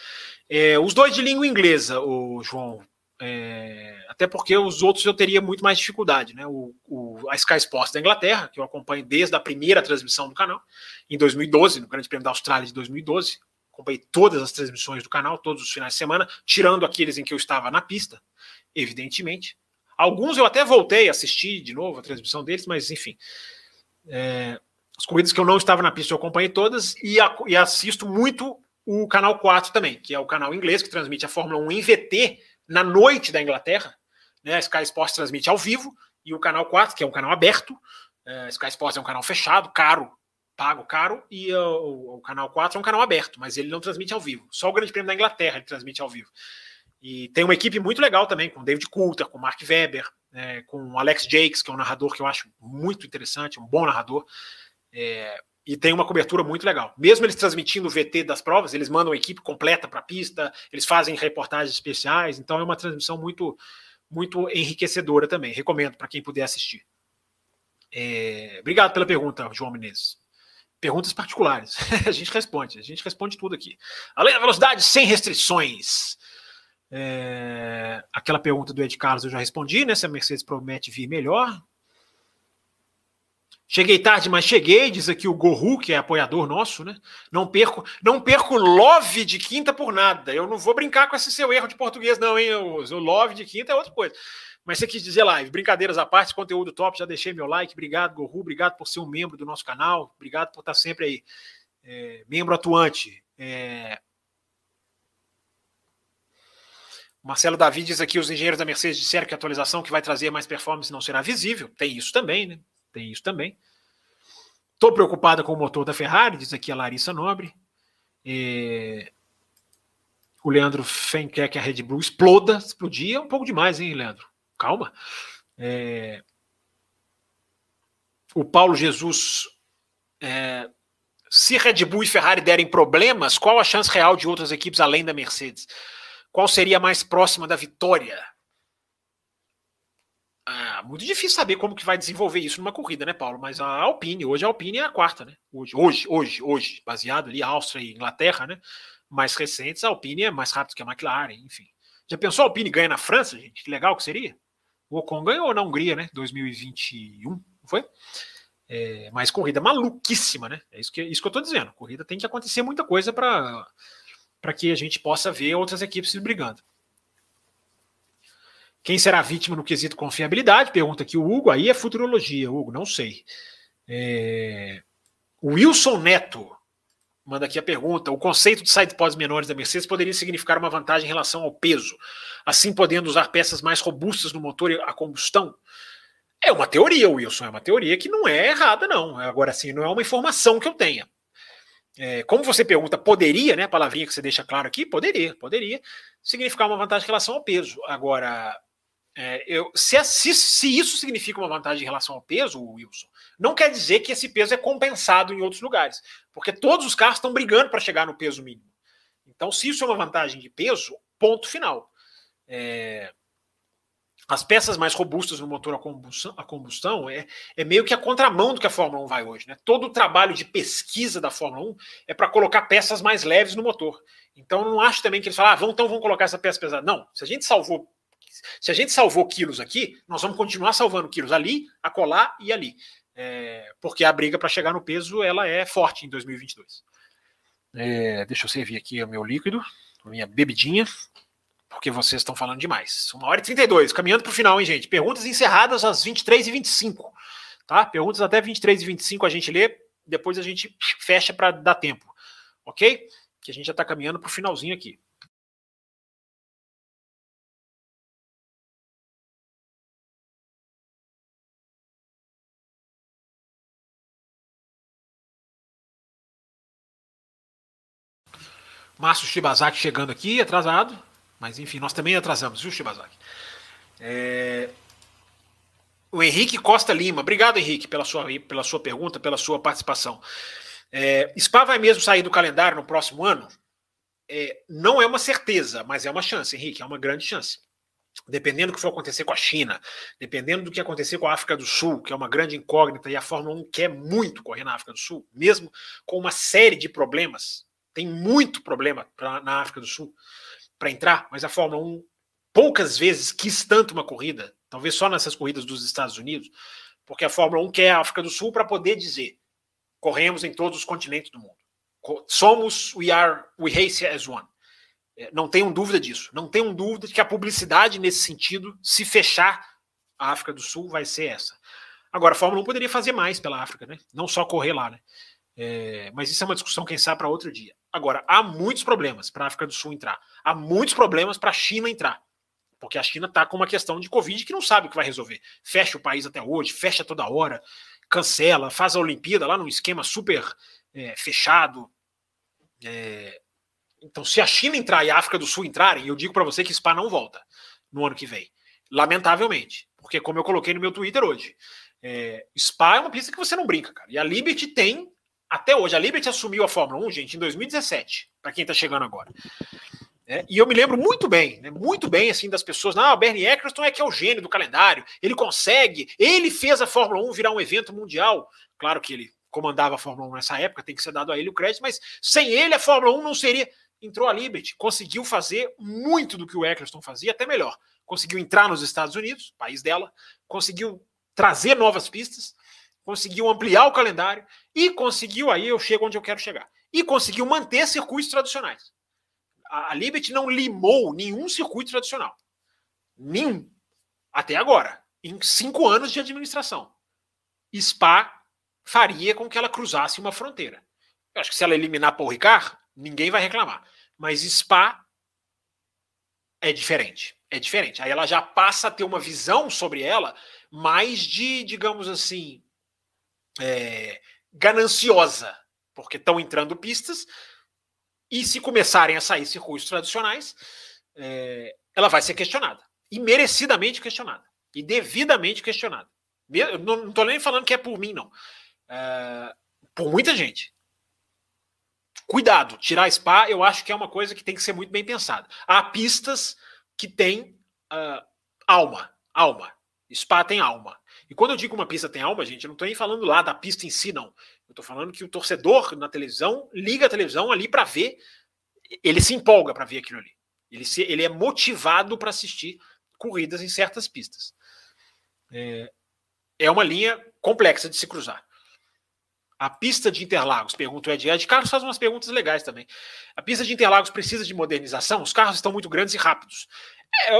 É, os dois de língua inglesa, o João. É, até porque os outros eu teria muito mais dificuldade, né? O, o, a Sky Sports da Inglaterra, que eu acompanho desde a primeira transmissão do canal, em 2012, no Grande Prêmio da Austrália de 2012, acompanhei todas as transmissões do canal, todos os finais de semana, tirando aqueles em que eu estava na pista, evidentemente. Alguns eu até voltei a assistir de novo a transmissão deles, mas enfim. É, as corridas que eu não estava na pista eu acompanhei todas e, a, e assisto muito o canal 4 também, que é o canal inglês que transmite a Fórmula 1 em VT na noite da Inglaterra. Né? A Sky Sports transmite ao vivo e o canal 4, que é um canal aberto. É, Sky Sports é um canal fechado, caro, pago caro, e o, o, canal 4 é um canal aberto, mas ele não transmite ao vivo. Só o Grande Prêmio da Inglaterra ele transmite ao vivo. E tem uma equipe muito legal também, com David Coulter, com Mark Webber, é, com Alex Jakes, que é um narrador que eu acho muito interessante, um bom narrador. É, e tem uma cobertura muito legal. Mesmo eles transmitindo o VT das provas, eles mandam a equipe completa para a pista, eles fazem reportagens especiais, então é uma transmissão muito muito enriquecedora também. Recomendo para quem puder assistir. É, obrigado pela pergunta, João Menezes. Perguntas particulares. a gente responde, a gente responde tudo aqui. Além da velocidade, sem restrições. É, aquela pergunta do Ed Carlos eu já respondi, né? Se a Mercedes promete vir melhor. Cheguei tarde, mas cheguei, diz aqui o Gorru, que é apoiador nosso, né? Não perco, não perco love de quinta por nada. Eu não vou brincar com esse seu erro de português, não, hein? O, o love de quinta é outra coisa. Mas você quis dizer live, brincadeiras à parte, conteúdo top, já deixei meu like. Obrigado, Gorru, obrigado por ser um membro do nosso canal, obrigado por estar sempre aí. É, membro atuante. É... Marcelo Davi diz aqui: os engenheiros da Mercedes disseram que a atualização que vai trazer mais performance não será visível. Tem isso também, né? Tem isso também. Estou preocupada com o motor da Ferrari, diz aqui a Larissa Nobre. É... O Leandro Fen quer que a Red Bull exploda. Explodir é um pouco demais, hein, Leandro? Calma. É... O Paulo Jesus. É... Se Red Bull e Ferrari derem problemas, qual a chance real de outras equipes além da Mercedes? Qual seria a mais próxima da vitória? Ah, muito difícil saber como que vai desenvolver isso numa corrida, né, Paulo? Mas a Alpine, hoje a Alpine é a quarta, né? Hoje, hoje, hoje, hoje, baseado ali Áustria e Inglaterra, né? Mais recentes, a Alpine é mais rápido que a McLaren, enfim. Já pensou a Alpine ganha na França, gente? Que legal que seria. O Ocon ganhou na Hungria, né? 2021, não foi? É, mas corrida maluquíssima, né? É isso que, isso que eu tô dizendo. Corrida tem que acontecer muita coisa para que a gente possa ver outras equipes brigando. Quem será vítima no quesito confiabilidade? Pergunta aqui o Hugo. Aí é futurologia, Hugo, não sei. É... Wilson Neto manda aqui a pergunta. O conceito de sidepods menores da Mercedes poderia significar uma vantagem em relação ao peso, assim podendo usar peças mais robustas no motor a combustão? É uma teoria, Wilson, é uma teoria que não é errada, não. Agora, assim, não é uma informação que eu tenha. É, como você pergunta, poderia, né? A palavrinha que você deixa claro aqui, poderia, poderia significar uma vantagem em relação ao peso. Agora, é, eu, se, se, se, isso significa uma vantagem em relação ao peso, Wilson, não quer dizer que esse peso é compensado em outros lugares, porque todos os carros estão brigando para chegar no peso mínimo. Então, se isso é uma vantagem de peso, ponto final. É, as peças mais robustas no motor a combustão, a combustão é, é, meio que a contramão do que a Fórmula 1 vai hoje. Né? Todo o trabalho de pesquisa da Fórmula 1 é para colocar peças mais leves no motor. Então, não acho também que eles falam, ah, vamos, então vamos colocar essa peça pesada. Não, se a gente salvou se a gente salvou quilos aqui, nós vamos continuar salvando quilos ali, acolá e ali. É, porque a briga para chegar no peso ela é forte em 2022. É, deixa eu servir aqui o meu líquido, minha bebidinha, porque vocês estão falando demais. Uma hora e 32, caminhando para o final, hein, gente? Perguntas encerradas às 23 e 25 tá? Perguntas até 23 e 25 a gente lê, depois a gente fecha para dar tempo, ok? Que a gente já está caminhando para o finalzinho aqui. Márcio Shibazaki chegando aqui, atrasado. Mas enfim, nós também atrasamos, viu, Shibazaki? É... O Henrique Costa Lima. Obrigado, Henrique, pela sua, pela sua pergunta, pela sua participação. É... Spa vai mesmo sair do calendário no próximo ano? É... Não é uma certeza, mas é uma chance, Henrique, é uma grande chance. Dependendo do que for acontecer com a China, dependendo do que acontecer com a África do Sul, que é uma grande incógnita, e a Fórmula 1 quer muito correr na África do Sul, mesmo com uma série de problemas tem muito problema pra, na África do Sul para entrar, mas a Fórmula 1 poucas vezes quis tanto uma corrida, talvez só nessas corridas dos Estados Unidos, porque a Fórmula 1 quer a África do Sul para poder dizer: corremos em todos os continentes do mundo. somos, we are, we race as one. É, não tenham dúvida disso. Não tenham dúvida de que a publicidade nesse sentido, se fechar a África do Sul, vai ser essa. Agora, a Fórmula 1 poderia fazer mais pela África, né? Não só correr lá, né? É, mas isso é uma discussão, quem sabe, para outro dia. Agora, há muitos problemas para a África do Sul entrar. Há muitos problemas para a China entrar. Porque a China está com uma questão de Covid que não sabe o que vai resolver. Fecha o país até hoje, fecha toda hora, cancela, faz a Olimpíada lá num esquema super é, fechado. É, então, se a China entrar e a África do Sul entrarem, eu digo para você que Spa não volta no ano que vem. Lamentavelmente. Porque, como eu coloquei no meu Twitter hoje, é, Spa é uma pista que você não brinca, cara. E a Liberty tem até hoje. A Liberty assumiu a Fórmula 1, gente, em 2017, para quem está chegando agora. É, e eu me lembro muito bem, né, muito bem, assim, das pessoas. Não, o Bernie Eccleston é que é o gênio do calendário. Ele consegue, ele fez a Fórmula 1 virar um evento mundial. Claro que ele comandava a Fórmula 1 nessa época, tem que ser dado a ele o crédito, mas sem ele a Fórmula 1 não seria. Entrou a Liberty, conseguiu fazer muito do que o Eccleston fazia, até melhor. Conseguiu entrar nos Estados Unidos, país dela, conseguiu trazer novas pistas, conseguiu ampliar o calendário e conseguiu, aí eu chego onde eu quero chegar, e conseguiu manter circuitos tradicionais. A, a Liberty não limou nenhum circuito tradicional. Nenhum. Até agora. Em cinco anos de administração. Spa faria com que ela cruzasse uma fronteira. Eu acho que se ela eliminar Paul Ricard, ninguém vai reclamar. Mas Spa é diferente. É diferente. Aí ela já passa a ter uma visão sobre ela mais de, digamos assim, é, gananciosa, porque estão entrando pistas, e se começarem a sair circuitos tradicionais, é, ela vai ser questionada. E merecidamente questionada. E devidamente questionada. não estou nem falando que é por mim, não. É, por muita gente. Cuidado, tirar spa, eu acho que é uma coisa que tem que ser muito bem pensada. Há pistas que têm uh, alma. Alma. Spa tem alma. E quando eu digo uma pista tem alma, gente, eu não estou nem falando lá da pista em si, não. Eu estou falando que o torcedor na televisão liga a televisão ali para ver, ele se empolga para ver aquilo ali. Ele, se, ele é motivado para assistir corridas em certas pistas. É, é uma linha complexa de se cruzar. A pista de Interlagos, pergunta o Ed. Ed Carlos faz umas perguntas legais também. A pista de Interlagos precisa de modernização? Os carros estão muito grandes e rápidos. É,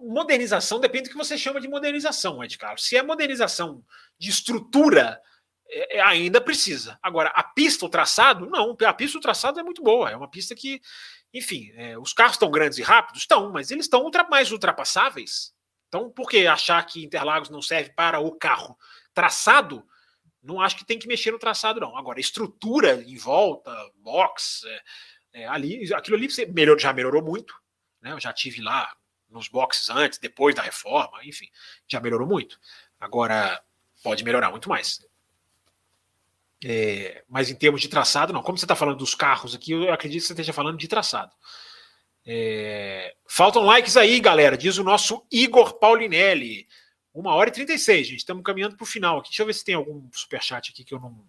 modernização depende do que você chama de modernização, Ed Carlos. Se é modernização de estrutura, é, é, ainda precisa. Agora, a pista, o traçado, não. A pista, o traçado é muito boa. É uma pista que, enfim, é, os carros estão grandes e rápidos? Estão, mas eles estão ultra, mais ultrapassáveis. Então, por que achar que Interlagos não serve para o carro? Traçado, não acho que tem que mexer no traçado, não. Agora, estrutura em volta, box, é, é, ali, aquilo ali melhor, já melhorou muito. Né? Eu já tive lá nos boxes antes, depois da reforma, enfim, já melhorou muito. Agora, pode melhorar muito mais. É, mas em termos de traçado, não. Como você está falando dos carros aqui, eu acredito que você esteja falando de traçado. É, faltam likes aí, galera, diz o nosso Igor Paulinelli. Uma hora e 36, gente. Estamos caminhando para o final aqui. Deixa eu ver se tem algum superchat aqui que eu não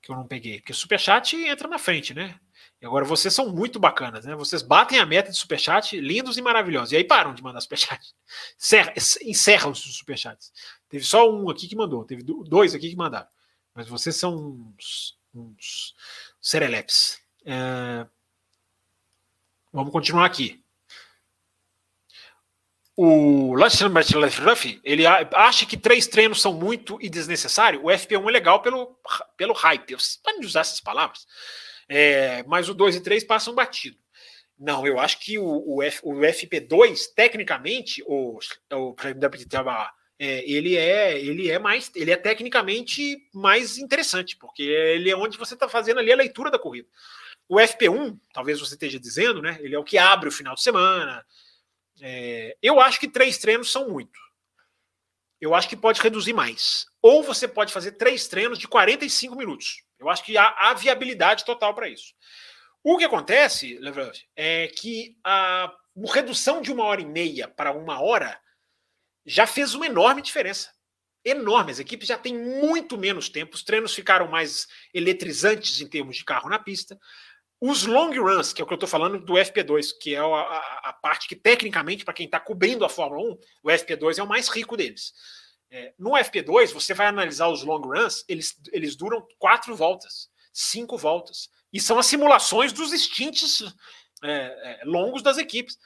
que eu não peguei. Porque superchat entra na frente, né? E agora vocês são muito bacanas, né? Vocês batem a meta de superchat, lindos e maravilhosos. E aí param de mandar superchat. Encerram os superchats. Teve só um aqui que mandou, teve dois aqui que mandaram. Mas vocês são uns, uns serelepes. É... Vamos continuar aqui. O Ruff, ele acha que três treinos são muito e desnecessário. O FP1 é legal pelo, pelo hype. Você pode usar essas palavras. É, mas o 2 e 3 passam batido. Não, eu acho que o, o, F, o FP2, tecnicamente, o, o é, ele é ele é mais ele é tecnicamente mais interessante, porque ele é onde você está fazendo ali a leitura da corrida. O FP1, talvez você esteja dizendo, né? Ele é o que abre o final de semana. É, eu acho que três treinos são muito. Eu acho que pode reduzir mais. Ou você pode fazer três treinos de 45 minutos. Eu acho que há, há viabilidade total para isso. O que acontece, Levrov, é que a redução de uma hora e meia para uma hora já fez uma enorme diferença. Enorme. As equipes já têm muito menos tempo, os treinos ficaram mais eletrizantes em termos de carro na pista. Os long runs, que é o que eu estou falando do FP2, que é a, a, a parte que, tecnicamente, para quem está cobrindo a Fórmula 1, o FP2 é o mais rico deles. É, no FP2, você vai analisar os long runs, eles, eles duram quatro voltas. cinco voltas. E são as simulações dos stints é, é, longos das equipes.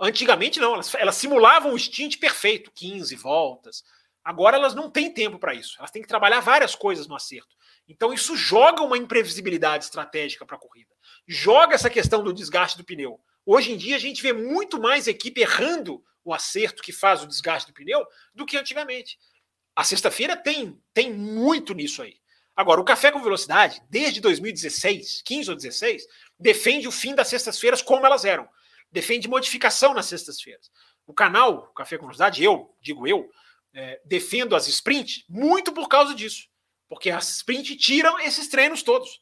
Antigamente não, elas, elas simulavam o stint perfeito, 15 voltas. Agora elas não têm tempo para isso. Elas têm que trabalhar várias coisas no acerto. Então isso joga uma imprevisibilidade estratégica para a corrida. Joga essa questão do desgaste do pneu. Hoje em dia a gente vê muito mais equipe errando o acerto que faz o desgaste do pneu do que antigamente. A sexta-feira tem, tem muito nisso aí. Agora, o Café com Velocidade, desde 2016, 15 ou 16, defende o fim das sextas-feiras como elas eram. Defende modificação nas sextas-feiras. O canal Café com Velocidade, eu, digo eu, é, defendo as sprint muito por causa disso. Porque as sprint tiram esses treinos todos.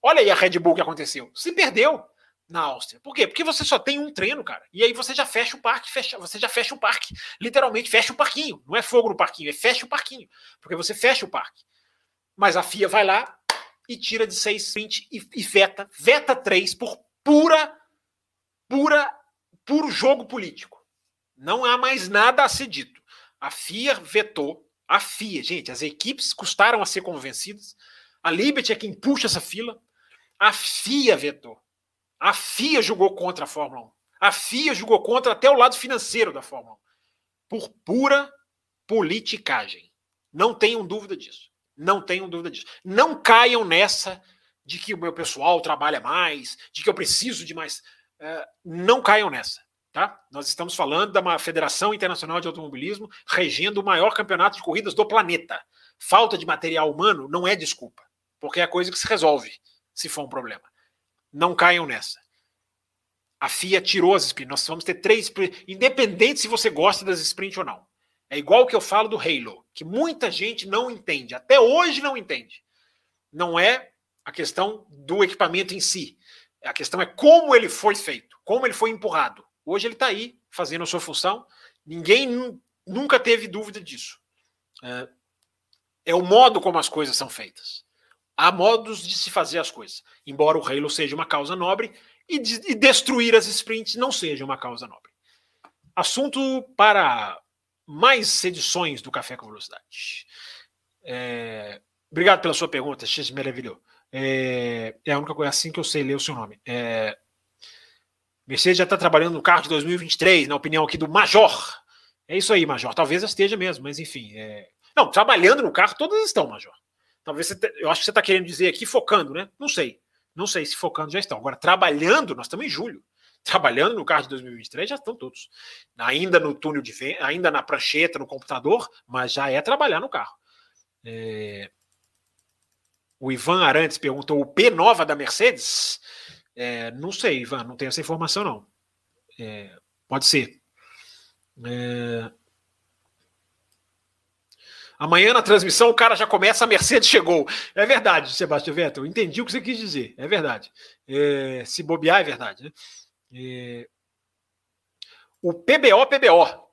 Olha aí a Red Bull que aconteceu. Se perdeu na Áustria. Por quê? Porque você só tem um treino, cara. E aí você já fecha o parque, fecha, você já fecha o parque. Literalmente fecha o parquinho. Não é fogo no parquinho, é fecha o parquinho. Porque você fecha o parque. Mas a FIA vai lá e tira de 6 sprint e, e veta, veta 3 por pura, pura, puro jogo político. Não há mais nada a ser dito. A FIA vetou, a FIA, gente, as equipes custaram a ser convencidas. A Liberty é quem puxa essa fila. A FIA vetou. A FIA jogou contra a Fórmula 1. A FIA jogou contra até o lado financeiro da Fórmula 1. Por pura politicagem. Não tenham dúvida disso. Não tenham dúvida disso. Não caiam nessa de que o meu pessoal trabalha mais, de que eu preciso de mais. Uh, não caiam nessa. Tá? Nós estamos falando da Federação Internacional de Automobilismo regendo o maior campeonato de corridas do planeta. Falta de material humano não é desculpa, porque é coisa que se resolve se for um problema. Não caiam nessa. A FIA tirou as sprints. Nós vamos ter três independente se você gosta das sprints ou não. É igual o que eu falo do Halo, que muita gente não entende, até hoje não entende. Não é a questão do equipamento em si. A questão é como ele foi feito, como ele foi empurrado. Hoje ele está aí fazendo a sua função. Ninguém nunca teve dúvida disso. É, é o modo como as coisas são feitas. Há modos de se fazer as coisas. Embora o Halo seja uma causa nobre e, de, e destruir as sprints não seja uma causa nobre. Assunto para mais edições do Café com Velocidade. É, obrigado pela sua pergunta, X maravilhoso. É, é a única coisa assim que eu sei ler o seu nome. É, Mercedes já está trabalhando no carro de 2023, na opinião aqui do Major. É isso aí, Major. Talvez esteja mesmo, mas enfim. É... Não, trabalhando no carro, todas estão, Major. Talvez você te... eu acho que você está querendo dizer aqui focando, né? Não sei. Não sei se focando já estão. Agora, trabalhando, nós estamos em julho trabalhando no carro de 2023 já estão todos. Ainda no túnel de vento, ainda na prancheta, no computador, mas já é trabalhar no carro. É... O Ivan Arantes perguntou: o P nova da Mercedes? É, não sei, Ivan, não tenho essa informação, não. É, pode ser. É... Amanhã na transmissão o cara já começa, a Mercedes chegou. É verdade, Sebastião Vettel. Entendi o que você quis dizer. É verdade. É, se bobear, é verdade. Né? É... O PBO, PBO,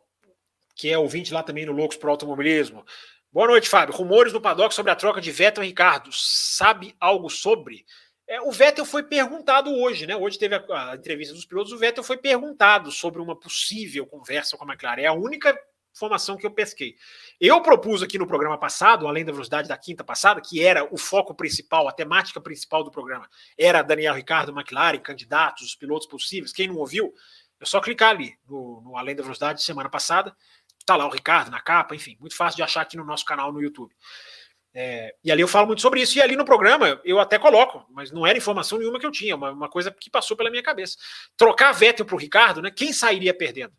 que é ouvinte lá também no Loucos para Automobilismo. Boa noite, Fábio. Rumores no paddock sobre a troca de Vettel e Ricardo. Sabe algo sobre? É, o Vettel foi perguntado hoje, né? Hoje teve a, a, entrevista dos pilotos. O Vettel foi perguntado sobre uma possível conversa com a McLaren. É a única informação que eu pesquei. Eu propus aqui no programa passado, além da velocidade da quinta passada, que era o foco principal, a temática principal do programa, era Daniel Ricardo McLaren, candidatos, os pilotos possíveis. Quem não ouviu, é só clicar ali no, no Além da Velocidade de semana passada. Tá lá o Ricardo na capa, enfim, muito fácil de achar aqui no nosso canal no YouTube. É, e ali eu falo muito sobre isso. E ali no programa eu até coloco, mas não era informação nenhuma que eu tinha, uma, uma coisa que passou pela minha cabeça. Trocar Vettel para o Ricardo, né? Quem sairia perdendo?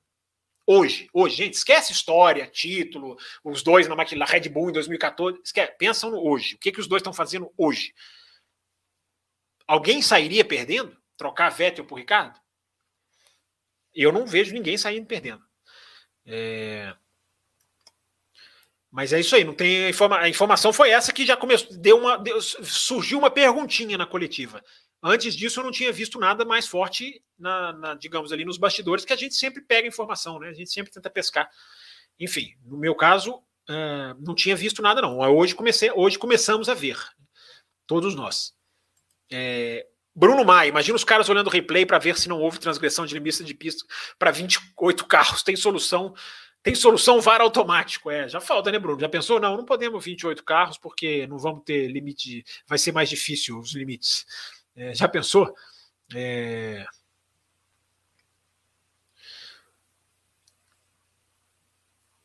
Hoje, hoje, gente, esquece história, título, os dois na McLaren, Red Bull em 2014, esquece, pensam no hoje. O que, que os dois estão fazendo hoje? Alguém sairia perdendo? Trocar Vettel por Ricardo? Eu não vejo ninguém saindo perdendo. É... Mas é isso aí, não tem informa... a informação foi essa que já começou, deu uma, deu, surgiu uma perguntinha na coletiva. Antes disso, eu não tinha visto nada mais forte, na, na, digamos ali, nos bastidores, que a gente sempre pega informação, né? A gente sempre tenta pescar. Enfim, no meu caso, uh, não tinha visto nada, não. Hoje, comecei, hoje começamos a ver. Todos nós. É, Bruno Maia, imagina os caras olhando o replay para ver se não houve transgressão de limite de pista para 28 carros. Tem solução Tem solução VAR automático, é. Já falta, né, Bruno? Já pensou? Não, não podemos 28 carros porque não vamos ter limite, vai ser mais difícil os limites. É, já pensou? É...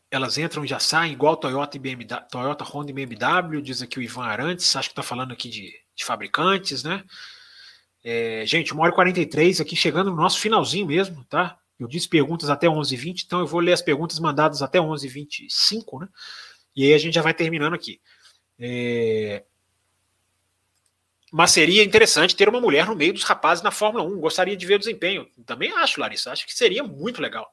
Elas entram e já saem, igual Toyota e BMW, Toyota, Honda e BMW, diz aqui o Ivan Arantes, acho que está falando aqui de, de fabricantes, né? É, gente, 1 hora e 43 aqui, chegando no nosso finalzinho mesmo, tá? Eu disse perguntas até 11h20, então eu vou ler as perguntas mandadas até 11h25, né? E aí a gente já vai terminando aqui. É... Mas seria interessante ter uma mulher no meio dos rapazes na Fórmula 1. Gostaria de ver o desempenho. Também acho, Larissa. Acho que seria muito legal.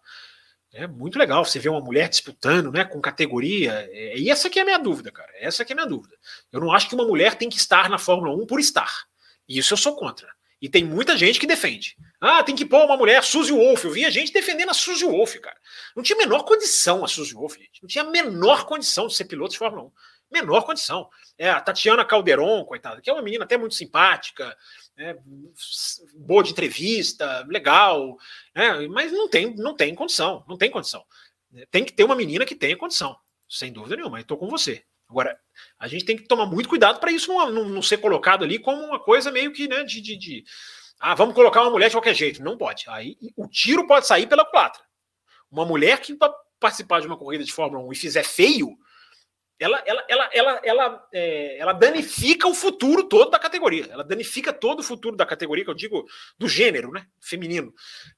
É muito legal você ver uma mulher disputando, né, com categoria. É, e essa é a minha dúvida, cara. Essa aqui é a minha dúvida. Eu não acho que uma mulher tem que estar na Fórmula 1 por estar. Isso eu sou contra. E tem muita gente que defende. Ah, tem que pôr uma mulher, Suzy Wolf. Eu a gente defendendo a Suzy Wolf, cara. Não tinha a menor condição a Suzy Wolf, gente. Não tinha a menor condição de ser piloto de Fórmula 1. Menor condição. É, a Tatiana Calderon, coitada, que é uma menina até muito simpática, né, boa de entrevista, legal, né, mas não tem, não tem condição, não tem condição. Tem que ter uma menina que tenha condição, sem dúvida nenhuma. Estou com você. Agora, a gente tem que tomar muito cuidado para isso não, não, não, ser colocado ali como uma coisa meio que né, de, de, de, Ah, vamos colocar uma mulher de qualquer jeito. Não pode. Aí o tiro pode sair pela culatra. Uma mulher que participar de uma corrida de Fórmula 1 e fizer feio, ela, ela, ela, ela, ela, é, ela danifica o futuro todo da categoria. Ela danifica todo o futuro da categoria, que eu digo do gênero, né? Feminino.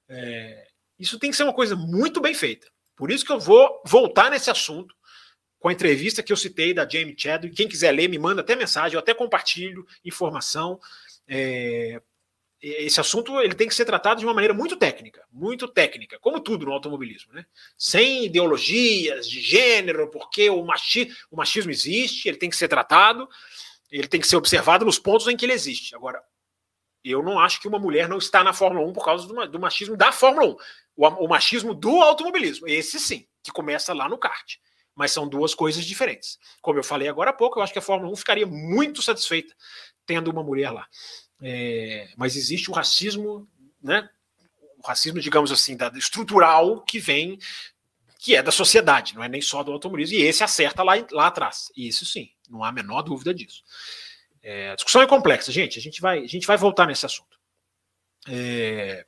É, isso tem que ser uma coisa muito bem feita. Por isso que eu vou voltar nesse assunto com a entrevista que eu citei da Jamie Chadwick. Quem quiser ler, me manda até mensagem, eu até compartilho informação. É, esse assunto ele tem que ser tratado de uma maneira muito técnica, muito técnica, como tudo no automobilismo, né? Sem ideologias de gênero, porque o, machi, o machismo existe, ele tem que ser tratado, ele tem que ser observado nos pontos em que ele existe. Agora, eu não acho que uma mulher não está na Fórmula 1 por causa do, do machismo da Fórmula 1. O, o machismo do automobilismo, esse sim, que começa lá no kart mas são duas coisas diferentes. Como eu falei agora há pouco, eu acho que a Fórmula 1 ficaria muito satisfeita tendo uma mulher lá. É, mas existe o racismo, né? O racismo, digamos assim, da, estrutural que vem, que é da sociedade, não é nem só do automobilismo, e esse acerta lá, lá atrás. Isso sim, não há a menor dúvida disso. É, a discussão é complexa, gente. A gente vai, a gente vai voltar nesse assunto. É,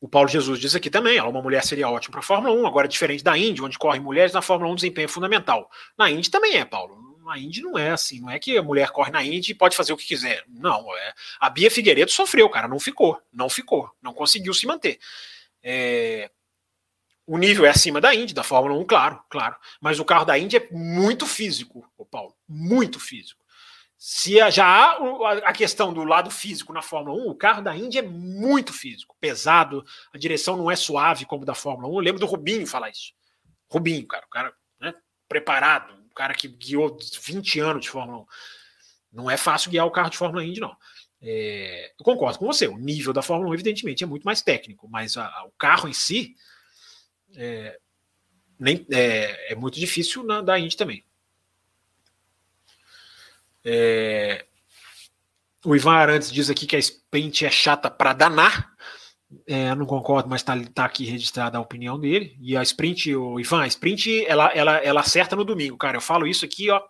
o Paulo Jesus diz aqui também, uma mulher seria ótima para a Fórmula 1, agora diferente da Indy, onde correm mulheres, na Fórmula 1 desempenho é fundamental. Na Indy também é, Paulo. Na Indy não é assim, não é que a mulher corre na Indy e pode fazer o que quiser. Não, é. A Bia Figueiredo sofreu, cara, não ficou, não ficou, não conseguiu se manter. É... O nível é acima da Indy, da Fórmula 1, claro, claro. Mas o carro da Indy é muito físico, o Paulo, muito físico. Se já há a questão do lado físico na Fórmula 1, o carro da Indy é muito físico, pesado, a direção não é suave como da Fórmula 1. Eu lembro do Rubinho falar isso. Rubinho, cara, o cara né, preparado, cara que guiou 20 anos de Fórmula 1. Não é fácil guiar o carro de Fórmula Indy, não. É, eu concordo com você, o nível da Fórmula 1, evidentemente, é muito mais técnico, mas a, a, o carro em si é, nem, é, é muito difícil na, da Indy também. É... O Ivan Arantes diz aqui que a sprint é chata para danar. É, não concordo, mas está tá aqui registrada a opinião dele. E a sprint, o Ivan, a sprint ela, ela, ela acerta no domingo, cara. Eu falo isso aqui, ó,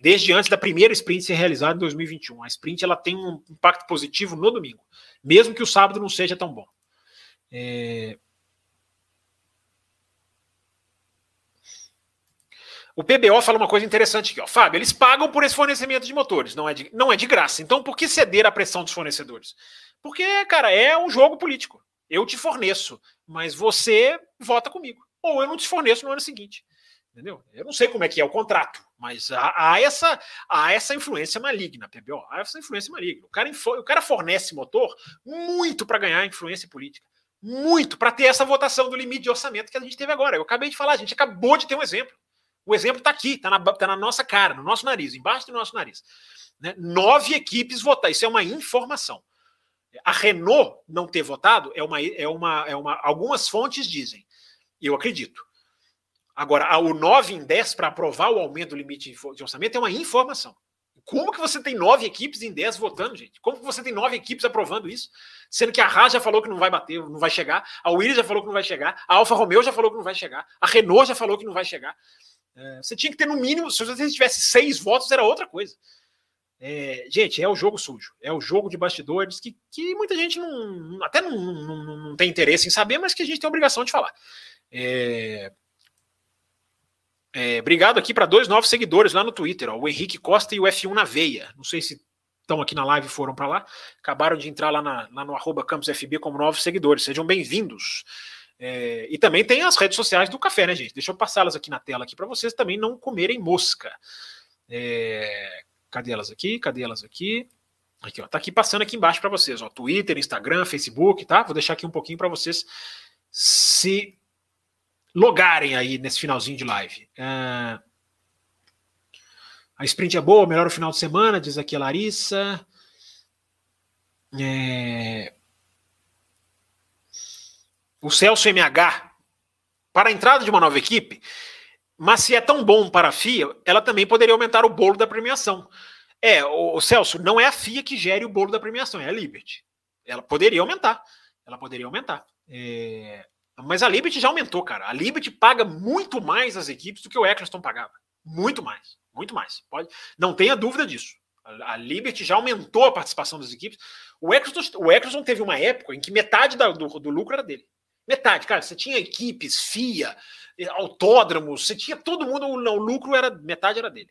desde antes da primeira sprint ser realizada em 2021. A sprint ela tem um impacto positivo no domingo, mesmo que o sábado não seja tão bom. É, O PBO fala uma coisa interessante aqui, ó. Fábio, eles pagam por esse fornecimento de motores, não é de, não é de graça. Então, por que ceder à pressão dos fornecedores? Porque, cara, é um jogo político. Eu te forneço, mas você vota comigo. Ou eu não te forneço no ano seguinte. Entendeu? Eu não sei como é que é o contrato, mas há, há essa, há essa influência maligna, PBO. Há essa influência maligna. O cara, o cara fornece motor muito para ganhar influência política. Muito para ter essa votação do limite de orçamento que a gente teve agora. Eu acabei de falar, a gente acabou de ter um exemplo. O exemplo está aqui, está na, tá na nossa cara, no nosso nariz, embaixo do nosso nariz. Né? Nove equipes votaram, isso é uma informação. A Renault não ter votado é uma, é uma, é uma. Algumas fontes dizem, eu acredito. Agora, o 9 em 10 para aprovar o aumento do limite de orçamento é uma informação. Como que você tem nove equipes em dez votando, gente? Como que você tem nove equipes aprovando isso? Sendo que a Haas já falou que não vai bater, não vai chegar, a Williams já falou que não vai chegar, a Alfa Romeo já falou que não vai chegar, a Renault já falou que não vai chegar. É, você tinha que ter no mínimo, se você tivesse seis votos, era outra coisa. É, gente, é o jogo sujo, é o jogo de bastidores que, que muita gente não, até não, não, não tem interesse em saber, mas que a gente tem a obrigação de falar. É, é, obrigado aqui para dois novos seguidores lá no Twitter, ó, o Henrique Costa e o F1 na veia. Não sei se estão aqui na live foram para lá. Acabaram de entrar lá, na, lá no arroba CampusFB como novos seguidores. Sejam bem-vindos. É, e também tem as redes sociais do café, né, gente? Deixa eu passá-las aqui na tela aqui para vocês também não comerem mosca. É, cadê elas aqui? Cadê elas aqui? Aqui, ó, tá aqui passando aqui embaixo para vocês, ó, Twitter, Instagram, Facebook, tá? Vou deixar aqui um pouquinho para vocês se logarem aí nesse finalzinho de live. É... A sprint é boa, melhor o final de semana, diz aqui a Larissa. É... O Celso MH, para a entrada de uma nova equipe, mas se é tão bom para a FIA, ela também poderia aumentar o bolo da premiação. É, o, Celso, não é a FIA que gere o bolo da premiação, é a Liberty. Ela poderia aumentar. Ela poderia aumentar. É... Mas a Liberty já aumentou, cara. A Liberty paga muito mais as equipes do que o Eccleston pagava. Muito mais. Muito mais. Pode... Não tenha dúvida disso. A Liberty já aumentou a participação das equipes. O Eccleston, o Eccleston teve uma época em que metade da, do, do lucro era dele. Metade, cara. Você tinha equipes, FIA, eh, autódromos, você tinha todo mundo, o, lucro era metade era dele.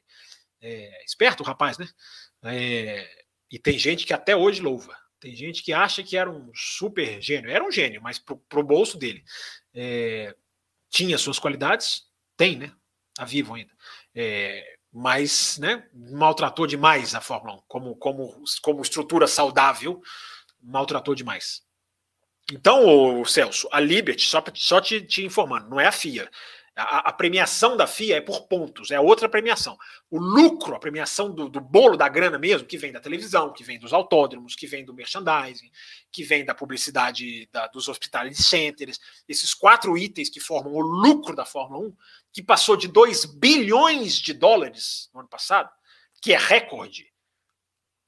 É, esperto o rapaz, né? É, e tem gente que até hoje louva. Tem gente que acha que era um super gênio. Era um gênio, mas pro, pro bolso dele. É, tinha suas qualidades? Tem, né? Tá vivo ainda. É, mas né, maltratou demais a Fórmula 1. Como, como, como estrutura saudável, maltratou demais. Então, Celso, a Liberty, só, só te, te informando, não é a FIA. A, a, premiação da FIA é por pontos, é outra premiação. O lucro, a premiação do, do, bolo da grana mesmo, que vem da televisão, que vem dos autódromos, que vem do merchandising, que vem da publicidade da, dos hospitality centers, esses quatro itens que formam o lucro da Fórmula 1, que passou de 2 bilhões de dólares no ano passado, que é recorde,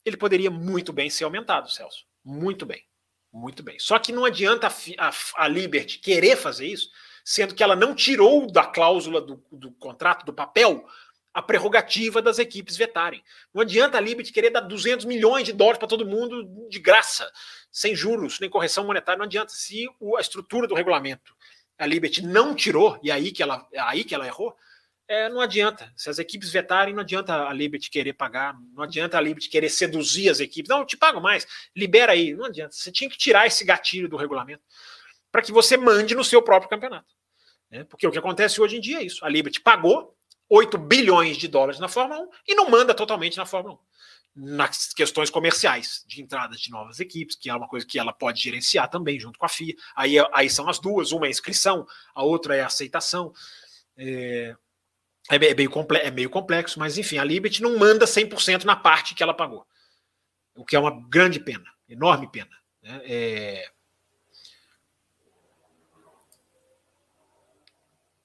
ele poderia muito bem ser aumentado, Celso. Muito bem. Muito bem. Só que não adianta a, a, a Liberty querer fazer isso sendo que ela não tirou da cláusula do, do contrato, do papel, a prerrogativa das equipes vetarem. Não adianta a Liberty querer dar 200 milhões de dólares para todo mundo de graça, sem juros, nem correção monetária, não adianta. Se a estrutura do regulamento a Liberty não tirou, e aí que ela, aí que ela errou, é, não adianta. Se as equipes vetarem, não adianta a Liberty querer pagar, não adianta a Liberty querer seduzir as equipes. Não, eu te pago mais, libera aí. Não adianta. Você tinha que tirar esse gatilho do regulamento para que você mande no seu próprio campeonato. Né? Porque o que acontece hoje em dia é isso. A Liberty pagou 8 bilhões de dólares na Fórmula 1 e não manda totalmente na Fórmula 1. Nas questões comerciais, de entradas de novas equipes, que é uma coisa que ela pode gerenciar também junto com a FIA. Aí, aí são as duas: uma é inscrição, a outra é a aceitação. É, é, meio, é meio complexo, mas enfim, a Liberty não manda 100% na parte que ela pagou. O que é uma grande pena, enorme pena. Né? É,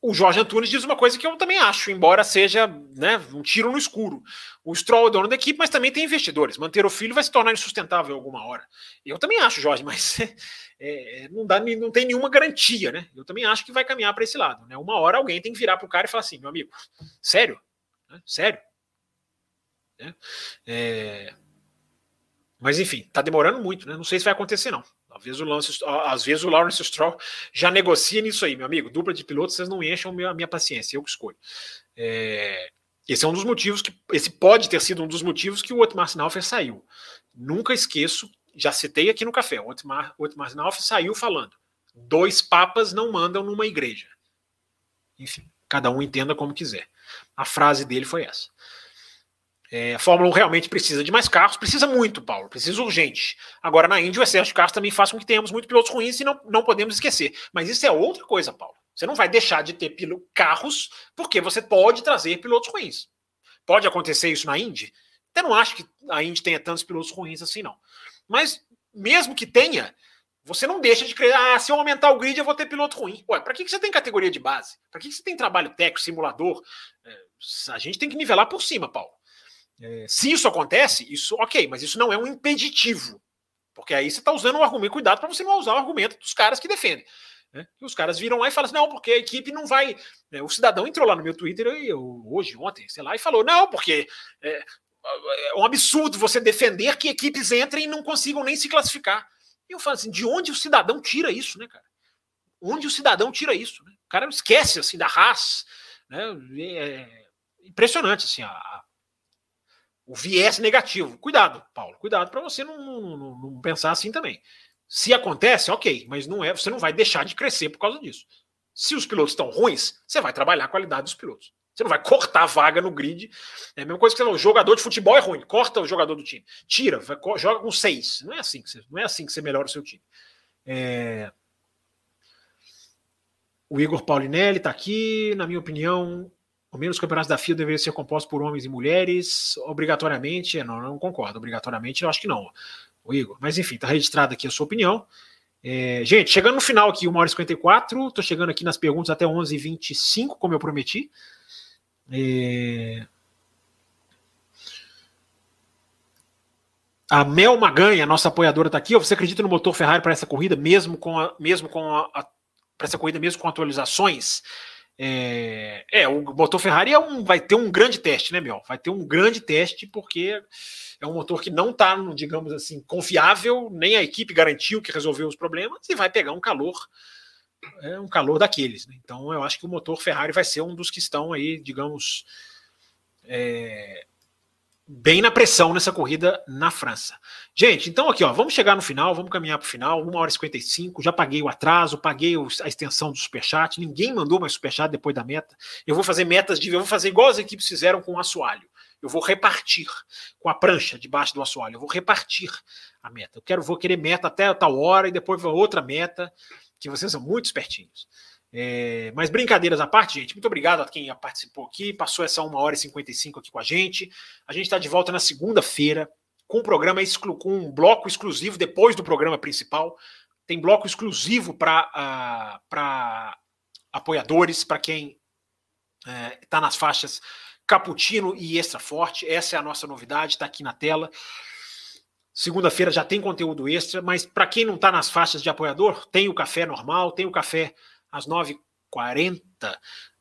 o Jorge Antunes diz uma coisa que eu também acho, embora seja né, um tiro no escuro. O Stroll é dono da equipe, mas também tem investidores. Manter o filho vai se tornar insustentável alguma hora. Eu também acho, Jorge, mas é, não, dá, não tem nenhuma garantia, né? Eu também acho que vai caminhar para esse lado. Né? Uma hora alguém tem que virar para o cara e falar assim, meu amigo, sério? Né? Sério? É, é... Mas enfim, está demorando muito, né? Não sei se vai acontecer, não. Às vezes o, Lance, às vezes o Lawrence Stroll já negocia nisso aí, meu amigo. Dupla de pilotos, vocês não enchem a minha paciência, eu que escolho. É, esse é um dos motivos que. Esse pode ter sido um dos motivos que o Otmar Sinalfer saiu. Nunca esqueço, já citei aqui no café. O Otmar, Otmar Sinalfer saiu falando: dois papas não mandam numa igreja. Enfim, cada um entenda como quiser. A frase dele foi essa. É, a Fórmula 1 realmente precisa de mais carros, precisa muito, Paulo, precisa urgente. Agora, na Índia, o excesso de carros também faz com que tenhamos muitos pilotos ruins e não, não podemos esquecer. Mas isso é outra coisa, Paulo. Você não vai deixar de ter carros porque você pode trazer pilotos ruins. Pode acontecer isso na Indy? Eu não acho que a Indy tenha tantos pilotos ruins assim, não. Mas, mesmo que tenha, você não deixa de crer, ah, se eu aumentar o grid eu vou ter piloto ruim. Ué, para que, que você tem categoria de base? Para que, que você tem trabalho técnico, simulador? É, a gente tem que nivelar por cima, Paulo. É, se isso acontece, isso ok, mas isso não é um impeditivo. Porque aí você está usando o argumento, cuidado para você não usar o argumento dos caras que defendem. Né? Os caras viram lá e falam assim: não, porque a equipe não vai. É, o cidadão entrou lá no meu Twitter eu, hoje, ontem, sei lá, e falou: não, porque é, é um absurdo você defender que equipes entrem e não consigam nem se classificar. E eu falo assim: de onde o cidadão tira isso, né, cara? Onde o cidadão tira isso? Né? O cara esquece assim da raça. Né? É impressionante assim, a, o viés negativo. Cuidado, Paulo, cuidado para você não, não, não, pensar assim também. Se acontece, ok, mas não é, você não vai deixar de crescer por causa disso. Se os pilotos estão ruins, você vai trabalhar a qualidade dos pilotos. Você não vai cortar a vaga no grid. É a mesma coisa que você o jogador de futebol é ruim, corta o jogador do time. Tira, vai, joga com seis. Não é assim que você, não é assim que você melhora o seu time. É... O Igor Paulinelli está aqui. Na minha opinião, ao menos os campeonatos da FIA deveriam ser compostos por homens e mulheres, obrigatoriamente. Não, não concordo. Obrigatoriamente, eu acho que não, o Igor. Mas enfim, está registrada aqui a sua opinião. É, gente, chegando no final aqui, 1 hora e 54. Estou chegando aqui nas perguntas até 11h25, como eu prometi. É... A Mel Maganha, nossa apoiadora, está aqui. Você acredita no motor Ferrari para essa corrida, mesmo com a, mesmo com a, a para essa corrida, mesmo com atualizações? É, é, o motor Ferrari é um, vai ter um grande teste, né, Mel? Vai ter um grande teste, porque é um motor que não está, digamos assim, confiável, nem a equipe garantiu que resolveu os problemas, e vai pegar um calor é um calor daqueles. Né? Então eu acho que o motor Ferrari vai ser um dos que estão aí, digamos, é, bem na pressão nessa corrida na França. Gente, então aqui, ó, vamos chegar no final, vamos caminhar para o final, 1 hora e 55, já paguei o atraso, paguei a extensão do superchat, ninguém mandou mais superchat depois da meta. Eu vou fazer metas de, eu vou fazer igual as equipes fizeram com o assoalho. Eu vou repartir com a prancha debaixo do assoalho, eu vou repartir a meta. Eu quero, vou querer meta até tal hora e depois outra meta que vocês são muito espertinhos. É, mas brincadeiras à parte, gente, muito obrigado a quem participou aqui, passou essa 1 hora e 55 aqui com a gente. A gente está de volta na segunda-feira com um programa com um bloco exclusivo depois do programa principal. Tem bloco exclusivo para uh, apoiadores, para quem está é, nas faixas Caputino e Extra Forte. Essa é a nossa novidade, está aqui na tela. Segunda-feira já tem conteúdo extra, mas para quem não está nas faixas de apoiador, tem o café normal, tem o café às 9h40,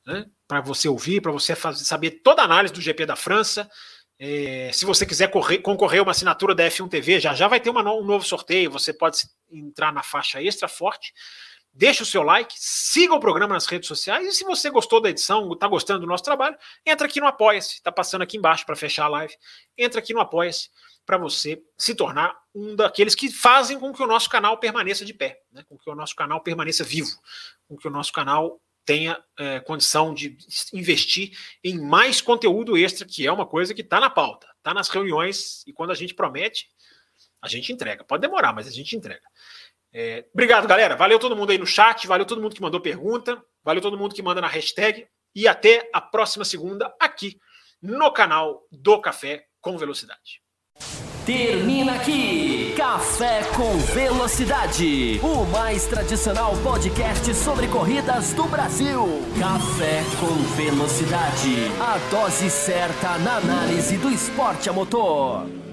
né, para você ouvir, para você fazer, saber toda a análise do GP da França. É, se você quiser correr, concorrer a uma assinatura da F1 TV, já já vai ter uma, um novo sorteio. Você pode entrar na faixa extra forte. Deixe o seu like, siga o programa nas redes sociais. E se você gostou da edição, está gostando do nosso trabalho, entra aqui no Apoia-se. Está passando aqui embaixo para fechar a live. Entra aqui no Apoia-se para você se tornar um daqueles que fazem com que o nosso canal permaneça de pé, né? com que o nosso canal permaneça vivo, com que o nosso canal tenha é, condição de investir em mais conteúdo extra, que é uma coisa que está na pauta, está nas reuniões, e quando a gente promete, a gente entrega. Pode demorar, mas a gente entrega. É, obrigado, galera. Valeu todo mundo aí no chat, valeu todo mundo que mandou pergunta, valeu todo mundo que manda na hashtag, e até a próxima segunda aqui no canal do Café com Velocidade. Termina aqui Café com Velocidade, o mais tradicional podcast sobre corridas do Brasil. Café com Velocidade, a dose certa na análise do esporte a motor.